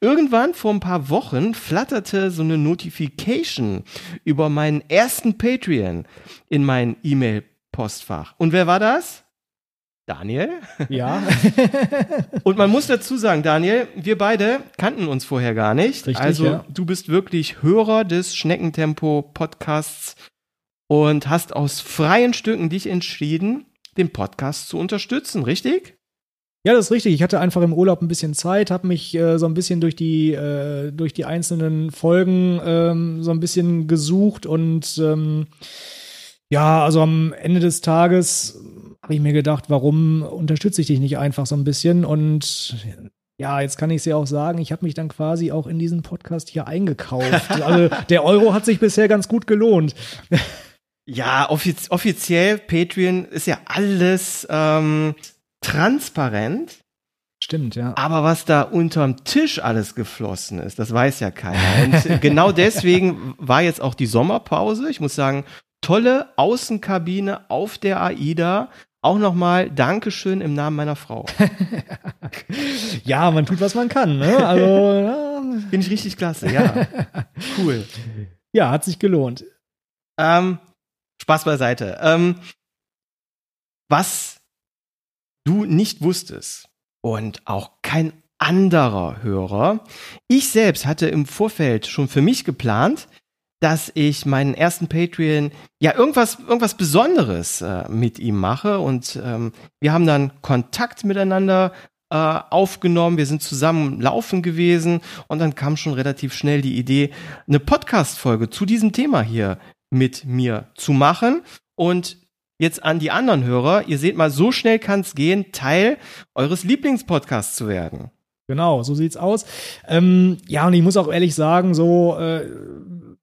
Irgendwann vor ein paar Wochen flatterte so eine Notification über meinen ersten Patreon in mein E-Mail-Postfach. Und wer war das? Daniel. Ja. Und man muss dazu sagen, Daniel, wir beide kannten uns vorher gar nicht. Richtig, also ja. du bist wirklich Hörer des Schneckentempo-Podcasts und hast aus freien Stücken dich entschieden, den Podcast zu unterstützen, richtig? Ja, das ist richtig. Ich hatte einfach im Urlaub ein bisschen Zeit, habe mich äh, so ein bisschen durch die äh, durch die einzelnen Folgen ähm, so ein bisschen gesucht und ähm, ja, also am Ende des Tages habe ich mir gedacht, warum unterstütze ich dich nicht einfach so ein bisschen und ja, jetzt kann ich es ja auch sagen, ich habe mich dann quasi auch in diesen Podcast hier eingekauft. also der Euro hat sich bisher ganz gut gelohnt. Ja, offiz offiziell Patreon ist ja alles ähm, transparent. Stimmt, ja. Aber was da unterm Tisch alles geflossen ist, das weiß ja keiner. Und genau deswegen war jetzt auch die Sommerpause. Ich muss sagen, tolle Außenkabine auf der AIDA. Auch nochmal Dankeschön im Namen meiner Frau. Ja, man tut, was man kann. Ne? Also Finde ich richtig klasse, ja. Cool. ja, hat sich gelohnt. Ähm, Spaß beiseite. Ähm, was du nicht wusstest und auch kein anderer Hörer, ich selbst hatte im Vorfeld schon für mich geplant, dass ich meinen ersten Patreon ja irgendwas irgendwas Besonderes äh, mit ihm mache und ähm, wir haben dann Kontakt miteinander äh, aufgenommen, wir sind zusammen laufen gewesen und dann kam schon relativ schnell die Idee, eine Podcast-Folge zu diesem Thema hier mit mir zu machen. Und jetzt an die anderen Hörer, ihr seht mal, so schnell kann es gehen, Teil eures Lieblingspodcasts zu werden. Genau, so sieht's aus. Ähm, ja, und ich muss auch ehrlich sagen, so, äh,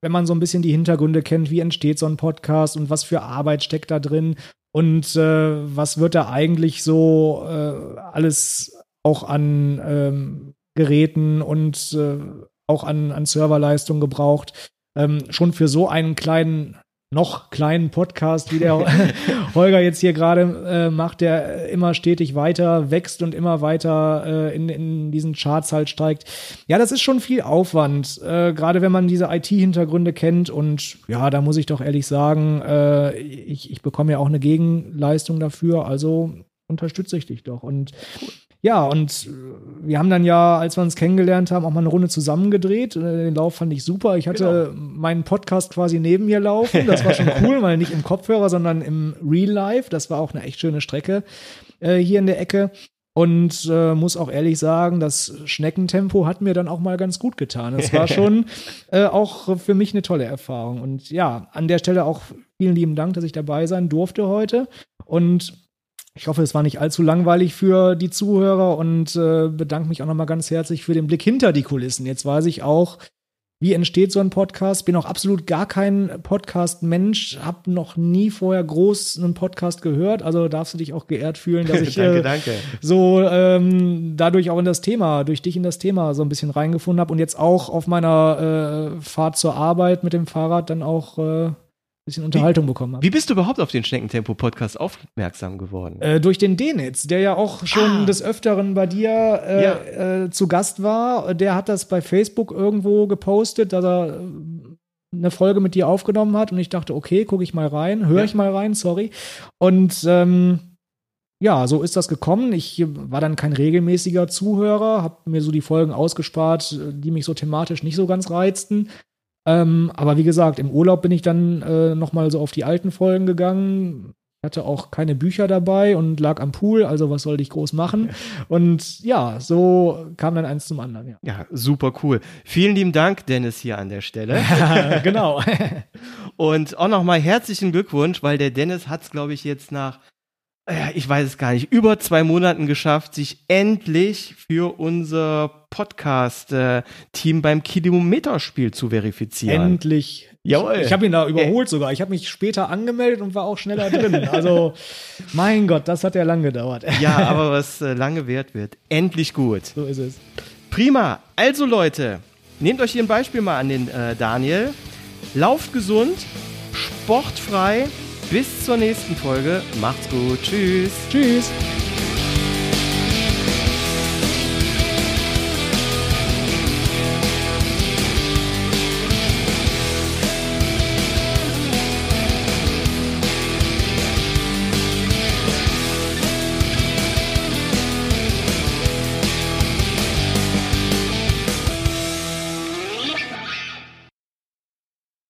wenn man so ein bisschen die Hintergründe kennt, wie entsteht so ein Podcast und was für Arbeit steckt da drin und äh, was wird da eigentlich so äh, alles auch an ähm, Geräten und äh, auch an, an Serverleistung gebraucht. Ähm, schon für so einen kleinen noch kleinen Podcast, wie der Holger jetzt hier gerade äh, macht, der immer stetig weiter wächst und immer weiter äh, in, in diesen Charts halt steigt. Ja, das ist schon viel Aufwand, äh, gerade wenn man diese IT-Hintergründe kennt. Und ja, da muss ich doch ehrlich sagen, äh, ich, ich bekomme ja auch eine Gegenleistung dafür, also unterstütze ich dich doch. Und ja, und äh, wir haben dann ja, als wir uns kennengelernt haben, auch mal eine Runde zusammengedreht. Äh, den Lauf fand ich super. Ich hatte genau. meinen Podcast quasi neben mir laufen. Das war schon cool, weil nicht im Kopfhörer, sondern im Real Life. Das war auch eine echt schöne Strecke äh, hier in der Ecke. Und äh, muss auch ehrlich sagen, das Schneckentempo hat mir dann auch mal ganz gut getan. Es war schon äh, auch für mich eine tolle Erfahrung. Und ja, an der Stelle auch vielen lieben Dank, dass ich dabei sein durfte heute. Und ich hoffe, es war nicht allzu langweilig für die Zuhörer und äh, bedanke mich auch nochmal ganz herzlich für den Blick hinter die Kulissen. Jetzt weiß ich auch, wie entsteht so ein Podcast. Bin auch absolut gar kein Podcast-Mensch, habe noch nie vorher groß einen Podcast gehört. Also darfst du dich auch geehrt fühlen, dass ich danke, äh, danke. so ähm, dadurch auch in das Thema, durch dich in das Thema so ein bisschen reingefunden habe und jetzt auch auf meiner äh, Fahrt zur Arbeit mit dem Fahrrad dann auch äh, bisschen Unterhaltung wie, bekommen habe. Wie bist du überhaupt auf den Schneckentempo-Podcast aufmerksam geworden? Äh, durch den Denitz, der ja auch schon ah. des Öfteren bei dir äh, ja. äh, zu Gast war. Der hat das bei Facebook irgendwo gepostet, dass er äh, eine Folge mit dir aufgenommen hat und ich dachte, okay, gucke ich mal rein, höre ja. ich mal rein, sorry. Und ähm, ja, so ist das gekommen. Ich war dann kein regelmäßiger Zuhörer, habe mir so die Folgen ausgespart, die mich so thematisch nicht so ganz reizten. Ähm, aber wie gesagt, im Urlaub bin ich dann äh, nochmal so auf die alten Folgen gegangen. Ich hatte auch keine Bücher dabei und lag am Pool, also was sollte ich groß machen? Und ja, so kam dann eins zum anderen. Ja, ja super cool. Vielen lieben Dank, Dennis, hier an der Stelle. genau. und auch nochmal herzlichen Glückwunsch, weil der Dennis hat es, glaube ich, jetzt nach ich weiß es gar nicht, über zwei Monaten geschafft, sich endlich für unser Podcast-Team beim Kilometerspiel zu verifizieren. Endlich. Jawohl. Ich, ich habe ihn da überholt äh. sogar. Ich habe mich später angemeldet und war auch schneller drin. Also, mein Gott, das hat ja lang gedauert. Ja, aber was äh, lange wert wird. Endlich gut. So ist es. Prima. Also, Leute, nehmt euch hier ein Beispiel mal an den äh, Daniel. Lauft gesund, sportfrei bis zur nächsten Folge. Macht's gut. Tschüss. Tschüss.